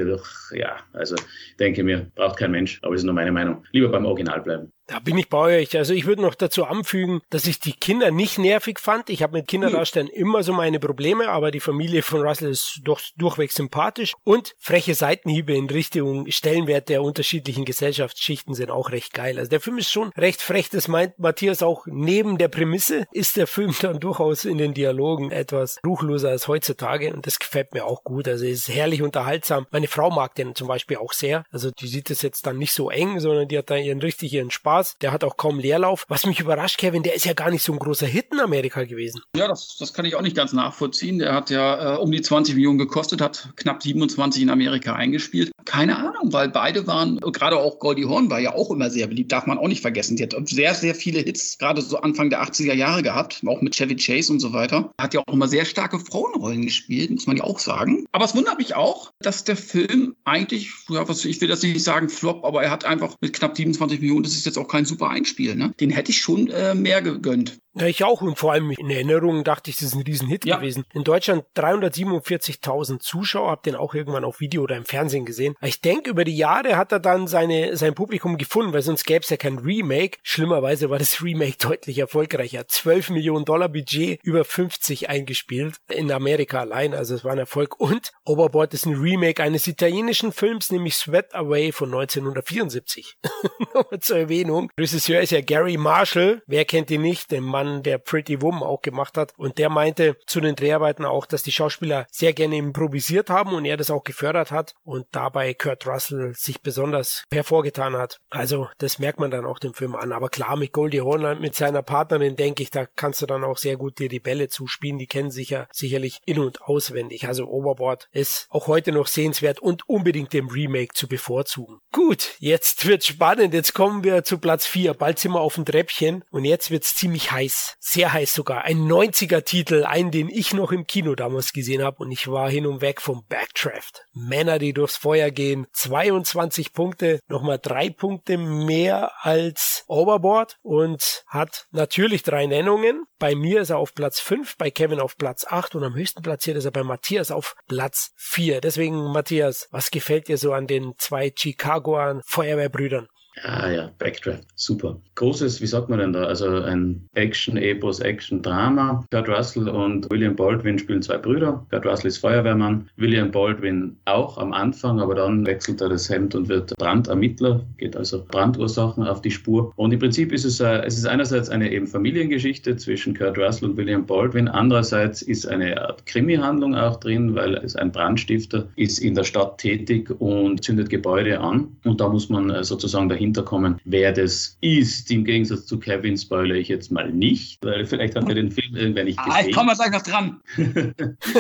Ja, also denke mir, braucht kein Mensch, aber ist nur meine Meinung. Lieber beim Original bleiben. Da bin ich bei euch. Also ich würde noch dazu anfügen, dass ich die Kinder nicht nervig fand. Ich habe mit Kinderdarstellern hm. immer so meine Probleme, aber die Familie von Russell ist doch durchweg sympathisch und freche Seitenhiebe in Richtung Stellenwert der unterschiedlichen Gesellschaftsschichten sind auch recht geil. Also der Film ist schon recht frech. Das meint Matthias auch neben der Prämisse ist der Film dann durchaus in den Dialogen etwas ruchloser als heutzutage und das gefällt mir auch gut. Also es ist herrlich unterhaltsam. Meine Frau mag den zum Beispiel auch sehr. Also die sieht es jetzt dann nicht so eng, sondern die hat da ihren richtigen Spaß Spaß. Der hat auch kaum Leerlauf. Was mich überrascht, Kevin, der ist ja gar nicht so ein großer Hit in Amerika gewesen. Ja, das, das kann ich auch nicht ganz nachvollziehen. Der hat ja äh, um die 20 Millionen gekostet, hat knapp 27 in Amerika eingespielt. Keine Ahnung, weil beide waren, gerade auch Goldie Horn war ja auch immer sehr beliebt, darf man auch nicht vergessen. Die hat sehr, sehr viele Hits, gerade so Anfang der 80er Jahre gehabt, auch mit Chevy Chase und so weiter. Hat ja auch immer sehr starke Frauenrollen gespielt, muss man ja auch sagen. Aber es wundert mich auch, dass der Film eigentlich, ja, was, ich will das nicht sagen Flop, aber er hat einfach mit knapp 27 Millionen, das ist jetzt auch kein super Einspiel, ne? Den hätte ich schon äh, mehr gegönnt. Ja, ich auch. Und vor allem in Erinnerung dachte ich, das ist ein Riesenhit ja. gewesen. In Deutschland 347.000 Zuschauer, hab den auch irgendwann auf Video oder im Fernsehen gesehen. Ich denke, über die Jahre hat er dann seine, sein Publikum gefunden, weil sonst gäbe es ja kein Remake. Schlimmerweise war das Remake deutlich erfolgreicher. 12 Millionen Dollar Budget, über 50 eingespielt. In Amerika allein, also es war ein Erfolg. Und Overboard ist ein Remake eines italienischen Films, nämlich Sweat Away von 1974. Nochmal zur Erwähnung. Regisseur ist ja Gary Marshall. Wer kennt ihn nicht? Den Mann Mann, der Pretty Woman auch gemacht hat. Und der meinte zu den Dreharbeiten auch, dass die Schauspieler sehr gerne improvisiert haben und er das auch gefördert hat und dabei Kurt Russell sich besonders hervorgetan hat. Also das merkt man dann auch dem Film an. Aber klar, mit Goldie Hawn, mit seiner Partnerin, denke ich, da kannst du dann auch sehr gut dir die Bälle zuspielen. Die kennen sich ja sicherlich in- und auswendig. Also Overboard ist auch heute noch sehenswert und unbedingt dem Remake zu bevorzugen. Gut, jetzt wird's spannend. Jetzt kommen wir zu Platz 4. Bald sind wir auf dem Treppchen und jetzt wird's ziemlich heiß heiß, sehr heiß sogar. Ein 90er-Titel, einen, den ich noch im Kino damals gesehen habe und ich war hin und weg vom Backdraft. Männer, die durchs Feuer gehen, 22 Punkte, nochmal drei Punkte mehr als Overboard und hat natürlich drei Nennungen. Bei mir ist er auf Platz 5, bei Kevin auf Platz 8 und am höchsten platziert ist er bei Matthias auf Platz 4. Deswegen, Matthias, was gefällt dir so an den zwei Chicagoer Feuerwehrbrüdern? Ah ja, Backdraft, super. Großes, wie sagt man denn da? Also ein Action-Epos, Action-Drama. Kurt Russell und William Baldwin spielen zwei Brüder. Kurt Russell ist Feuerwehrmann, William Baldwin auch am Anfang, aber dann wechselt er das Hemd und wird Brandermittler, geht also Brandursachen auf die Spur. Und im Prinzip ist es, äh, es ist einerseits eine eben Familiengeschichte zwischen Kurt Russell und William Baldwin, andererseits ist eine Art Krimi-Handlung auch drin, weil es ein Brandstifter ist in der Stadt tätig und zündet Gebäude an und da muss man äh, sozusagen dahinter dahinter kommen, wer das ist. Im Gegensatz zu Kevin spoilere ich jetzt mal nicht, weil vielleicht hat er den Film irgendwer nicht gesehen. Ah, ich komme mal gleich noch dran.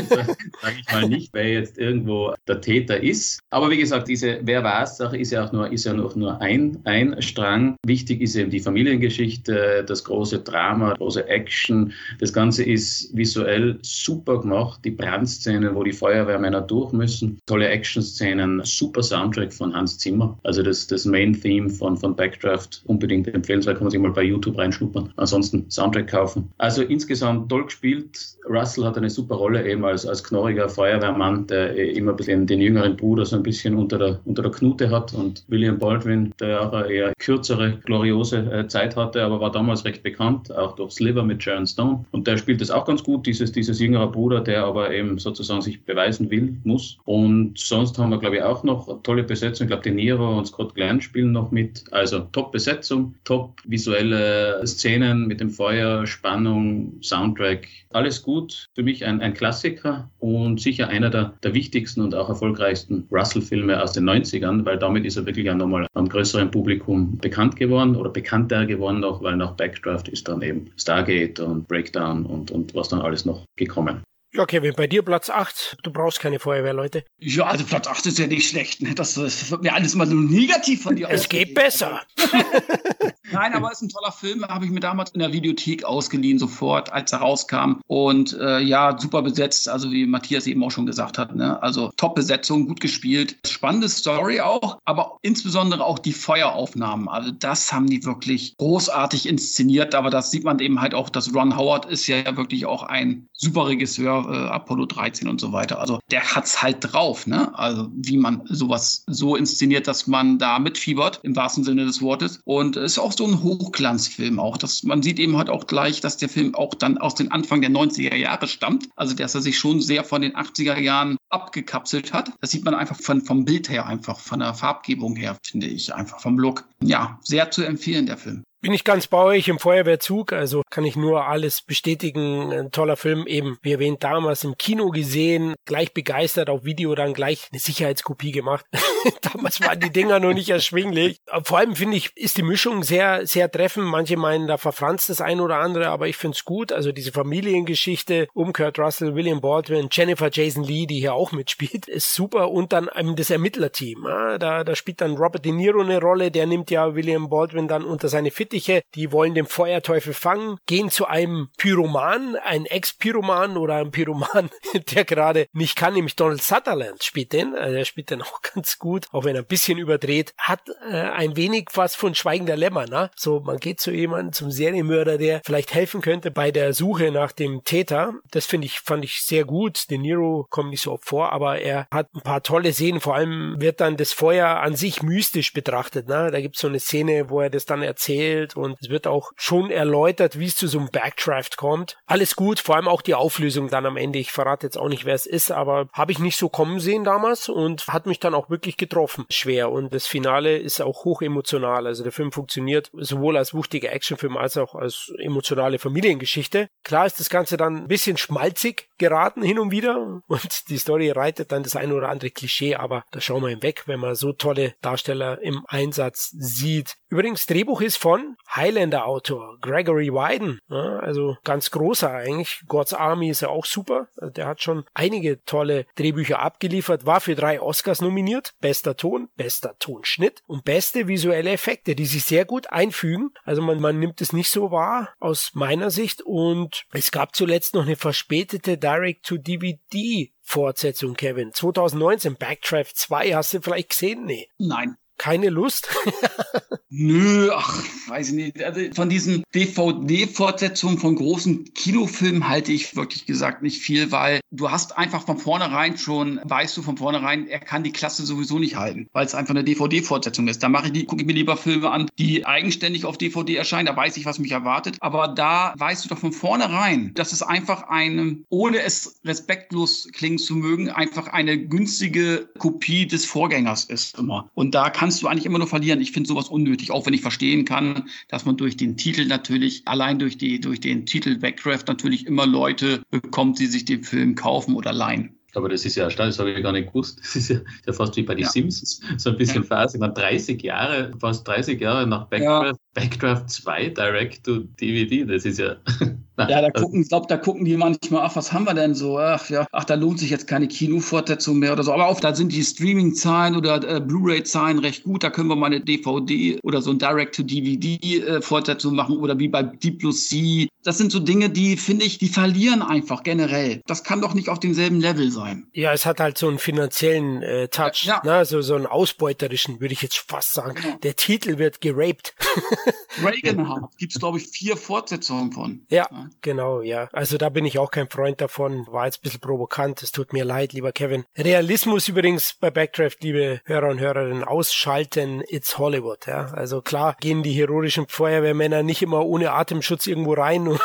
Sage ich mal nicht, wer jetzt irgendwo der Täter ist. Aber wie gesagt, diese Wer war's Sache ist ja auch nur, ist ja noch nur ein, ein Strang. Wichtig ist eben die Familiengeschichte, das große Drama, große Action. Das Ganze ist visuell super gemacht. Die Brandszenen, wo die Feuerwehrmänner durch müssen. Tolle Action-Szenen, super Soundtrack von Hans Zimmer. Also das, das Main-Theme von, von Backdraft unbedingt empfehlenswert. Kann man sich mal bei YouTube reinschnuppern. Ansonsten Soundtrack kaufen. Also insgesamt toll gespielt. Russell hat eine super Rolle eben als, als knorriger Feuerwehrmann, der immer ein bisschen den jüngeren Bruder so ein bisschen unter der, unter der Knute hat und William Baldwin, der auch eine eher kürzere, gloriose äh, Zeit hatte, aber war damals recht bekannt, auch durch Sliver mit Sharon Stone. Und der spielt das auch ganz gut, dieses, dieses jüngere Bruder, der aber eben sozusagen sich beweisen will, muss. Und sonst haben wir, glaube ich, auch noch tolle Besetzung. Ich glaube, De Niro und Scott Glenn spielen noch mit. Also Top-Besetzung, top visuelle Szenen mit dem Feuer, Spannung, Soundtrack, alles gut. Für mich ein, ein Klassiker und sicher einer der, der wichtigsten und auch erfolgreichsten Russell-Filme aus den 90ern, weil damit ist er wirklich auch nochmal am größeren Publikum bekannt geworden oder bekannter geworden noch, weil nach Backdraft ist dann eben Stargate und Breakdown und, und was dann alles noch gekommen. Ja, Kevin, bei dir Platz 8. Du brauchst keine Feuerwehrleute. Ja, also Platz 8 ist ja nicht schlecht. Ne? Das, das wird mir alles immer nur negativ von dir Es geht besser. Nein, aber es ist ein toller Film. Habe ich mir damals in der Videothek ausgeliehen, sofort, als er rauskam. Und äh, ja, super besetzt. Also wie Matthias eben auch schon gesagt hat. Ne? Also Top-Besetzung, gut gespielt. Spannende Story auch, aber insbesondere auch die Feueraufnahmen. Also das haben die wirklich großartig inszeniert. Aber das sieht man eben halt auch, dass Ron Howard ist ja wirklich auch ein super Regisseur äh, Apollo 13 und so weiter. Also der hat's halt drauf, ne? Also wie man sowas so inszeniert, dass man da mitfiebert, im wahrsten Sinne des Wortes. Und es ist auch so ein Hochglanzfilm auch. Dass man sieht eben halt auch gleich, dass der Film auch dann aus den Anfang der 90er Jahre stammt. Also dass er sich schon sehr von den 80er Jahren abgekapselt hat. Das sieht man einfach von, vom Bild her, einfach von der Farbgebung her, finde ich, einfach vom Look. Ja, sehr zu empfehlen, der Film. Bin ich ganz bei euch im Feuerwehrzug, also kann ich nur alles bestätigen. Ein toller Film, eben wie erwähnt, damals im Kino gesehen, gleich begeistert, auf Video dann gleich eine Sicherheitskopie gemacht. damals waren die Dinger noch nicht erschwinglich. Vor allem finde ich, ist die Mischung sehr, sehr treffend. Manche meinen, da verfranst das ein oder andere, aber ich finde es gut. Also diese Familiengeschichte um Kurt Russell, William Baldwin, Jennifer Jason Lee, die hier auch mitspielt, ist super. Und dann eben das Ermittlerteam. Da, da spielt dann Robert De Niro eine Rolle, der nimmt ja William Baldwin dann unter seine Fitte Jugendliche, die wollen den Feuerteufel fangen, gehen zu einem Pyroman, ein Ex-Pyroman oder ein Pyroman, der gerade nicht kann, nämlich Donald Sutherland spielt den. Also er spielt den auch ganz gut, auch wenn er ein bisschen überdreht. Hat äh, ein wenig was von Schweigender Lämmer, ne? So, man geht zu jemandem, zum Serienmörder, der vielleicht helfen könnte bei der Suche nach dem Täter. Das finde ich, fand ich sehr gut. De Niro kommt nicht so oft vor, aber er hat ein paar tolle Szenen. Vor allem wird dann das Feuer an sich mystisch betrachtet, ne? Da gibt's so eine Szene, wo er das dann erzählt, erzählt und es wird auch schon erläutert, wie es zu so einem Backdraft kommt. Alles gut, vor allem auch die Auflösung dann am Ende. Ich verrate jetzt auch nicht, wer es ist, aber habe ich nicht so kommen sehen damals und hat mich dann auch wirklich getroffen. Schwer und das Finale ist auch hoch emotional. Also der Film funktioniert sowohl als wuchtiger Actionfilm als auch als emotionale Familiengeschichte. Klar ist das Ganze dann ein bisschen schmalzig geraten hin und wieder und die Story reitet dann das ein oder andere Klischee, aber da schauen wir hinweg, wenn man so tolle Darsteller im Einsatz sieht. Übrigens, Drehbuch ist von Highlander-Autor Gregory Wyden. Ja, also ganz großer eigentlich. God's Army ist ja auch super. Der hat schon einige tolle Drehbücher abgeliefert, war für drei Oscars nominiert. Bester Ton, bester Tonschnitt und beste visuelle Effekte, die sich sehr gut einfügen. Also man, man nimmt es nicht so wahr aus meiner Sicht. Und es gab zuletzt noch eine verspätete Direct-to-DVD Fortsetzung, Kevin. 2019, Backdraft 2, hast du vielleicht gesehen? Nee. Nein. Keine Lust? Nö, ach, weiß ich nicht. Also von diesen DVD-Fortsetzungen von großen Kinofilmen halte ich wirklich gesagt nicht viel, weil du hast einfach von vornherein schon, weißt du von vornherein, er kann die Klasse sowieso nicht halten, weil es einfach eine DVD-Fortsetzung ist. Da mache ich die, gucke ich mir lieber Filme an, die eigenständig auf DVD erscheinen, da weiß ich, was mich erwartet. Aber da weißt du doch von vornherein, dass es einfach eine, ohne es respektlos klingen zu mögen, einfach eine günstige Kopie des Vorgängers ist immer. Und da kannst du eigentlich immer nur verlieren. Ich finde sowas unnötig nötig, auch wenn ich verstehen kann, dass man durch den Titel natürlich, allein durch, die, durch den Titel Backdraft natürlich immer Leute bekommt, die sich den Film kaufen oder leihen. Aber das ist ja erstaunlich, das habe ich gar nicht gewusst. Das ist ja, ja fast wie bei den ja. Simpsons, so ein bisschen ja. Phase. Ich meine, 30 Jahre, fast 30 Jahre nach Backdraft. Backdraft 2 Direct to DVD, das ist ja. ja, da gucken, ich glaube, da gucken die manchmal, ach, was haben wir denn so? Ach ja, ach, da lohnt sich jetzt keine Kinofortsetzung mehr oder so. Aber auch da sind die Streaming-Zahlen oder äh, Blu-ray-Zahlen recht gut. Da können wir mal eine DVD oder so ein Direct-to-DVD-Fortsetzung äh, machen oder wie bei Deep Blue Sea. Das sind so Dinge, die, finde ich, die verlieren einfach generell. Das kann doch nicht auf demselben Level sein. Ja, es hat halt so einen finanziellen äh, Touch, ja. ne? so, so einen ausbeuterischen, würde ich jetzt fast sagen. Ja. Der Titel wird geraped. Reaganheart gibt es, glaube ich, vier Fortsetzungen von. Ja, ja, genau, ja. Also da bin ich auch kein Freund davon. War jetzt ein bisschen provokant. Es tut mir leid, lieber Kevin. Realismus übrigens bei Backdraft, liebe Hörer und Hörerinnen, ausschalten. It's Hollywood, ja. Also klar gehen die heroischen Feuerwehrmänner nicht immer ohne Atemschutz irgendwo rein und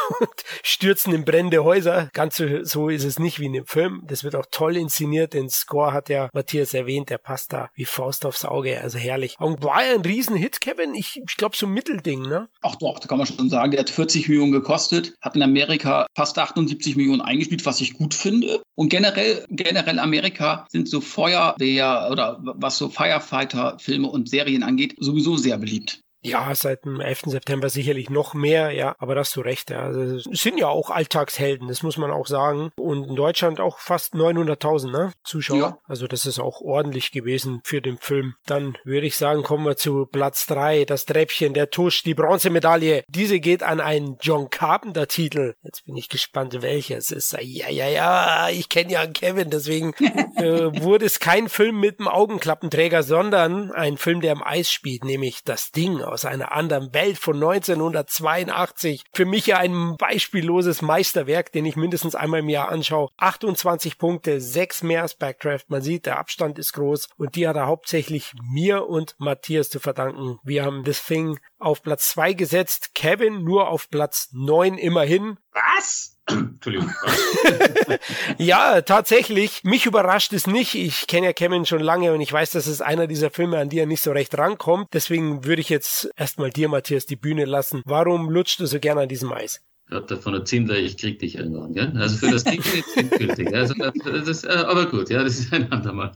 stürzen in brennende Häuser. Ganz so, so ist es nicht wie in dem Film. Das wird auch toll inszeniert. Den Score hat ja Matthias erwähnt. Der passt da wie Faust aufs Auge. Also herrlich. Und war ja ein Riesenhit, Kevin. Ich, ich glaube, so ein Mittelding, ne? Ach doch, da kann man schon sagen. Der hat 40 Millionen gekostet, hat in Amerika fast 78 Millionen eingespielt, was ich gut finde. Und generell, generell Amerika sind so Feuerwehr oder was so Firefighter-Filme und Serien angeht, sowieso sehr beliebt. Ja, seit dem 11. September sicherlich noch mehr, ja, aber da hast du recht, ja. Also, sind ja auch Alltagshelden, das muss man auch sagen. Und in Deutschland auch fast 900.000 ne? Zuschauer. Ja. Also das ist auch ordentlich gewesen für den Film. Dann würde ich sagen, kommen wir zu Platz drei, das Treppchen, der Tusch, die Bronzemedaille. Diese geht an einen John Carpenter-Titel. Jetzt bin ich gespannt, welcher es ist. Ja, ja, ja, ich kenne ja Kevin, deswegen äh, wurde es kein Film mit dem Augenklappenträger, sondern ein Film, der im Eis spielt, nämlich das Ding aus einer anderen Welt von 1982. Für mich ja ein beispielloses Meisterwerk, den ich mindestens einmal im Jahr anschaue. 28 Punkte, 6 mehr als Backdraft. Man sieht, der Abstand ist groß und die hat er hauptsächlich mir und Matthias zu verdanken. Wir haben das Thing auf Platz 2 gesetzt, Kevin nur auf Platz 9 immerhin. Was? Entschuldigung. ja, tatsächlich. Mich überrascht es nicht. Ich kenne ja Kevin schon lange und ich weiß, dass es einer dieser Filme, an die er nicht so recht rankommt. Deswegen würde ich jetzt erstmal dir, Matthias, die Bühne lassen. Warum lutscht du so gerne an diesem Eis? Hat davon der Zindler, ich krieg dich irgendwann, gell? Also für das Ding jetzt endgültig. Also das, das, äh, aber gut, ja, das ist ein andermal.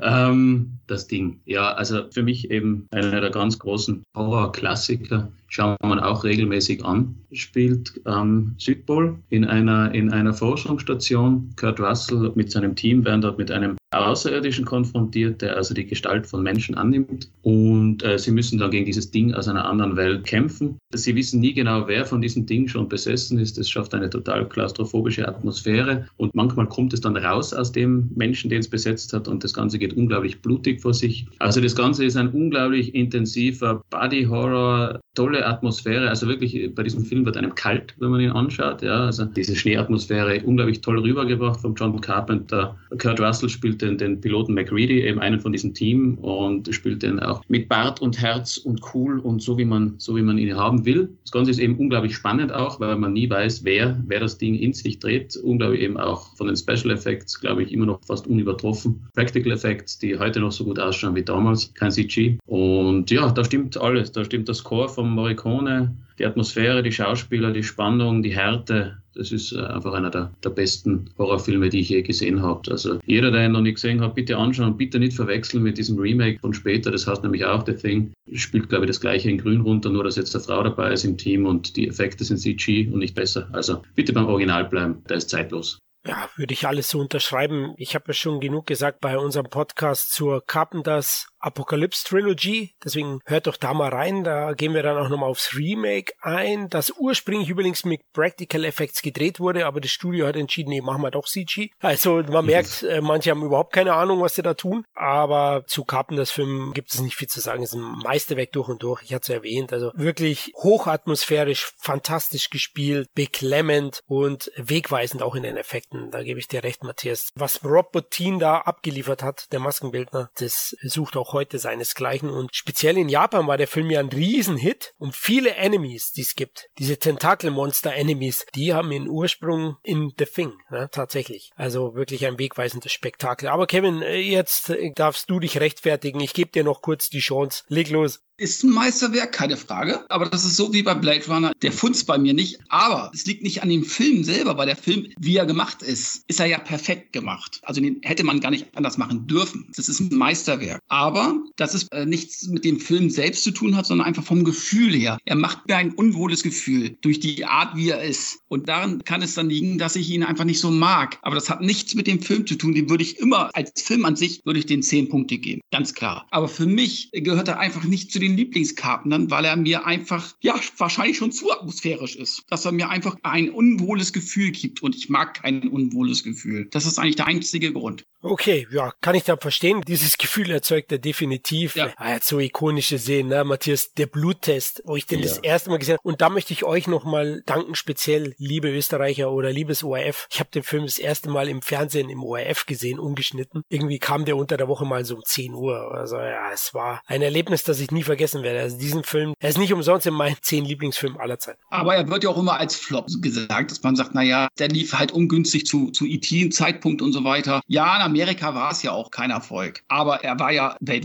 Ähm, das Ding, ja, also für mich eben einer der ganz großen Horror-Klassiker schauen wir auch regelmäßig an. Spielt am Südpol in einer, in einer Forschungsstation. Kurt Russell mit seinem Team werden dort mit einem Außerirdischen konfrontiert, der also die Gestalt von Menschen annimmt. Und äh, sie müssen dann gegen dieses Ding aus einer anderen Welt kämpfen. Sie wissen nie genau, wer von diesem Ding schon besessen ist. Es schafft eine total klaustrophobische Atmosphäre. Und manchmal kommt es dann raus aus dem Menschen, den es besetzt hat. Und das Ganze geht unglaublich blutig vor sich. Also das Ganze ist ein unglaublich intensiver Body-Horror, tolle Atmosphäre. Also wirklich, bei diesem Film wird einem kalt, wenn man ihn anschaut. Ja, also diese Schneeatmosphäre unglaublich toll rübergebracht von John Carpenter. Kurt Russell spielt den, den Piloten McReady, eben einen von diesem Team und spielt den auch mit Bart und Herz und cool und so wie man, so wie man ihn haben will. Das Ganze ist eben unglaublich spannend auch, weil man nie weiß, wer, wer das Ding in sich dreht. Unglaublich eben auch von den Special Effects, glaube ich, immer noch fast unübertroffen. Practical Effects, die heute noch so gut ausschauen wie damals. Kein CG. Und ja, da stimmt alles. Da stimmt das Score vom Morricone, die Atmosphäre, die Schauspieler, die Spannung, die Härte. Das ist äh, einfach einer der, der besten Horrorfilme, die ich je gesehen habe. Also jeder, der ihn noch nicht gesehen hat, bitte anschauen, bitte nicht verwechseln mit diesem Remake von später. Das heißt nämlich auch The Thing. Spielt, glaube ich, das gleiche in Grün runter, nur dass jetzt eine Frau dabei ist im Team und die Effekte sind CG und nicht besser. Also bitte beim Original bleiben, der ist zeitlos. Ja, würde ich alles so unterschreiben. Ich habe ja schon genug gesagt bei unserem Podcast zur Carpenters Apocalypse Trilogy. Deswegen hört doch da mal rein. Da gehen wir dann auch nochmal aufs Remake ein, das ursprünglich übrigens mit Practical Effects gedreht wurde, aber das Studio hat entschieden, nee, machen wir doch CG. Also man mhm. merkt, äh, manche haben überhaupt keine Ahnung, was sie da tun. Aber zu Carpenters Film gibt es nicht viel zu sagen. Es ist ein Meisterwerk durch und durch. Ich hatte es erwähnt. Also wirklich hochatmosphärisch, fantastisch gespielt, beklemmend und wegweisend auch in den Effekten. Da gebe ich dir recht, Matthias. Was Rob Bottin da abgeliefert hat, der Maskenbildner, das sucht auch heute seinesgleichen und speziell in Japan war der Film ja ein Riesenhit und viele Enemies, die es gibt, diese Tentakelmonster-Enemies, die haben ihren Ursprung in The Thing, ja, tatsächlich. Also wirklich ein wegweisendes Spektakel. Aber Kevin, äh, jetzt darfst du dich rechtfertigen. Ich gebe dir noch kurz die Chance. Leg los. Ist ein Meisterwerk, keine Frage. Aber das ist so wie bei Blade Runner. Der funzt bei mir nicht. Aber es liegt nicht an dem Film selber, weil der Film, wie er gemacht ist, ist er ja perfekt gemacht. Also den hätte man gar nicht anders machen dürfen. Das ist ein Meisterwerk. Aber dass es äh, nichts mit dem Film selbst zu tun hat, sondern einfach vom Gefühl her. Er macht mir ein unwohles Gefühl durch die Art, wie er ist. Und daran kann es dann liegen, dass ich ihn einfach nicht so mag. Aber das hat nichts mit dem Film zu tun. Den würde ich immer, als Film an sich, würde ich den zehn Punkte geben. Ganz klar. Aber für mich gehört er einfach nicht zu den Lieblingskarten weil er mir einfach, ja, wahrscheinlich schon zu atmosphärisch ist. Dass er mir einfach ein unwohles Gefühl gibt und ich mag kein unwohles Gefühl. Das ist eigentlich der einzige Grund. Okay, ja, kann ich da verstehen. Dieses Gefühl erzeugt er definitiv. Ja. Hat so ikonische Szenen, ne? Matthias, der Bluttest, wo ich den ja. das erste Mal gesehen habe. Und da möchte ich euch nochmal danken, speziell, liebe Österreicher oder liebes ORF. Ich habe den Film das erste Mal im Fernsehen im ORF gesehen, ungeschnitten. Irgendwie kam der unter der Woche mal so um 10 Uhr. Also ja, es war ein Erlebnis, das ich nie vergessen werde. Also diesen Film, er ist nicht umsonst in meinen 10 Lieblingsfilmen aller Zeiten. Aber er wird ja auch immer als Flop gesagt, dass man sagt, naja, der lief halt ungünstig zu, zu IT-Zeitpunkt und so weiter. Ja, na, Amerika war es ja auch kein Erfolg. Aber er war ja weltweit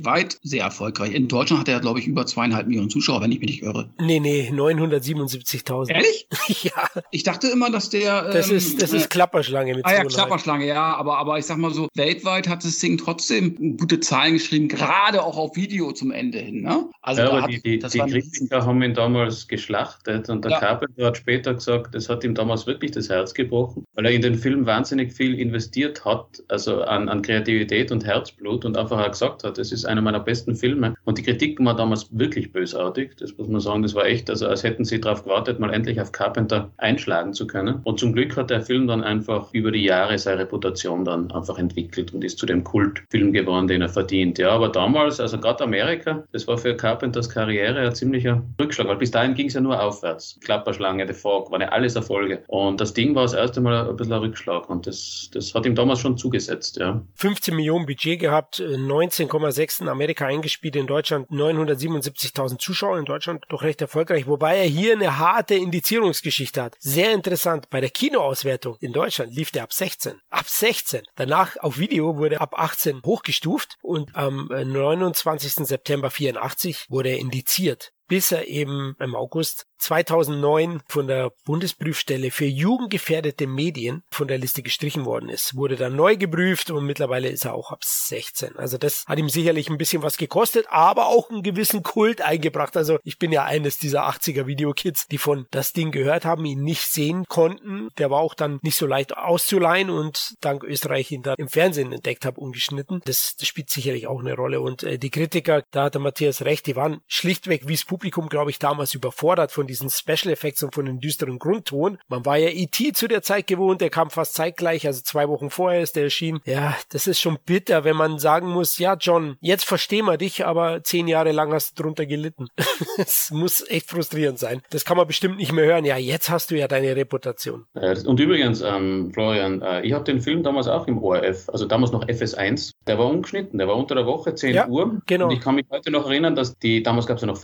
sehr erfolgreich. In Deutschland hat er, glaube ich, über zweieinhalb Millionen Zuschauer, wenn ich mich nicht irre. Nee, nee, 977.000. Ehrlich? ja. Ich dachte immer, dass der. Das ähm, ist, das ist äh, Klapperschlange mit Ah ja, Klapperschlange, ja. Aber, aber ich sag mal so, weltweit hat das Ding trotzdem gute Zahlen geschrieben, gerade auch auf Video zum Ende hin. Ne? Also ja, aber hat, die, die, die Kritiker haben ihn damals geschlachtet und der ja. Carpenter hat später gesagt, das hat ihm damals wirklich das Herz gebrochen, weil er in den Film wahnsinnig viel investiert hat, also an, an Kreativität und Herzblut und einfach auch gesagt hat, das ist einer meiner besten Filme. Und die Kritiken war damals wirklich bösartig, das muss man sagen, das war echt, also als hätten sie darauf gewartet, mal endlich auf Carpenter einschlagen zu können. Und zum Glück hat der Film dann einfach über die Jahre seine Reputation dann einfach entwickelt und ist zu dem Kultfilm geworden, den er verdient. Ja, aber damals, also gerade Amerika, das war für Carpenters Karriere ein ziemlicher Rückschlag, weil bis dahin ging es ja nur aufwärts. Klapperschlange, The Fog, waren ja alles Erfolge. Und das Ding war das erste Mal ein bisschen ein Rückschlag und das, das hat ihm damals schon zugesetzt, ja. 15 Millionen Budget gehabt, 19,6 in Amerika eingespielt, in Deutschland 977.000 Zuschauer, in Deutschland doch recht erfolgreich, wobei er hier eine harte Indizierungsgeschichte hat. Sehr interessant, bei der Kinoauswertung in Deutschland lief der ab 16. Ab 16. Danach auf Video wurde ab 18 hochgestuft und am 29. September 84 wurde er indiziert bis er eben im August 2009 von der Bundesprüfstelle für jugendgefährdete Medien von der Liste gestrichen worden ist. Wurde dann neu geprüft und mittlerweile ist er auch ab 16. Also das hat ihm sicherlich ein bisschen was gekostet, aber auch einen gewissen Kult eingebracht. Also ich bin ja eines dieser 80er Videokids, die von das Ding gehört haben, ihn nicht sehen konnten. Der war auch dann nicht so leicht auszuleihen und dank Österreich ihn dann im Fernsehen entdeckt habe, ungeschnitten. Das, das spielt sicherlich auch eine Rolle. Und äh, die Kritiker, da hat der Matthias recht, die waren schlichtweg wie das Publikum, glaube ich, damals überfordert von diesen Special Effects und von den düsteren Grundton. Man war ja E.T. zu der Zeit gewohnt, der kam fast zeitgleich, also zwei Wochen vorher ist der erschienen. Ja, das ist schon bitter, wenn man sagen muss, ja John, jetzt verstehen wir dich, aber zehn Jahre lang hast du drunter gelitten. Es muss echt frustrierend sein. Das kann man bestimmt nicht mehr hören. Ja, jetzt hast du ja deine Reputation. Und übrigens, ähm, Florian, äh, ich habe den Film damals auch im ORF, also damals noch FS1. Der war ungeschnitten, der war unter der Woche 10 ja, Uhr. Genau. Und ich kann mich heute noch erinnern, dass die, damals gab es ja noch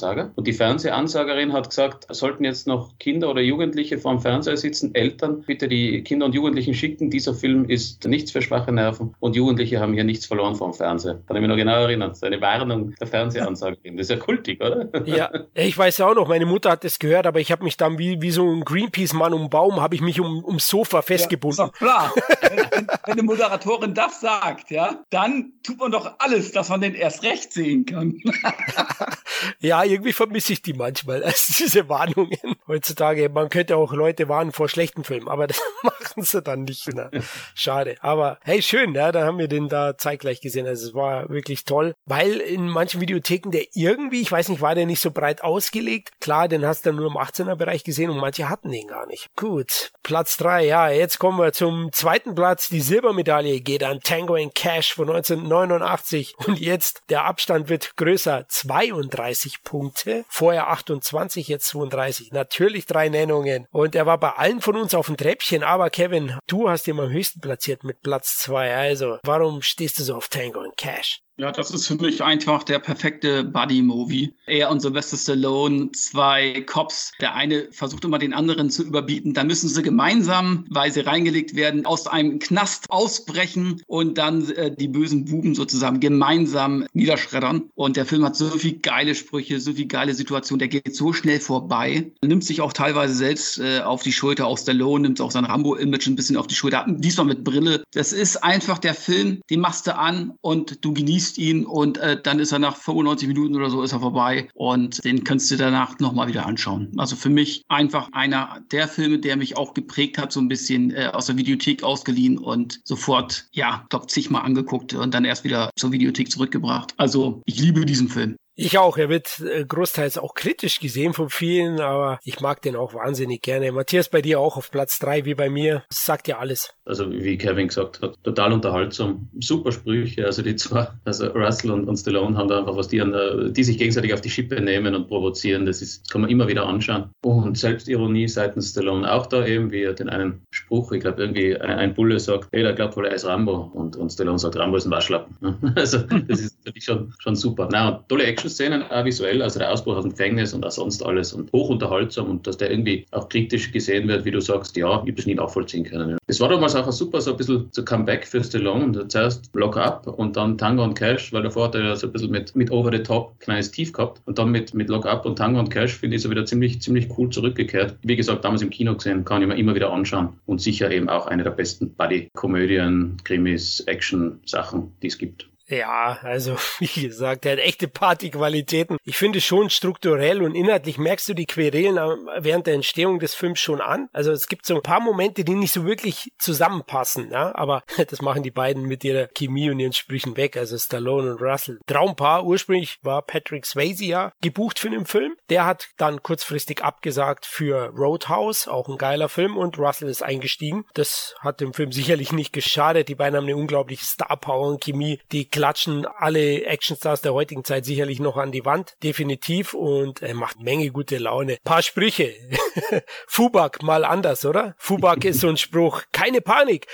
Fernsehansager. Und die Fernsehansagerin hat gesagt, sollten jetzt noch Kinder oder Jugendliche vorm Fernseher sitzen, Eltern, bitte die Kinder und Jugendlichen schicken. Dieser Film ist nichts für schwache Nerven und Jugendliche haben hier nichts verloren vorm Fernseher. Kann ich mich noch genau erinnern. Das ist eine Warnung der Fernsehansagerin. Das ist ja kultig, oder? Ja, ich weiß ja auch noch, meine Mutter hat das gehört, aber ich habe mich dann wie, wie so ein Greenpeace-Mann um Baum, habe ich mich um, ums Sofa festgebunden. Ja, klar. wenn, wenn, wenn eine Moderatorin das sagt, ja, dann tut man doch alles, dass man den erst recht sehen kann. ja, irgendwie vermisse ich die manchmal, als diese Warnungen. Heutzutage, man könnte auch Leute warnen vor schlechten Filmen, aber das machen sie dann nicht. Ne? Schade. Aber hey, schön, ja, da haben wir den da zeitgleich gesehen. Also es war wirklich toll, weil in manchen Videotheken der irgendwie, ich weiß nicht, war der nicht so breit ausgelegt. Klar, den hast du nur im 18er Bereich gesehen und manche hatten den gar nicht. Gut, Platz drei. Ja, jetzt kommen wir zum zweiten Platz. Die Silbermedaille geht an Tango in Cash von 1989 und jetzt der Abstand wird größer. 32 Punkte. Vorher 28, jetzt 32. Natürlich drei Nennungen. Und er war bei allen von uns auf dem Treppchen. Aber Kevin, du hast ihn am höchsten platziert mit Platz zwei. Also, warum stehst du so auf Tango und Cash? Ja, das ist für mich einfach der perfekte Buddy-Movie. Er und Sylvester Stallone, zwei Cops. Der eine versucht immer den anderen zu überbieten. Dann müssen sie gemeinsam, weil sie reingelegt werden, aus einem Knast ausbrechen und dann äh, die bösen Buben sozusagen gemeinsam niederschreddern. Und der Film hat so viel geile Sprüche, so viel geile Situationen. Der geht so schnell vorbei. Nimmt sich auch teilweise selbst äh, auf die Schulter. Auch Stallone nimmt auch sein Rambo-Image ein bisschen auf die Schulter. Diesmal mit Brille. Das ist einfach der Film, den machst du an und du genießt liest ihn und äh, dann ist er nach 95 Minuten oder so ist er vorbei und den kannst du danach nochmal wieder anschauen. Also für mich einfach einer der Filme, der mich auch geprägt hat, so ein bisschen äh, aus der Videothek ausgeliehen und sofort, ja, glaube zigmal angeguckt und dann erst wieder zur Videothek zurückgebracht. Also ich liebe diesen Film. Ich auch. Er wird äh, großteils auch kritisch gesehen von vielen, aber ich mag den auch wahnsinnig gerne. Matthias, bei dir auch auf Platz drei wie bei mir. Das sagt ja alles. Also wie Kevin gesagt hat, total unterhaltsam. Super Sprüche. Also die zwei, also Russell und, und Stallone haben da einfach was, die, an, die sich gegenseitig auf die Schippe nehmen und provozieren. Das ist, kann man immer wieder anschauen. Und Selbstironie seitens Stallone auch da eben, wie er den einen Spruch, ich glaube irgendwie ein, ein Bulle sagt, hey, der glaubt wohl, er ist Rambo. Und, und Stallone sagt, Rambo ist ein Waschlappen. Also das ist natürlich schon, schon super. Na, tolle Action Szenen auch visuell, also der Ausbruch aus dem Gefängnis und auch sonst alles und hochunterhaltsam und dass der irgendwie auch kritisch gesehen wird, wie du sagst, ja, ich habe das nie nachvollziehen können. Es war damals auch super, so ein bisschen so Comeback für Stallone und zuerst Lock Up und dann Tango und Cash, weil davor hat er so ein bisschen mit, mit Over the Top kleines Tief gehabt und dann mit, mit Lock Up und Tango und Cash finde ich so wieder ziemlich, ziemlich cool zurückgekehrt. Wie gesagt, damals im Kino gesehen, kann ich mir immer wieder anschauen und sicher eben auch eine der besten Buddy-Komödien, Krimis, Action-Sachen, die es gibt. Ja, also wie gesagt, er hat echte Partyqualitäten. Ich finde schon strukturell und inhaltlich merkst du die Querelen während der Entstehung des Films schon an. Also es gibt so ein paar Momente, die nicht so wirklich zusammenpassen, ja, aber das machen die beiden mit ihrer Chemie und ihren Sprüchen weg, also Stallone und Russell. Traumpaar, ursprünglich war Patrick Swayze ja gebucht für den Film. Der hat dann kurzfristig abgesagt für Roadhouse, auch ein geiler Film und Russell ist eingestiegen. Das hat dem Film sicherlich nicht geschadet. Die beiden haben eine unglaubliche Star Power und Chemie, die klatschen alle Actionstars der heutigen Zeit sicherlich noch an die Wand, definitiv, und er macht Menge gute Laune. Paar Sprüche. Fubak mal anders, oder? Fubak ist so ein Spruch. Keine Panik.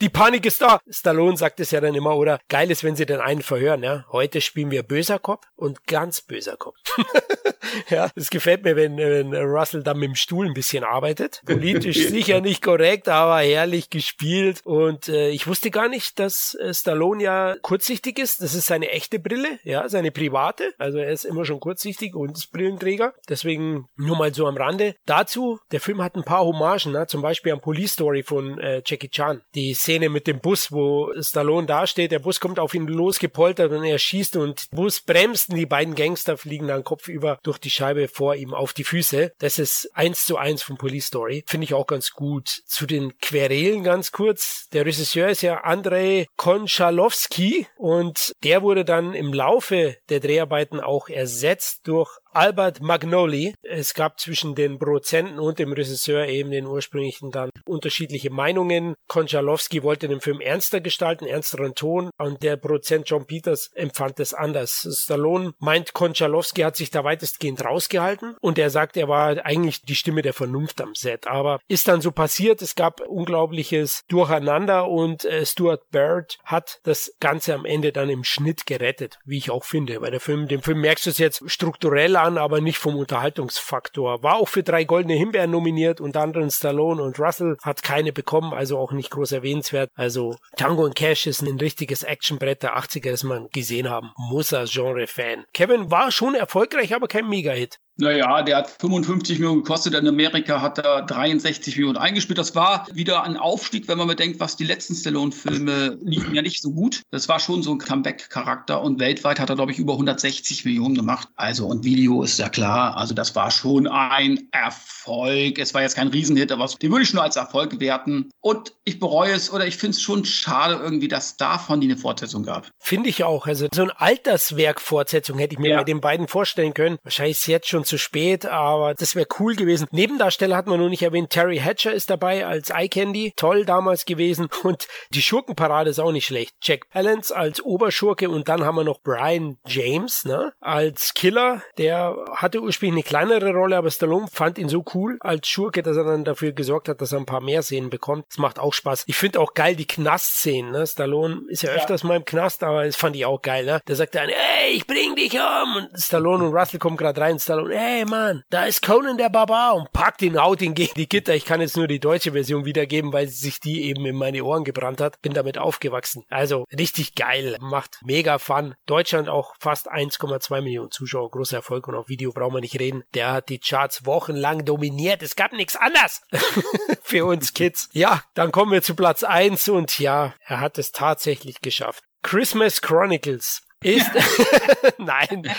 Die Panik ist da. Stallone sagt es ja dann immer, oder? Geil ist, wenn sie den einen verhören, ja. Heute spielen wir böser Kopf und ganz böser Kopf. ja, es gefällt mir, wenn, wenn Russell dann mit dem Stuhl ein bisschen arbeitet. Politisch sicher nicht korrekt, aber herrlich gespielt. Und äh, ich wusste gar nicht, dass äh, Stallone ja kurzsichtig kurzsichtig ist. Das ist seine echte Brille, ja, seine private. Also er ist immer schon kurzsichtig und ist Brillenträger. Deswegen nur mal so am Rande. Dazu, der Film hat ein paar Hommagen, ne? zum Beispiel am Police Story von äh, Jackie Chan. Die Szene mit dem Bus, wo Stallone dasteht, der Bus kommt auf ihn losgepoltert und er schießt und Bus bremst und die beiden Gangster fliegen dann kopfüber durch die Scheibe vor ihm auf die Füße. Das ist eins zu eins von Police Story. Finde ich auch ganz gut. Zu den Querelen ganz kurz. Der Regisseur ist ja Andrei Konchalowski und der wurde dann im Laufe der Dreharbeiten auch ersetzt durch Albert Magnoli. Es gab zwischen den Produzenten und dem Regisseur eben den ursprünglichen dann unterschiedliche Meinungen. Konchalowski wollte den Film ernster gestalten, ernsteren Ton und der Produzent John Peters empfand es anders. Stallone meint, Konchalowski hat sich da weitestgehend rausgehalten und er sagt, er war eigentlich die Stimme der Vernunft am Set. Aber ist dann so passiert, es gab unglaubliches Durcheinander und äh, Stuart Baird hat das Ganze am Ende dann im Schnitt gerettet, wie ich auch finde. Weil der Film, dem Film merkst du es jetzt strukturell an, aber nicht vom Unterhaltungsfaktor. War auch für drei goldene Himbeeren nominiert, unter anderem Stallone und Russell hat keine bekommen, also auch nicht groß erwähnenswert. Also Tango und Cash ist ein richtiges Actionbrett der 80er, das man gesehen haben muss als Genre-Fan. Kevin war schon erfolgreich, aber kein Mega-Hit. Naja, der hat 55 Millionen gekostet. In Amerika hat er 63 Millionen eingespielt. Das war wieder ein Aufstieg, wenn man bedenkt, was die letzten Stallone-Filme liefen ja nicht so gut. Das war schon so ein Comeback-Charakter und weltweit hat er, glaube ich, über 160 Millionen gemacht. Also, und Video ist ja klar. Also, das war schon ein Erfolg. Es war jetzt kein Riesenhit, aber den würde ich nur als Erfolg werten. Und ich bereue es oder ich finde es schon schade irgendwie, dass davon die eine Fortsetzung gab. Finde ich auch. Also, so ein Alterswerk-Fortsetzung hätte ich mir ja. bei den beiden vorstellen können. Wahrscheinlich ist jetzt schon zu spät, aber das wäre cool gewesen. Nebendarsteller hat man noch nicht erwähnt. Terry Hatcher ist dabei als Eye Candy. Toll damals gewesen. Und die Schurkenparade ist auch nicht schlecht. Jack Palance als Oberschurke und dann haben wir noch Brian James, ne? Als Killer. Der hatte ursprünglich eine kleinere Rolle, aber Stallone fand ihn so cool als Schurke, dass er dann dafür gesorgt hat, dass er ein paar mehr Szenen bekommt. Das macht auch Spaß. Ich finde auch geil die Knast-Szenen, ne? Stallone ist ja öfters ja. mal im Knast, aber das fand ich auch geil, ne? Da sagt er, ey, ich bring dich um. Und Stallone und Russell kommen gerade rein. Stallone, ey, Mann, da ist Conan der Barbar und packt ihn out ihn gegen die Gitter. Ich kann jetzt nur die deutsche Version wiedergeben, weil sich die eben in meine Ohren gebrannt hat. Bin damit aufgewachsen. Also richtig geil. Macht mega Fun. Deutschland auch fast 1,2 Millionen Zuschauer. Großer Erfolg und auf Video brauchen wir nicht reden. Der hat die Charts wochenlang dominiert. Es gab nichts anders für uns Kids. Ja, dann kommen wir zu Platz 1 und ja, er hat es tatsächlich geschafft. Christmas Chronicles ist, nein,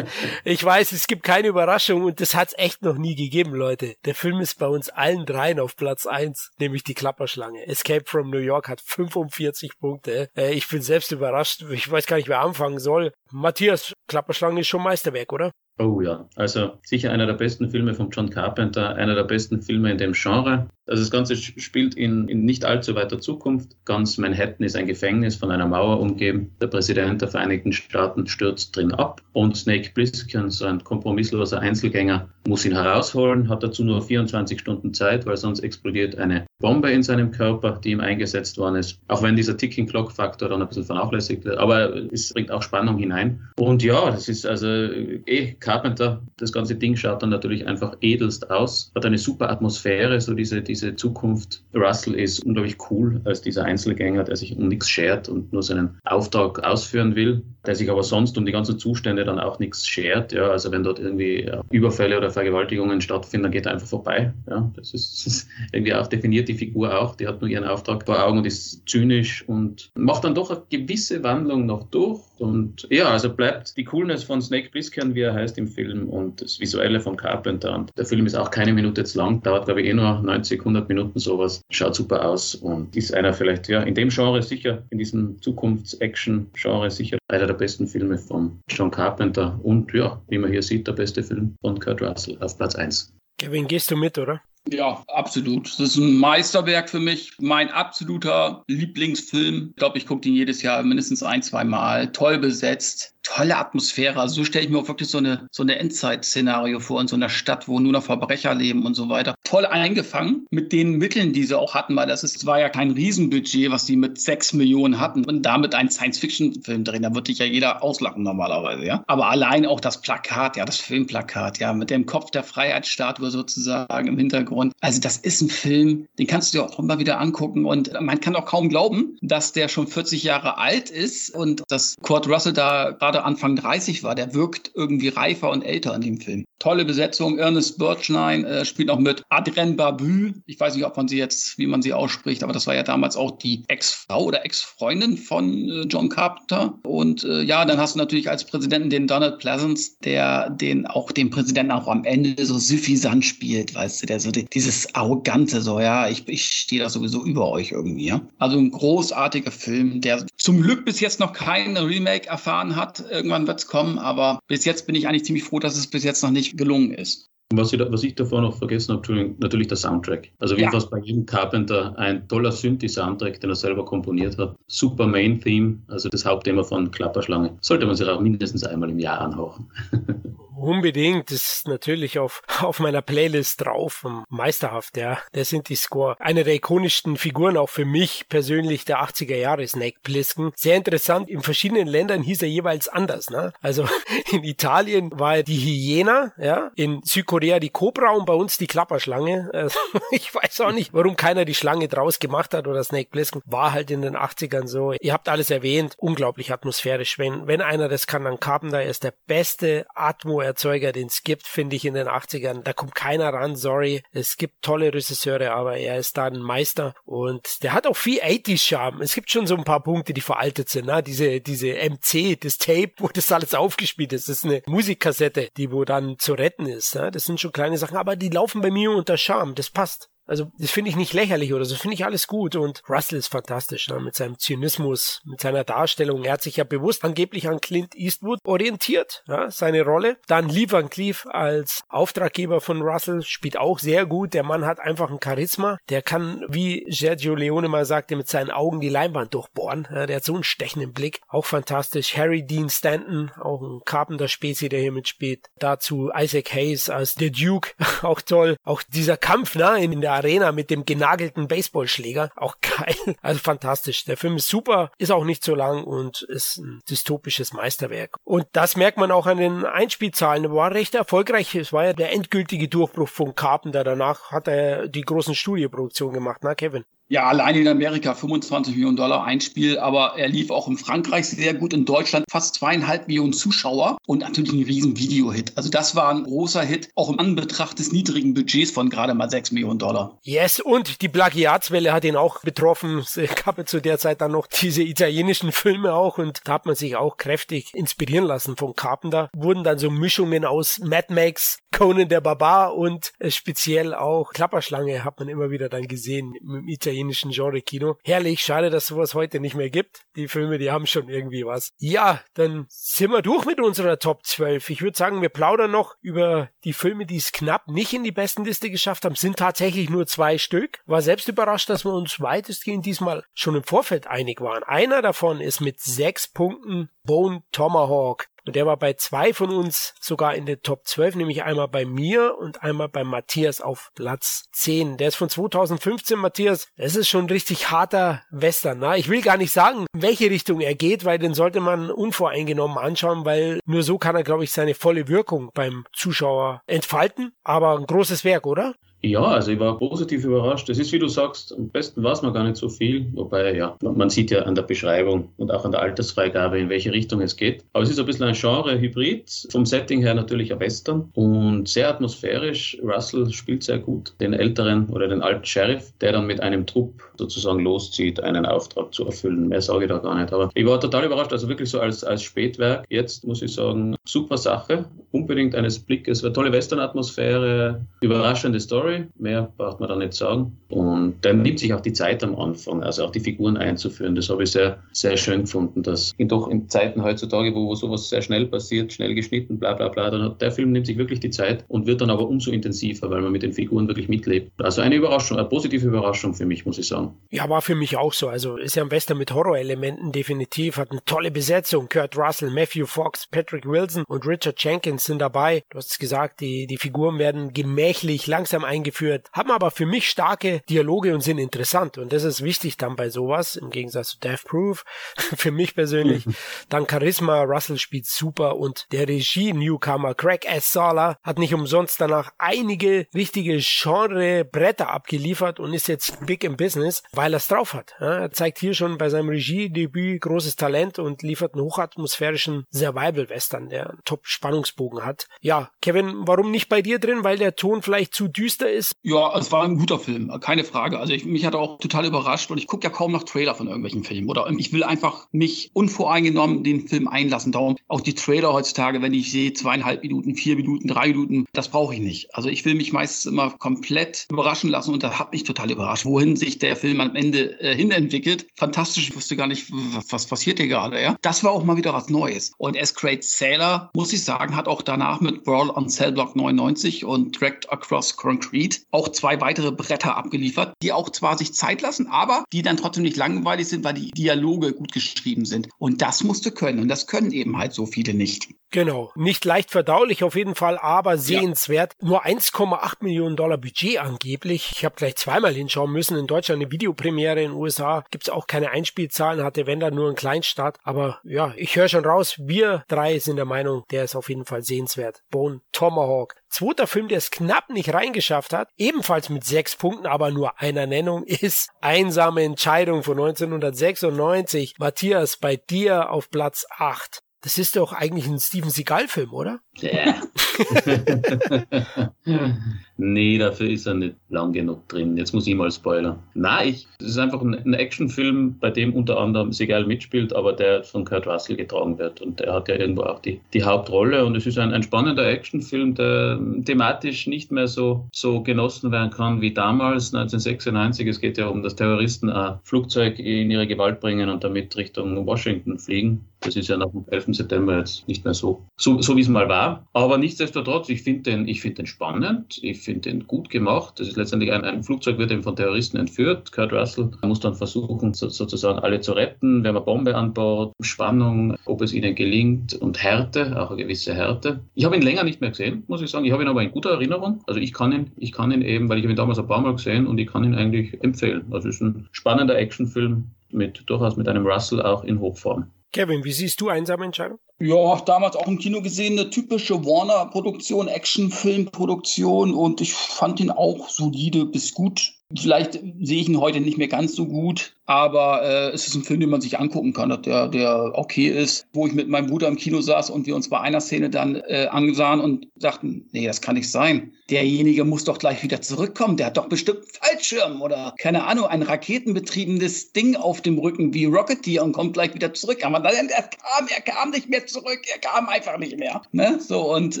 ich weiß, es gibt keine Überraschung und das hat's echt noch nie gegeben, Leute. Der Film ist bei uns allen dreien auf Platz eins, nämlich die Klapperschlange. Escape from New York hat 45 Punkte. Äh, ich bin selbst überrascht. Ich weiß gar nicht, wer anfangen soll. Matthias, Klapperschlange ist schon Meisterwerk, oder? Oh ja, also sicher einer der besten Filme von John Carpenter, einer der besten Filme in dem Genre. Also das Ganze spielt in, in nicht allzu weiter Zukunft. Ganz Manhattan ist ein Gefängnis von einer Mauer umgeben. Der Präsident der Vereinigten Staaten stürzt drin ab und Snake Plissken, so ein kompromissloser Einzelgänger, muss ihn herausholen, hat dazu nur 24 Stunden Zeit, weil sonst explodiert eine Bombe in seinem Körper, die ihm eingesetzt worden ist. Auch wenn dieser Ticking Clock Faktor dann ein bisschen vernachlässigt wird, aber es bringt auch Spannung hinein. Und ja, das ist also eh Carpenter. Das ganze Ding schaut dann natürlich einfach edelst aus, hat eine super Atmosphäre, so diese, diese Zukunft. Russell ist unglaublich cool als dieser Einzelgänger, der sich um nichts schert und nur seinen Auftrag ausführen will, der sich aber sonst um die ganzen Zustände dann auch nichts schert. Ja, also wenn dort irgendwie Überfälle oder Vergewaltigungen stattfinden, dann geht er einfach vorbei. Ja, das ist, das ist irgendwie auch definiert die Figur auch. Die hat nur ihren Auftrag vor Augen und ist zynisch und macht dann doch eine gewisse Wandlung noch durch. Und ja, also bleibt die Coolness von Snake Plissken, wie er heißt im Film, und das Visuelle von Carpenter. Und der Film ist auch keine Minute zu lang, dauert glaube ich eh nur 90, 100 Minuten sowas. Schaut super aus und ist einer vielleicht, ja, in dem Genre sicher, in diesem Zukunfts-Action-Genre sicher einer der besten Filme von John Carpenter und ja, wie man hier sieht, der beste Film von Kurt Russell auf Platz 1. Kevin, gehst du mit, oder? Ja, absolut. Das ist ein Meisterwerk für mich. Mein absoluter Lieblingsfilm. Ich glaube, ich gucke den jedes Jahr mindestens ein, zwei Mal. Toll besetzt tolle Atmosphäre. Also so stelle ich mir auch wirklich so eine, so eine Endzeit-Szenario vor in so einer Stadt, wo nur noch Verbrecher leben und so weiter. Toll eingefangen mit den Mitteln, die sie auch hatten, weil das ist, war ja kein Riesenbudget, was sie mit sechs Millionen hatten und damit einen Science-Fiction-Film drehen. Da würde dich ja jeder auslachen normalerweise, ja. Aber allein auch das Plakat, ja, das Filmplakat, ja, mit dem Kopf der Freiheitsstatue sozusagen im Hintergrund. Also das ist ein Film, den kannst du dir auch immer wieder angucken und man kann auch kaum glauben, dass der schon 40 Jahre alt ist und dass Kurt Russell da gerade gerade Anfang 30 war, der wirkt irgendwie reifer und älter in dem Film. Tolle Besetzung. Ernest Birchnein äh, spielt noch mit. Adrien Babu. Ich weiß nicht, ob man sie jetzt, wie man sie ausspricht, aber das war ja damals auch die Ex-Frau oder Ex-Freundin von äh, John Carpenter. Und äh, ja, dann hast du natürlich als Präsidenten den Donald Pleasance, der den auch den Präsidenten auch am Ende so suffisant spielt, weißt du, der so die, dieses arrogante, so, ja, ich, ich stehe da sowieso über euch irgendwie, ja. Also ein großartiger Film, der zum Glück bis jetzt noch kein Remake erfahren hat, Irgendwann wird es kommen, aber bis jetzt bin ich eigentlich ziemlich froh, dass es bis jetzt noch nicht gelungen ist. Was ich, was ich davor noch vergessen habe, natürlich der Soundtrack. Also wie ja. fast bei jedem Carpenter ein toller Synthi-Soundtrack, den er selber komponiert hat. Super Main-Theme, also das Hauptthema von Klapperschlange. Sollte man sich auch mindestens einmal im Jahr anhauchen. Unbedingt, das ist natürlich auf, auf meiner Playlist drauf. Meisterhaft, ja. Der sind die Score. Eine der ikonischsten Figuren auch für mich persönlich der 80er Jahre, Snake Plissken. Sehr interessant. In verschiedenen Ländern hieß er jeweils anders, ne? Also in Italien war er die Hyäne, ja. In Südkorea die Cobra und bei uns die Klapperschlange. Also, ich weiß auch nicht, warum keiner die Schlange draus gemacht hat oder Snake Plissken. War halt in den 80ern so. Ihr habt alles erwähnt. Unglaublich atmosphärisch. Wenn, wenn einer das kann, dann Carpenter ist der beste Atmo Erzeuger, den es gibt, finde ich in den 80ern. Da kommt keiner ran, sorry. Es gibt tolle Regisseure, aber er ist da ein Meister und der hat auch viel 80s Charme. Es gibt schon so ein paar Punkte, die veraltet sind, ne? Diese, diese MC, das Tape, wo das alles aufgespielt ist. Das ist eine Musikkassette, die wo dann zu retten ist, ne? Das sind schon kleine Sachen, aber die laufen bei mir unter Charme. Das passt. Also das finde ich nicht lächerlich oder so, finde ich alles gut und Russell ist fantastisch ne? mit seinem Zynismus, mit seiner Darstellung. Er hat sich ja bewusst angeblich an Clint Eastwood orientiert, ja, seine Rolle. Dann Lee Van Cleef als Auftraggeber von Russell spielt auch sehr gut. Der Mann hat einfach ein Charisma. Der kann, wie Sergio Leone mal sagte, mit seinen Augen die Leinwand durchbohren. Ja, der hat so einen stechenden Blick. Auch fantastisch. Harry Dean Stanton, auch ein Carpenter-Spezi, der hier mitspielt. Dazu Isaac Hayes als The Duke, auch toll. Auch dieser Kampf ne, in der Arena mit dem genagelten Baseballschläger. Auch geil. Also fantastisch. Der Film ist super, ist auch nicht so lang und ist ein dystopisches Meisterwerk. Und das merkt man auch an den Einspielzahlen. War recht erfolgreich. Es war ja der endgültige Durchbruch von Carpenter. Danach hat er die großen Studioproduktionen gemacht, na Kevin? Ja, allein in Amerika 25 Millionen Dollar Einspiel, aber er lief auch in Frankreich sehr gut, in Deutschland fast zweieinhalb Millionen Zuschauer und natürlich ein riesen Video-Hit. Also das war ein großer Hit, auch im Anbetracht des niedrigen Budgets von gerade mal 6 Millionen Dollar. Yes, und die Plagiatswelle hat ihn auch betroffen. Es gab ja zu der Zeit dann noch diese italienischen Filme auch und da hat man sich auch kräftig inspirieren lassen von Carpenter. Wurden dann so Mischungen aus Mad Max, Conan der Barbar und speziell auch Klapperschlange hat man immer wieder dann gesehen im italienischen italienischen Genre-Kino. Herrlich, schade, dass sowas heute nicht mehr gibt. Die Filme, die haben schon irgendwie was. Ja, dann sind wir durch mit unserer Top 12. Ich würde sagen, wir plaudern noch über die Filme, die es knapp nicht in die besten Liste geschafft haben. Sind tatsächlich nur zwei Stück. War selbst überrascht, dass wir uns weitestgehend diesmal schon im Vorfeld einig waren. Einer davon ist mit sechs Punkten Bone Tomahawk. Und der war bei zwei von uns sogar in der Top 12, nämlich einmal bei mir und einmal bei Matthias auf Platz 10. Der ist von 2015, Matthias. Das ist schon richtig harter Western. Ne? Ich will gar nicht sagen, in welche Richtung er geht, weil den sollte man unvoreingenommen anschauen, weil nur so kann er, glaube ich, seine volle Wirkung beim Zuschauer entfalten. Aber ein großes Werk, oder? Ja, also ich war positiv überrascht. Es ist, wie du sagst, am besten weiß man gar nicht so viel, wobei, ja, man sieht ja an der Beschreibung und auch an der Altersfreigabe, in welche Richtung es geht. Aber es ist ein bisschen ein Genre-Hybrid, vom Setting her natürlich ein Western und sehr atmosphärisch. Russell spielt sehr gut den älteren oder den alten Sheriff, der dann mit einem Trupp sozusagen loszieht, einen Auftrag zu erfüllen. Mehr sage ich da gar nicht. Aber ich war total überrascht, also wirklich so als, als Spätwerk. Jetzt muss ich sagen, super Sache, unbedingt eines Blickes, eine tolle Western-Atmosphäre, überraschende Story Story, mehr braucht man da nicht sagen. Und der nimmt sich auch die Zeit am Anfang, also auch die Figuren einzuführen. Das habe ich sehr, sehr schön gefunden, dass doch in Zeiten heutzutage, wo, wo sowas sehr schnell passiert, schnell geschnitten, bla bla bla, dann hat der Film nimmt sich wirklich die Zeit und wird dann aber umso intensiver, weil man mit den Figuren wirklich mitlebt. Also eine Überraschung, eine positive Überraschung für mich, muss ich sagen. Ja, war für mich auch so. Also ist ja ein Western mit Horrorelementen definitiv, hat eine tolle Besetzung. Kurt Russell, Matthew Fox, Patrick Wilson und Richard Jenkins sind dabei. Du hast es gesagt, die, die Figuren werden gemächlich langsam eingeführt eingeführt, haben aber für mich starke Dialoge und sind interessant. Und das ist wichtig dann bei sowas, im Gegensatz zu Death Proof, für mich persönlich. dann Charisma, Russell spielt super und der Regie-Newcomer Craig S. Sala hat nicht umsonst danach einige richtige Genre-Bretter abgeliefert und ist jetzt big im Business, weil er es drauf hat. er zeigt hier schon bei seinem Regie-Debüt großes Talent und liefert einen hochatmosphärischen Survival-Western, der einen Top-Spannungsbogen hat. Ja, Kevin, warum nicht bei dir drin? Weil der Ton vielleicht zu düster ist? Ja, es war ein guter Film, keine Frage. Also ich, mich hat er auch total überrascht und ich gucke ja kaum noch Trailer von irgendwelchen Filmen. Oder ich will einfach mich unvoreingenommen den Film einlassen. Darum auch die Trailer heutzutage, wenn ich sehe zweieinhalb Minuten, vier Minuten, drei Minuten, das brauche ich nicht. Also ich will mich meistens immer komplett überraschen lassen und das hat mich total überrascht, wohin sich der Film am Ende äh, hinentwickelt. Fantastisch, ich wusste gar nicht, was, was passiert hier gerade. Ja? Das war auch mal wieder was Neues. Und S. Great Sailor, muss ich sagen, hat auch danach mit Brawl on Cell Block 99 und Dragged Across Concrete auch zwei weitere Bretter abgeliefert, die auch zwar sich Zeit lassen, aber die dann trotzdem nicht langweilig sind, weil die Dialoge gut geschrieben sind. Und das musste können. Und das können eben halt so viele nicht. Genau. Nicht leicht verdaulich auf jeden Fall, aber sehenswert. Ja. Nur 1,8 Millionen Dollar Budget angeblich. Ich habe gleich zweimal hinschauen müssen. In Deutschland eine Videopremiere, in den USA gibt es auch keine Einspielzahlen, hatte wenn dann nur einen Kleinstart. Aber ja, ich höre schon raus, wir drei sind der Meinung, der ist auf jeden Fall sehenswert. Bone Tomahawk. Zweiter Film, der es knapp nicht reingeschafft hat, ebenfalls mit sechs Punkten, aber nur einer Nennung, ist Einsame Entscheidung von 1996. Matthias, bei dir auf Platz 8. Das ist doch eigentlich ein Steven Seagal-Film, oder? Ja. Nee, dafür ist er nicht lang genug drin. Jetzt muss ich mal spoilern. Nein, es ist einfach ein, Actionfilm, bei dem unter anderem Segal mitspielt, aber der von Kurt Russell getragen wird. Und der hat ja irgendwo auch die, die Hauptrolle. Und es ist ein, ein spannender Actionfilm, der thematisch nicht mehr so, so genossen werden kann wie damals, 1996. Es geht ja um, dass Terroristen ein Flugzeug in ihre Gewalt bringen und damit Richtung Washington fliegen. Das ist ja nach dem 11. September jetzt nicht mehr so, so, so wie es mal war. Aber nichtsdestotrotz, ich finde den, find den spannend, ich finde den gut gemacht. Das ist letztendlich ein, ein Flugzeug wird eben von Terroristen entführt. Kurt Russell muss dann versuchen, so, sozusagen alle zu retten. Haben eine Bombe an Bord, Spannung, ob es ihnen gelingt und Härte, auch eine gewisse Härte. Ich habe ihn länger nicht mehr gesehen, muss ich sagen. Ich habe ihn aber in guter Erinnerung. Also ich kann ihn, ich kann ihn eben, weil ich ihn damals ein paar Mal gesehen und ich kann ihn eigentlich empfehlen. Also es ist ein spannender Actionfilm mit durchaus mit einem Russell auch in Hochform. Kevin, wie siehst du einsame Entscheidung? Ja, damals auch im Kino gesehen, eine typische Warner-Produktion, Actionfilm-Produktion und ich fand ihn auch solide bis gut. Vielleicht sehe ich ihn heute nicht mehr ganz so gut, aber äh, es ist ein Film, den man sich angucken kann, der, der okay ist. Wo ich mit meinem Bruder im Kino saß und wir uns bei einer Szene dann äh, ansahen und dachten, nee, das kann nicht sein. Derjenige muss doch gleich wieder zurückkommen. Der hat doch bestimmt einen Fallschirm oder, keine Ahnung, ein raketenbetriebenes Ding auf dem Rücken wie Rocketeer und kommt gleich wieder zurück. Aber dann, er kam, er kam nicht mehr zurück. Er kam einfach nicht mehr. Ne? So und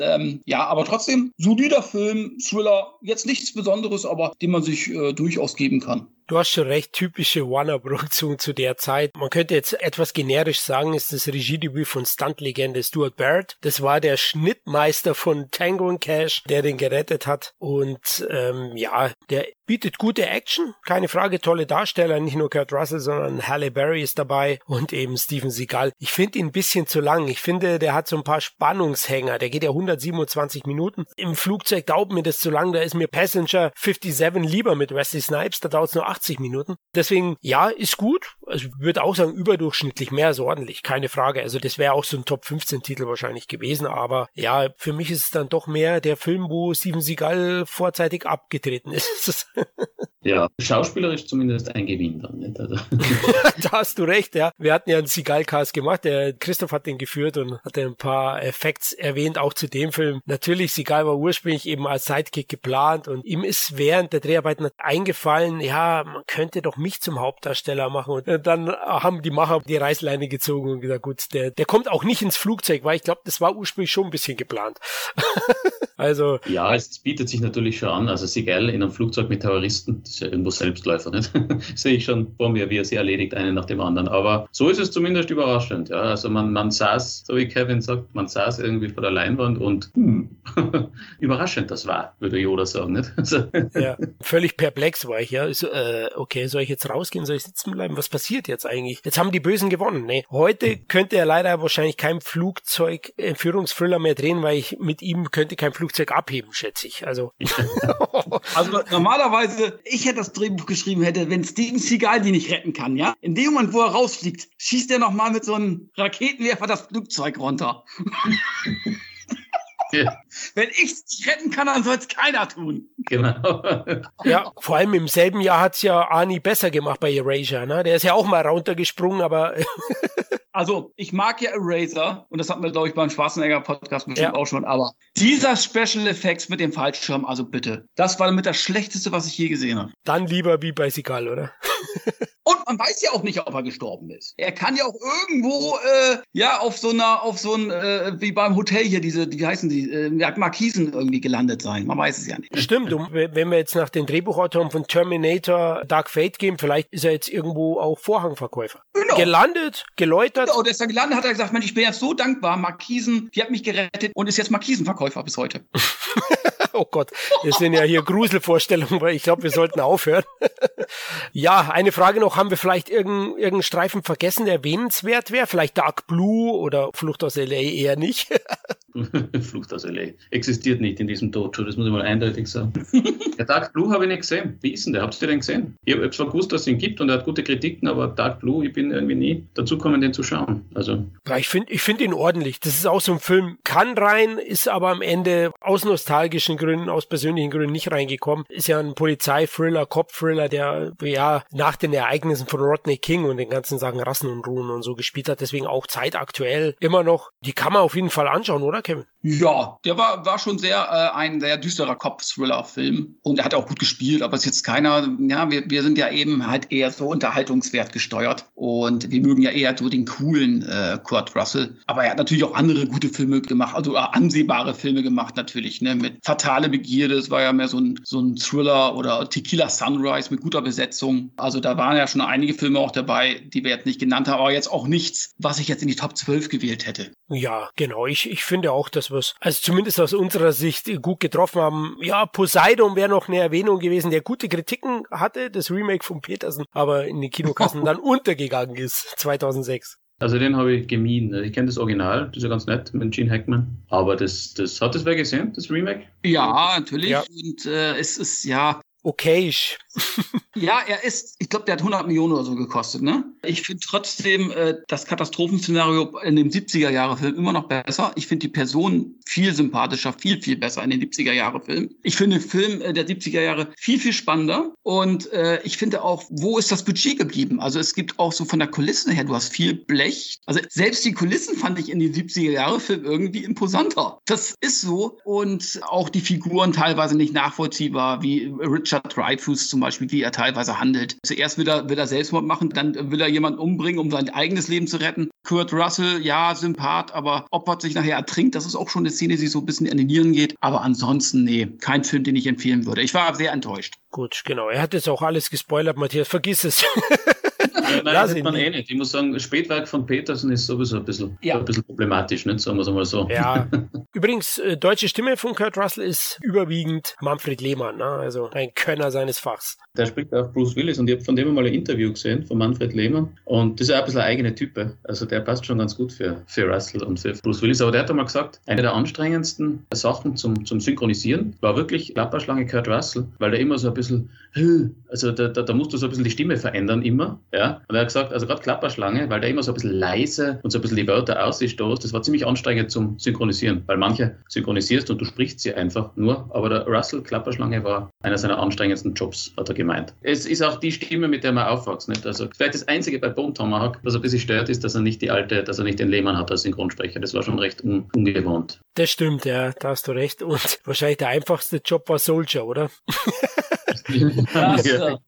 ähm, ja, aber trotzdem, solider Film, Thriller, jetzt nichts Besonderes, aber den man sich äh, durchaus geben kann. Du hast schon recht, typische Warner-Produktion zu der Zeit. Man könnte jetzt etwas generisch sagen, ist das Regiedebüt von Stuntlegende Stuart Baird. Das war der Schnittmeister von Tango und Cash, der den gerettet hat. Und ähm, ja, der bietet gute Action, keine Frage, tolle Darsteller, nicht nur Kurt Russell, sondern Halle Berry ist dabei und eben Steven Seagal. Ich finde ihn ein bisschen zu lang. Ich finde, der hat so ein paar Spannungshänger. Der geht ja 127 Minuten. Im Flugzeug dauert mir das zu lang. Da ist mir Passenger 57 lieber mit Wesley Snipes. Da dauert es nur 80 Minuten. Deswegen, ja, ist gut. Also ich würde auch sagen, überdurchschnittlich mehr als ordentlich. Keine Frage. Also das wäre auch so ein Top 15 Titel wahrscheinlich gewesen. Aber ja, für mich ist es dann doch mehr der Film, wo Steven Seagal vorzeitig abgetreten ist. Ja, schauspielerisch zumindest ein Gewinn dann. Nicht? Also. da hast du recht, ja. Wir hatten ja einen Seagal-Cast gemacht, der Christoph hat den geführt und hat ein paar Effekts erwähnt, auch zu dem Film. Natürlich, Seagal war ursprünglich eben als Sidekick geplant und ihm ist während der Dreharbeiten eingefallen, ja, man könnte doch mich zum Hauptdarsteller machen. Und dann haben die Macher die Reißleine gezogen und gesagt, gut, der, der kommt auch nicht ins Flugzeug, weil ich glaube, das war ursprünglich schon ein bisschen geplant. also. Ja, es bietet sich natürlich schon an. Also Seagal in einem Flugzeug mit Terroristen, das ist ja irgendwo Selbstläufer, nicht? Sehe ich schon vor mir, wie er sie erledigt, einen nach dem anderen. Aber so ist es zumindest überraschend. Ja? Also man, man saß, so wie Kevin sagt, man saß irgendwie vor der Leinwand und hm, überraschend das war, würde Yoda sagen. Nicht? Also ja, völlig perplex war ich, ja. So, äh, okay, soll ich jetzt rausgehen, soll ich sitzen bleiben? Was passiert jetzt eigentlich? Jetzt haben die Bösen gewonnen. Nee. Heute könnte er leider wahrscheinlich kein Flugzeug Entführungsthriller mehr drehen, weil ich mit ihm könnte kein Flugzeug abheben, schätze ich. Also, also normalerweise, ich hätte das Drehbuch geschrieben hätte, wenn Steven Seagal die nicht retten kann, ja? In dem Moment, wo er rausfliegt, schießt er nochmal mit so einem Raketenwerfer das Flugzeug runter. Ja. Wenn ich es nicht retten kann, dann soll es keiner tun. Genau. ja, vor allem im selben Jahr hat es ja Arnie besser gemacht bei Erasure, ne? Der ist ja auch mal runtergesprungen, aber. also, ich mag ja Eraser und das hatten wir, glaube ich, beim Schwarzenegger-Podcast bestimmt ja. auch schon, aber dieser Special Effects mit dem Fallschirm, also bitte, das war damit das Schlechteste, was ich je gesehen habe. Dann lieber wie bei Sigal, oder? Und man weiß ja auch nicht, ob er gestorben ist. Er kann ja auch irgendwo, äh, ja, auf so einer, auf so ein, äh, wie beim Hotel hier, diese, wie heißen die, äh, Markisen irgendwie gelandet sein. Man weiß es ja nicht. Stimmt. Und wenn wir jetzt nach den Drehbuchautoren von Terminator Dark Fate gehen, vielleicht ist er jetzt irgendwo auch Vorhangverkäufer. Genau. Gelandet, geläutert. Genau, der ist da gelandet, hat er gesagt, Mensch, ich bin jetzt so dankbar, Markisen, die hat mich gerettet und ist jetzt Markisenverkäufer bis heute. oh Gott, das sind ja hier Gruselvorstellungen, weil ich glaube, wir sollten aufhören. ja, eine Frage noch, haben wir vielleicht irgendeinen irgendein Streifen vergessen, der erwähnenswert wäre? Vielleicht Dark Blue oder Flucht aus L.A. eher nicht? Flucht aus L.A. existiert nicht in diesem Dojo, das muss ich mal eindeutig sagen. der Dark Blue habe ich nicht gesehen. Wie ist denn der? Habt ihr den gesehen? Ich habe zwar gewusst, dass es ihn gibt und er hat gute Kritiken, aber Dark Blue, ich bin irgendwie nie dazu gekommen, den zu schauen. Also. Ja, ich finde ich find ihn ordentlich. Das ist auch so ein Film, kann rein, ist aber am Ende aus nostalgischen Gründen, aus persönlichen Gründen nicht reingekommen. Ist ja ein Polizeithriller, Cop-Thriller, der ja nach den Ereignissen von Rodney King und den ganzen Sachen Rassenunruhen und so gespielt hat. Deswegen auch zeitaktuell immer noch. Die kann man auf jeden Fall anschauen, oder Kevin? Ja, der war, war schon sehr äh, ein sehr düsterer Cop-Thriller-Film. Und er hat auch gut gespielt, aber es ist jetzt keiner, ja, wir, wir sind ja eben halt eher so unterhaltungswert gesteuert. Und wir mögen ja eher so den coolen äh, Kurt Russell. Aber er hat natürlich auch andere gute Filme gemacht, also äh, ansehbare Filme gemacht natürlich, ne? Mit Fatale Begierde, das war ja mehr so ein, so ein Thriller oder Tequila Sunrise mit guter Besetzung. Also da waren ja schon einige Filme auch dabei, die wir jetzt nicht genannt haben, aber jetzt auch nichts, was ich jetzt in die Top 12 gewählt hätte. Ja, genau. Ich, ich finde auch, dass es, also zumindest aus unserer Sicht, gut getroffen haben. Ja, Poseidon wäre noch eine Erwähnung gewesen, der gute Kritiken hatte, das Remake von Petersen, aber in den Kinokassen dann untergegangen ist, 2006. Also den habe ich gemieden. Also ich kenne das Original, das ist ja ganz nett mit Gene Hackman. Aber das, das hat das wer gesehen, das Remake? Ja, natürlich. Ja. Und äh, es ist ja okayisch. Ja, er ist, ich glaube, der hat 100 Millionen oder so gekostet, ne? Ich finde trotzdem äh, das Katastrophenszenario in dem 70er-Jahre-Film immer noch besser. Ich finde die Person viel sympathischer, viel, viel besser in den 70er-Jahre-Filmen. Ich finde den Film äh, der 70er Jahre viel, viel spannender. Und äh, ich finde auch, wo ist das Budget geblieben? Also es gibt auch so von der Kulisse her, du hast viel Blech. Also selbst die Kulissen fand ich in den 70er-Jahre-Filmen irgendwie imposanter. Das ist so. Und auch die Figuren teilweise nicht nachvollziehbar, wie Richard Dreyfuss zum Beispiel, wie er teilweise handelt. Zuerst will er, will er Selbstmord machen, dann will er jemanden umbringen, um sein eigenes Leben zu retten. Kurt Russell, ja, Sympath, aber opfert sich nachher ertrinkt. Das ist auch schon eine Szene, die so ein bisschen an die Nieren geht. Aber ansonsten, nee, kein Film, den ich empfehlen würde. Ich war sehr enttäuscht. Gut, genau. Er hat jetzt auch alles gespoilert, Matthias. Vergiss es. Nein, das man eh nicht. Ich muss sagen, Spätwerk von Petersen ist sowieso ein bisschen, ja. ein bisschen problematisch, nicht? sagen wir es mal so. Ja. Übrigens, äh, deutsche Stimme von Kurt Russell ist überwiegend Manfred Lehmann, ne? also ein Könner seines Fachs. Der spricht auch Bruce Willis und ich habe von dem mal ein Interview gesehen, von Manfred Lehmann. Und das ist auch ein bisschen eine eigene Type. Also der passt schon ganz gut für, für Russell und für Bruce Willis. Aber der hat einmal gesagt, eine der anstrengendsten Sachen zum, zum Synchronisieren war wirklich Klapperschlange Kurt Russell, weil der immer so ein bisschen, also da, da, da musst du so ein bisschen die Stimme verändern immer. Ja? Und er hat gesagt, also gerade Klapperschlange, weil der immer so ein bisschen leise und so ein bisschen die Wörter ausstoßt, das war ziemlich anstrengend zum Synchronisieren, weil manche synchronisierst und du sprichst sie einfach nur. Aber der Russell Klapperschlange war einer seiner anstrengendsten Jobs, hat er gemeint. Es ist auch die Stimme, mit der man aufwächst. Nicht? Also vielleicht das Einzige bei Bone Tomahawk, was ein bisschen stört, ist, dass er nicht die alte, dass er nicht den Lehmann hat als Synchronsprecher. Das war schon recht un ungewohnt. Das stimmt, ja, da hast du recht. Und wahrscheinlich der einfachste Job war Soldier, oder? ja, Sir.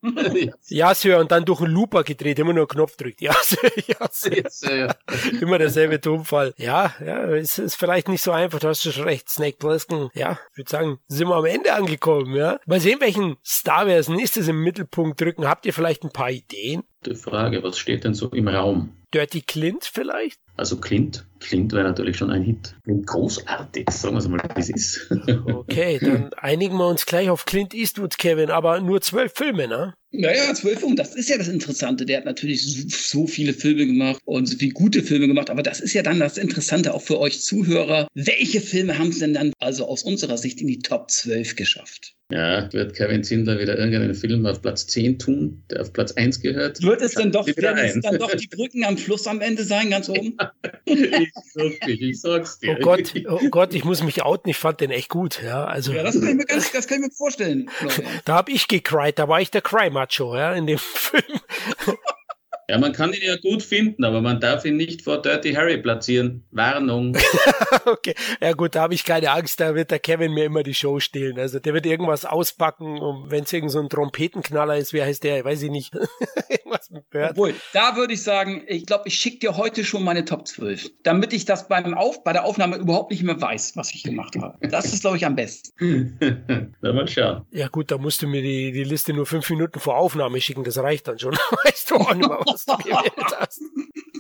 ja, Sir, und dann durch einen Looper gedreht, immer nur einen Knopf drückt. Ja, Sir, ja, Sir. Ja, Sir. immer derselbe Tonfall. Ja, ja, es ist vielleicht nicht so einfach, du hast schon recht. Snake Plissken, ja, ich würde sagen, sind wir am Ende angekommen, ja. Mal sehen, welchen Star wir als nächstes im Mittelpunkt drücken. Habt ihr vielleicht ein paar Ideen? Die Frage, was steht denn so im Raum? Dirty Clint vielleicht? Also Clint, Clint wäre natürlich schon ein Hit. Klingt großartig, sagen wir es mal, wie es ist. okay, dann einigen wir uns gleich auf Clint Eastwood, Kevin, aber nur zwölf Filme, ne? Naja, zwölf Filme, das ist ja das Interessante. Der hat natürlich so, so, viele Filme gemacht und so viele gute Filme gemacht, aber das ist ja dann das Interessante auch für euch Zuhörer. Welche Filme haben es denn dann also aus unserer Sicht in die Top 12 geschafft? Ja, wird Kevin Zindler wieder irgendeinen Film auf Platz 10 tun, der auf Platz 1 gehört? Wird es dann doch, werden es dann doch die Brücken am Fluss am Ende sein, ganz oben? ich, sag's dir, ich sag's dir. Oh Gott, oh Gott, ich muss mich outen, ich fand den echt gut. Ja, also, ja das, kann ich mir ganz, das kann ich mir vorstellen. da habe ich gecried, da war ich der Cry-Macho ja, in dem Film. Ja, man kann ihn ja gut finden, aber man darf ihn nicht vor Dirty Harry platzieren. Warnung. okay, ja gut, da habe ich keine Angst, da wird der Kevin mir immer die Show stehlen. Also der wird irgendwas auspacken und wenn es irgend so ein Trompetenknaller ist, wie heißt der, weiß ich nicht. irgendwas mit Bird. Obwohl, da würde ich sagen, ich glaube, ich schicke dir heute schon meine Top 12, damit ich das beim Auf, bei der Aufnahme überhaupt nicht mehr weiß, was ich gemacht habe. Das ist, glaube ich, am besten. Na, mal schauen. Ja gut, da musst du mir die, die Liste nur fünf Minuten vor Aufnahme schicken, das reicht dann schon. weißt du auch nicht mehr, was du gewählt hast.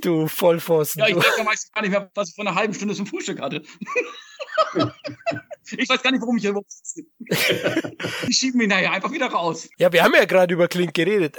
Du Vollpfosten. Ja, ich weiß ja meistens gar nicht mehr, was ich vor einer halben Stunde zum Frühstück hatte. ich weiß gar nicht, warum ich hier überhaupt sitze. Die schieben mich nachher einfach wieder raus. Ja, wir haben ja gerade über Klink geredet.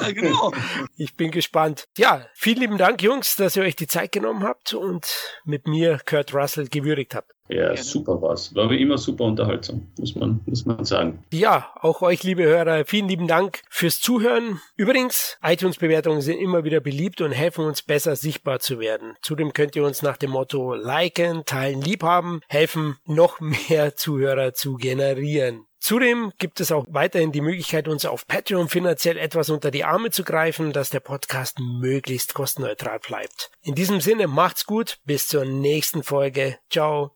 ja, genau. Ich bin gespannt. Ja, vielen lieben Dank, Jungs, dass ihr euch die Zeit genommen habt und mit mir Kurt Russell gewürdigt habt. Ja, Gerne. super war's. War wie immer super unterhaltsam, muss man, muss man sagen. Ja, auch euch, liebe Hörer, vielen lieben Dank fürs Zuhören. Übrigens, iTunes-Bewertungen sind immer wieder beliebt und helfen uns besser sichtbar zu werden. Zudem könnt ihr uns nach dem Motto liken, teilen, liebhaben, helfen, noch mehr Zuhörer zu generieren. Zudem gibt es auch weiterhin die Möglichkeit, uns auf Patreon finanziell etwas unter die Arme zu greifen, dass der Podcast möglichst kostenneutral bleibt. In diesem Sinne macht's gut, bis zur nächsten Folge. Ciao.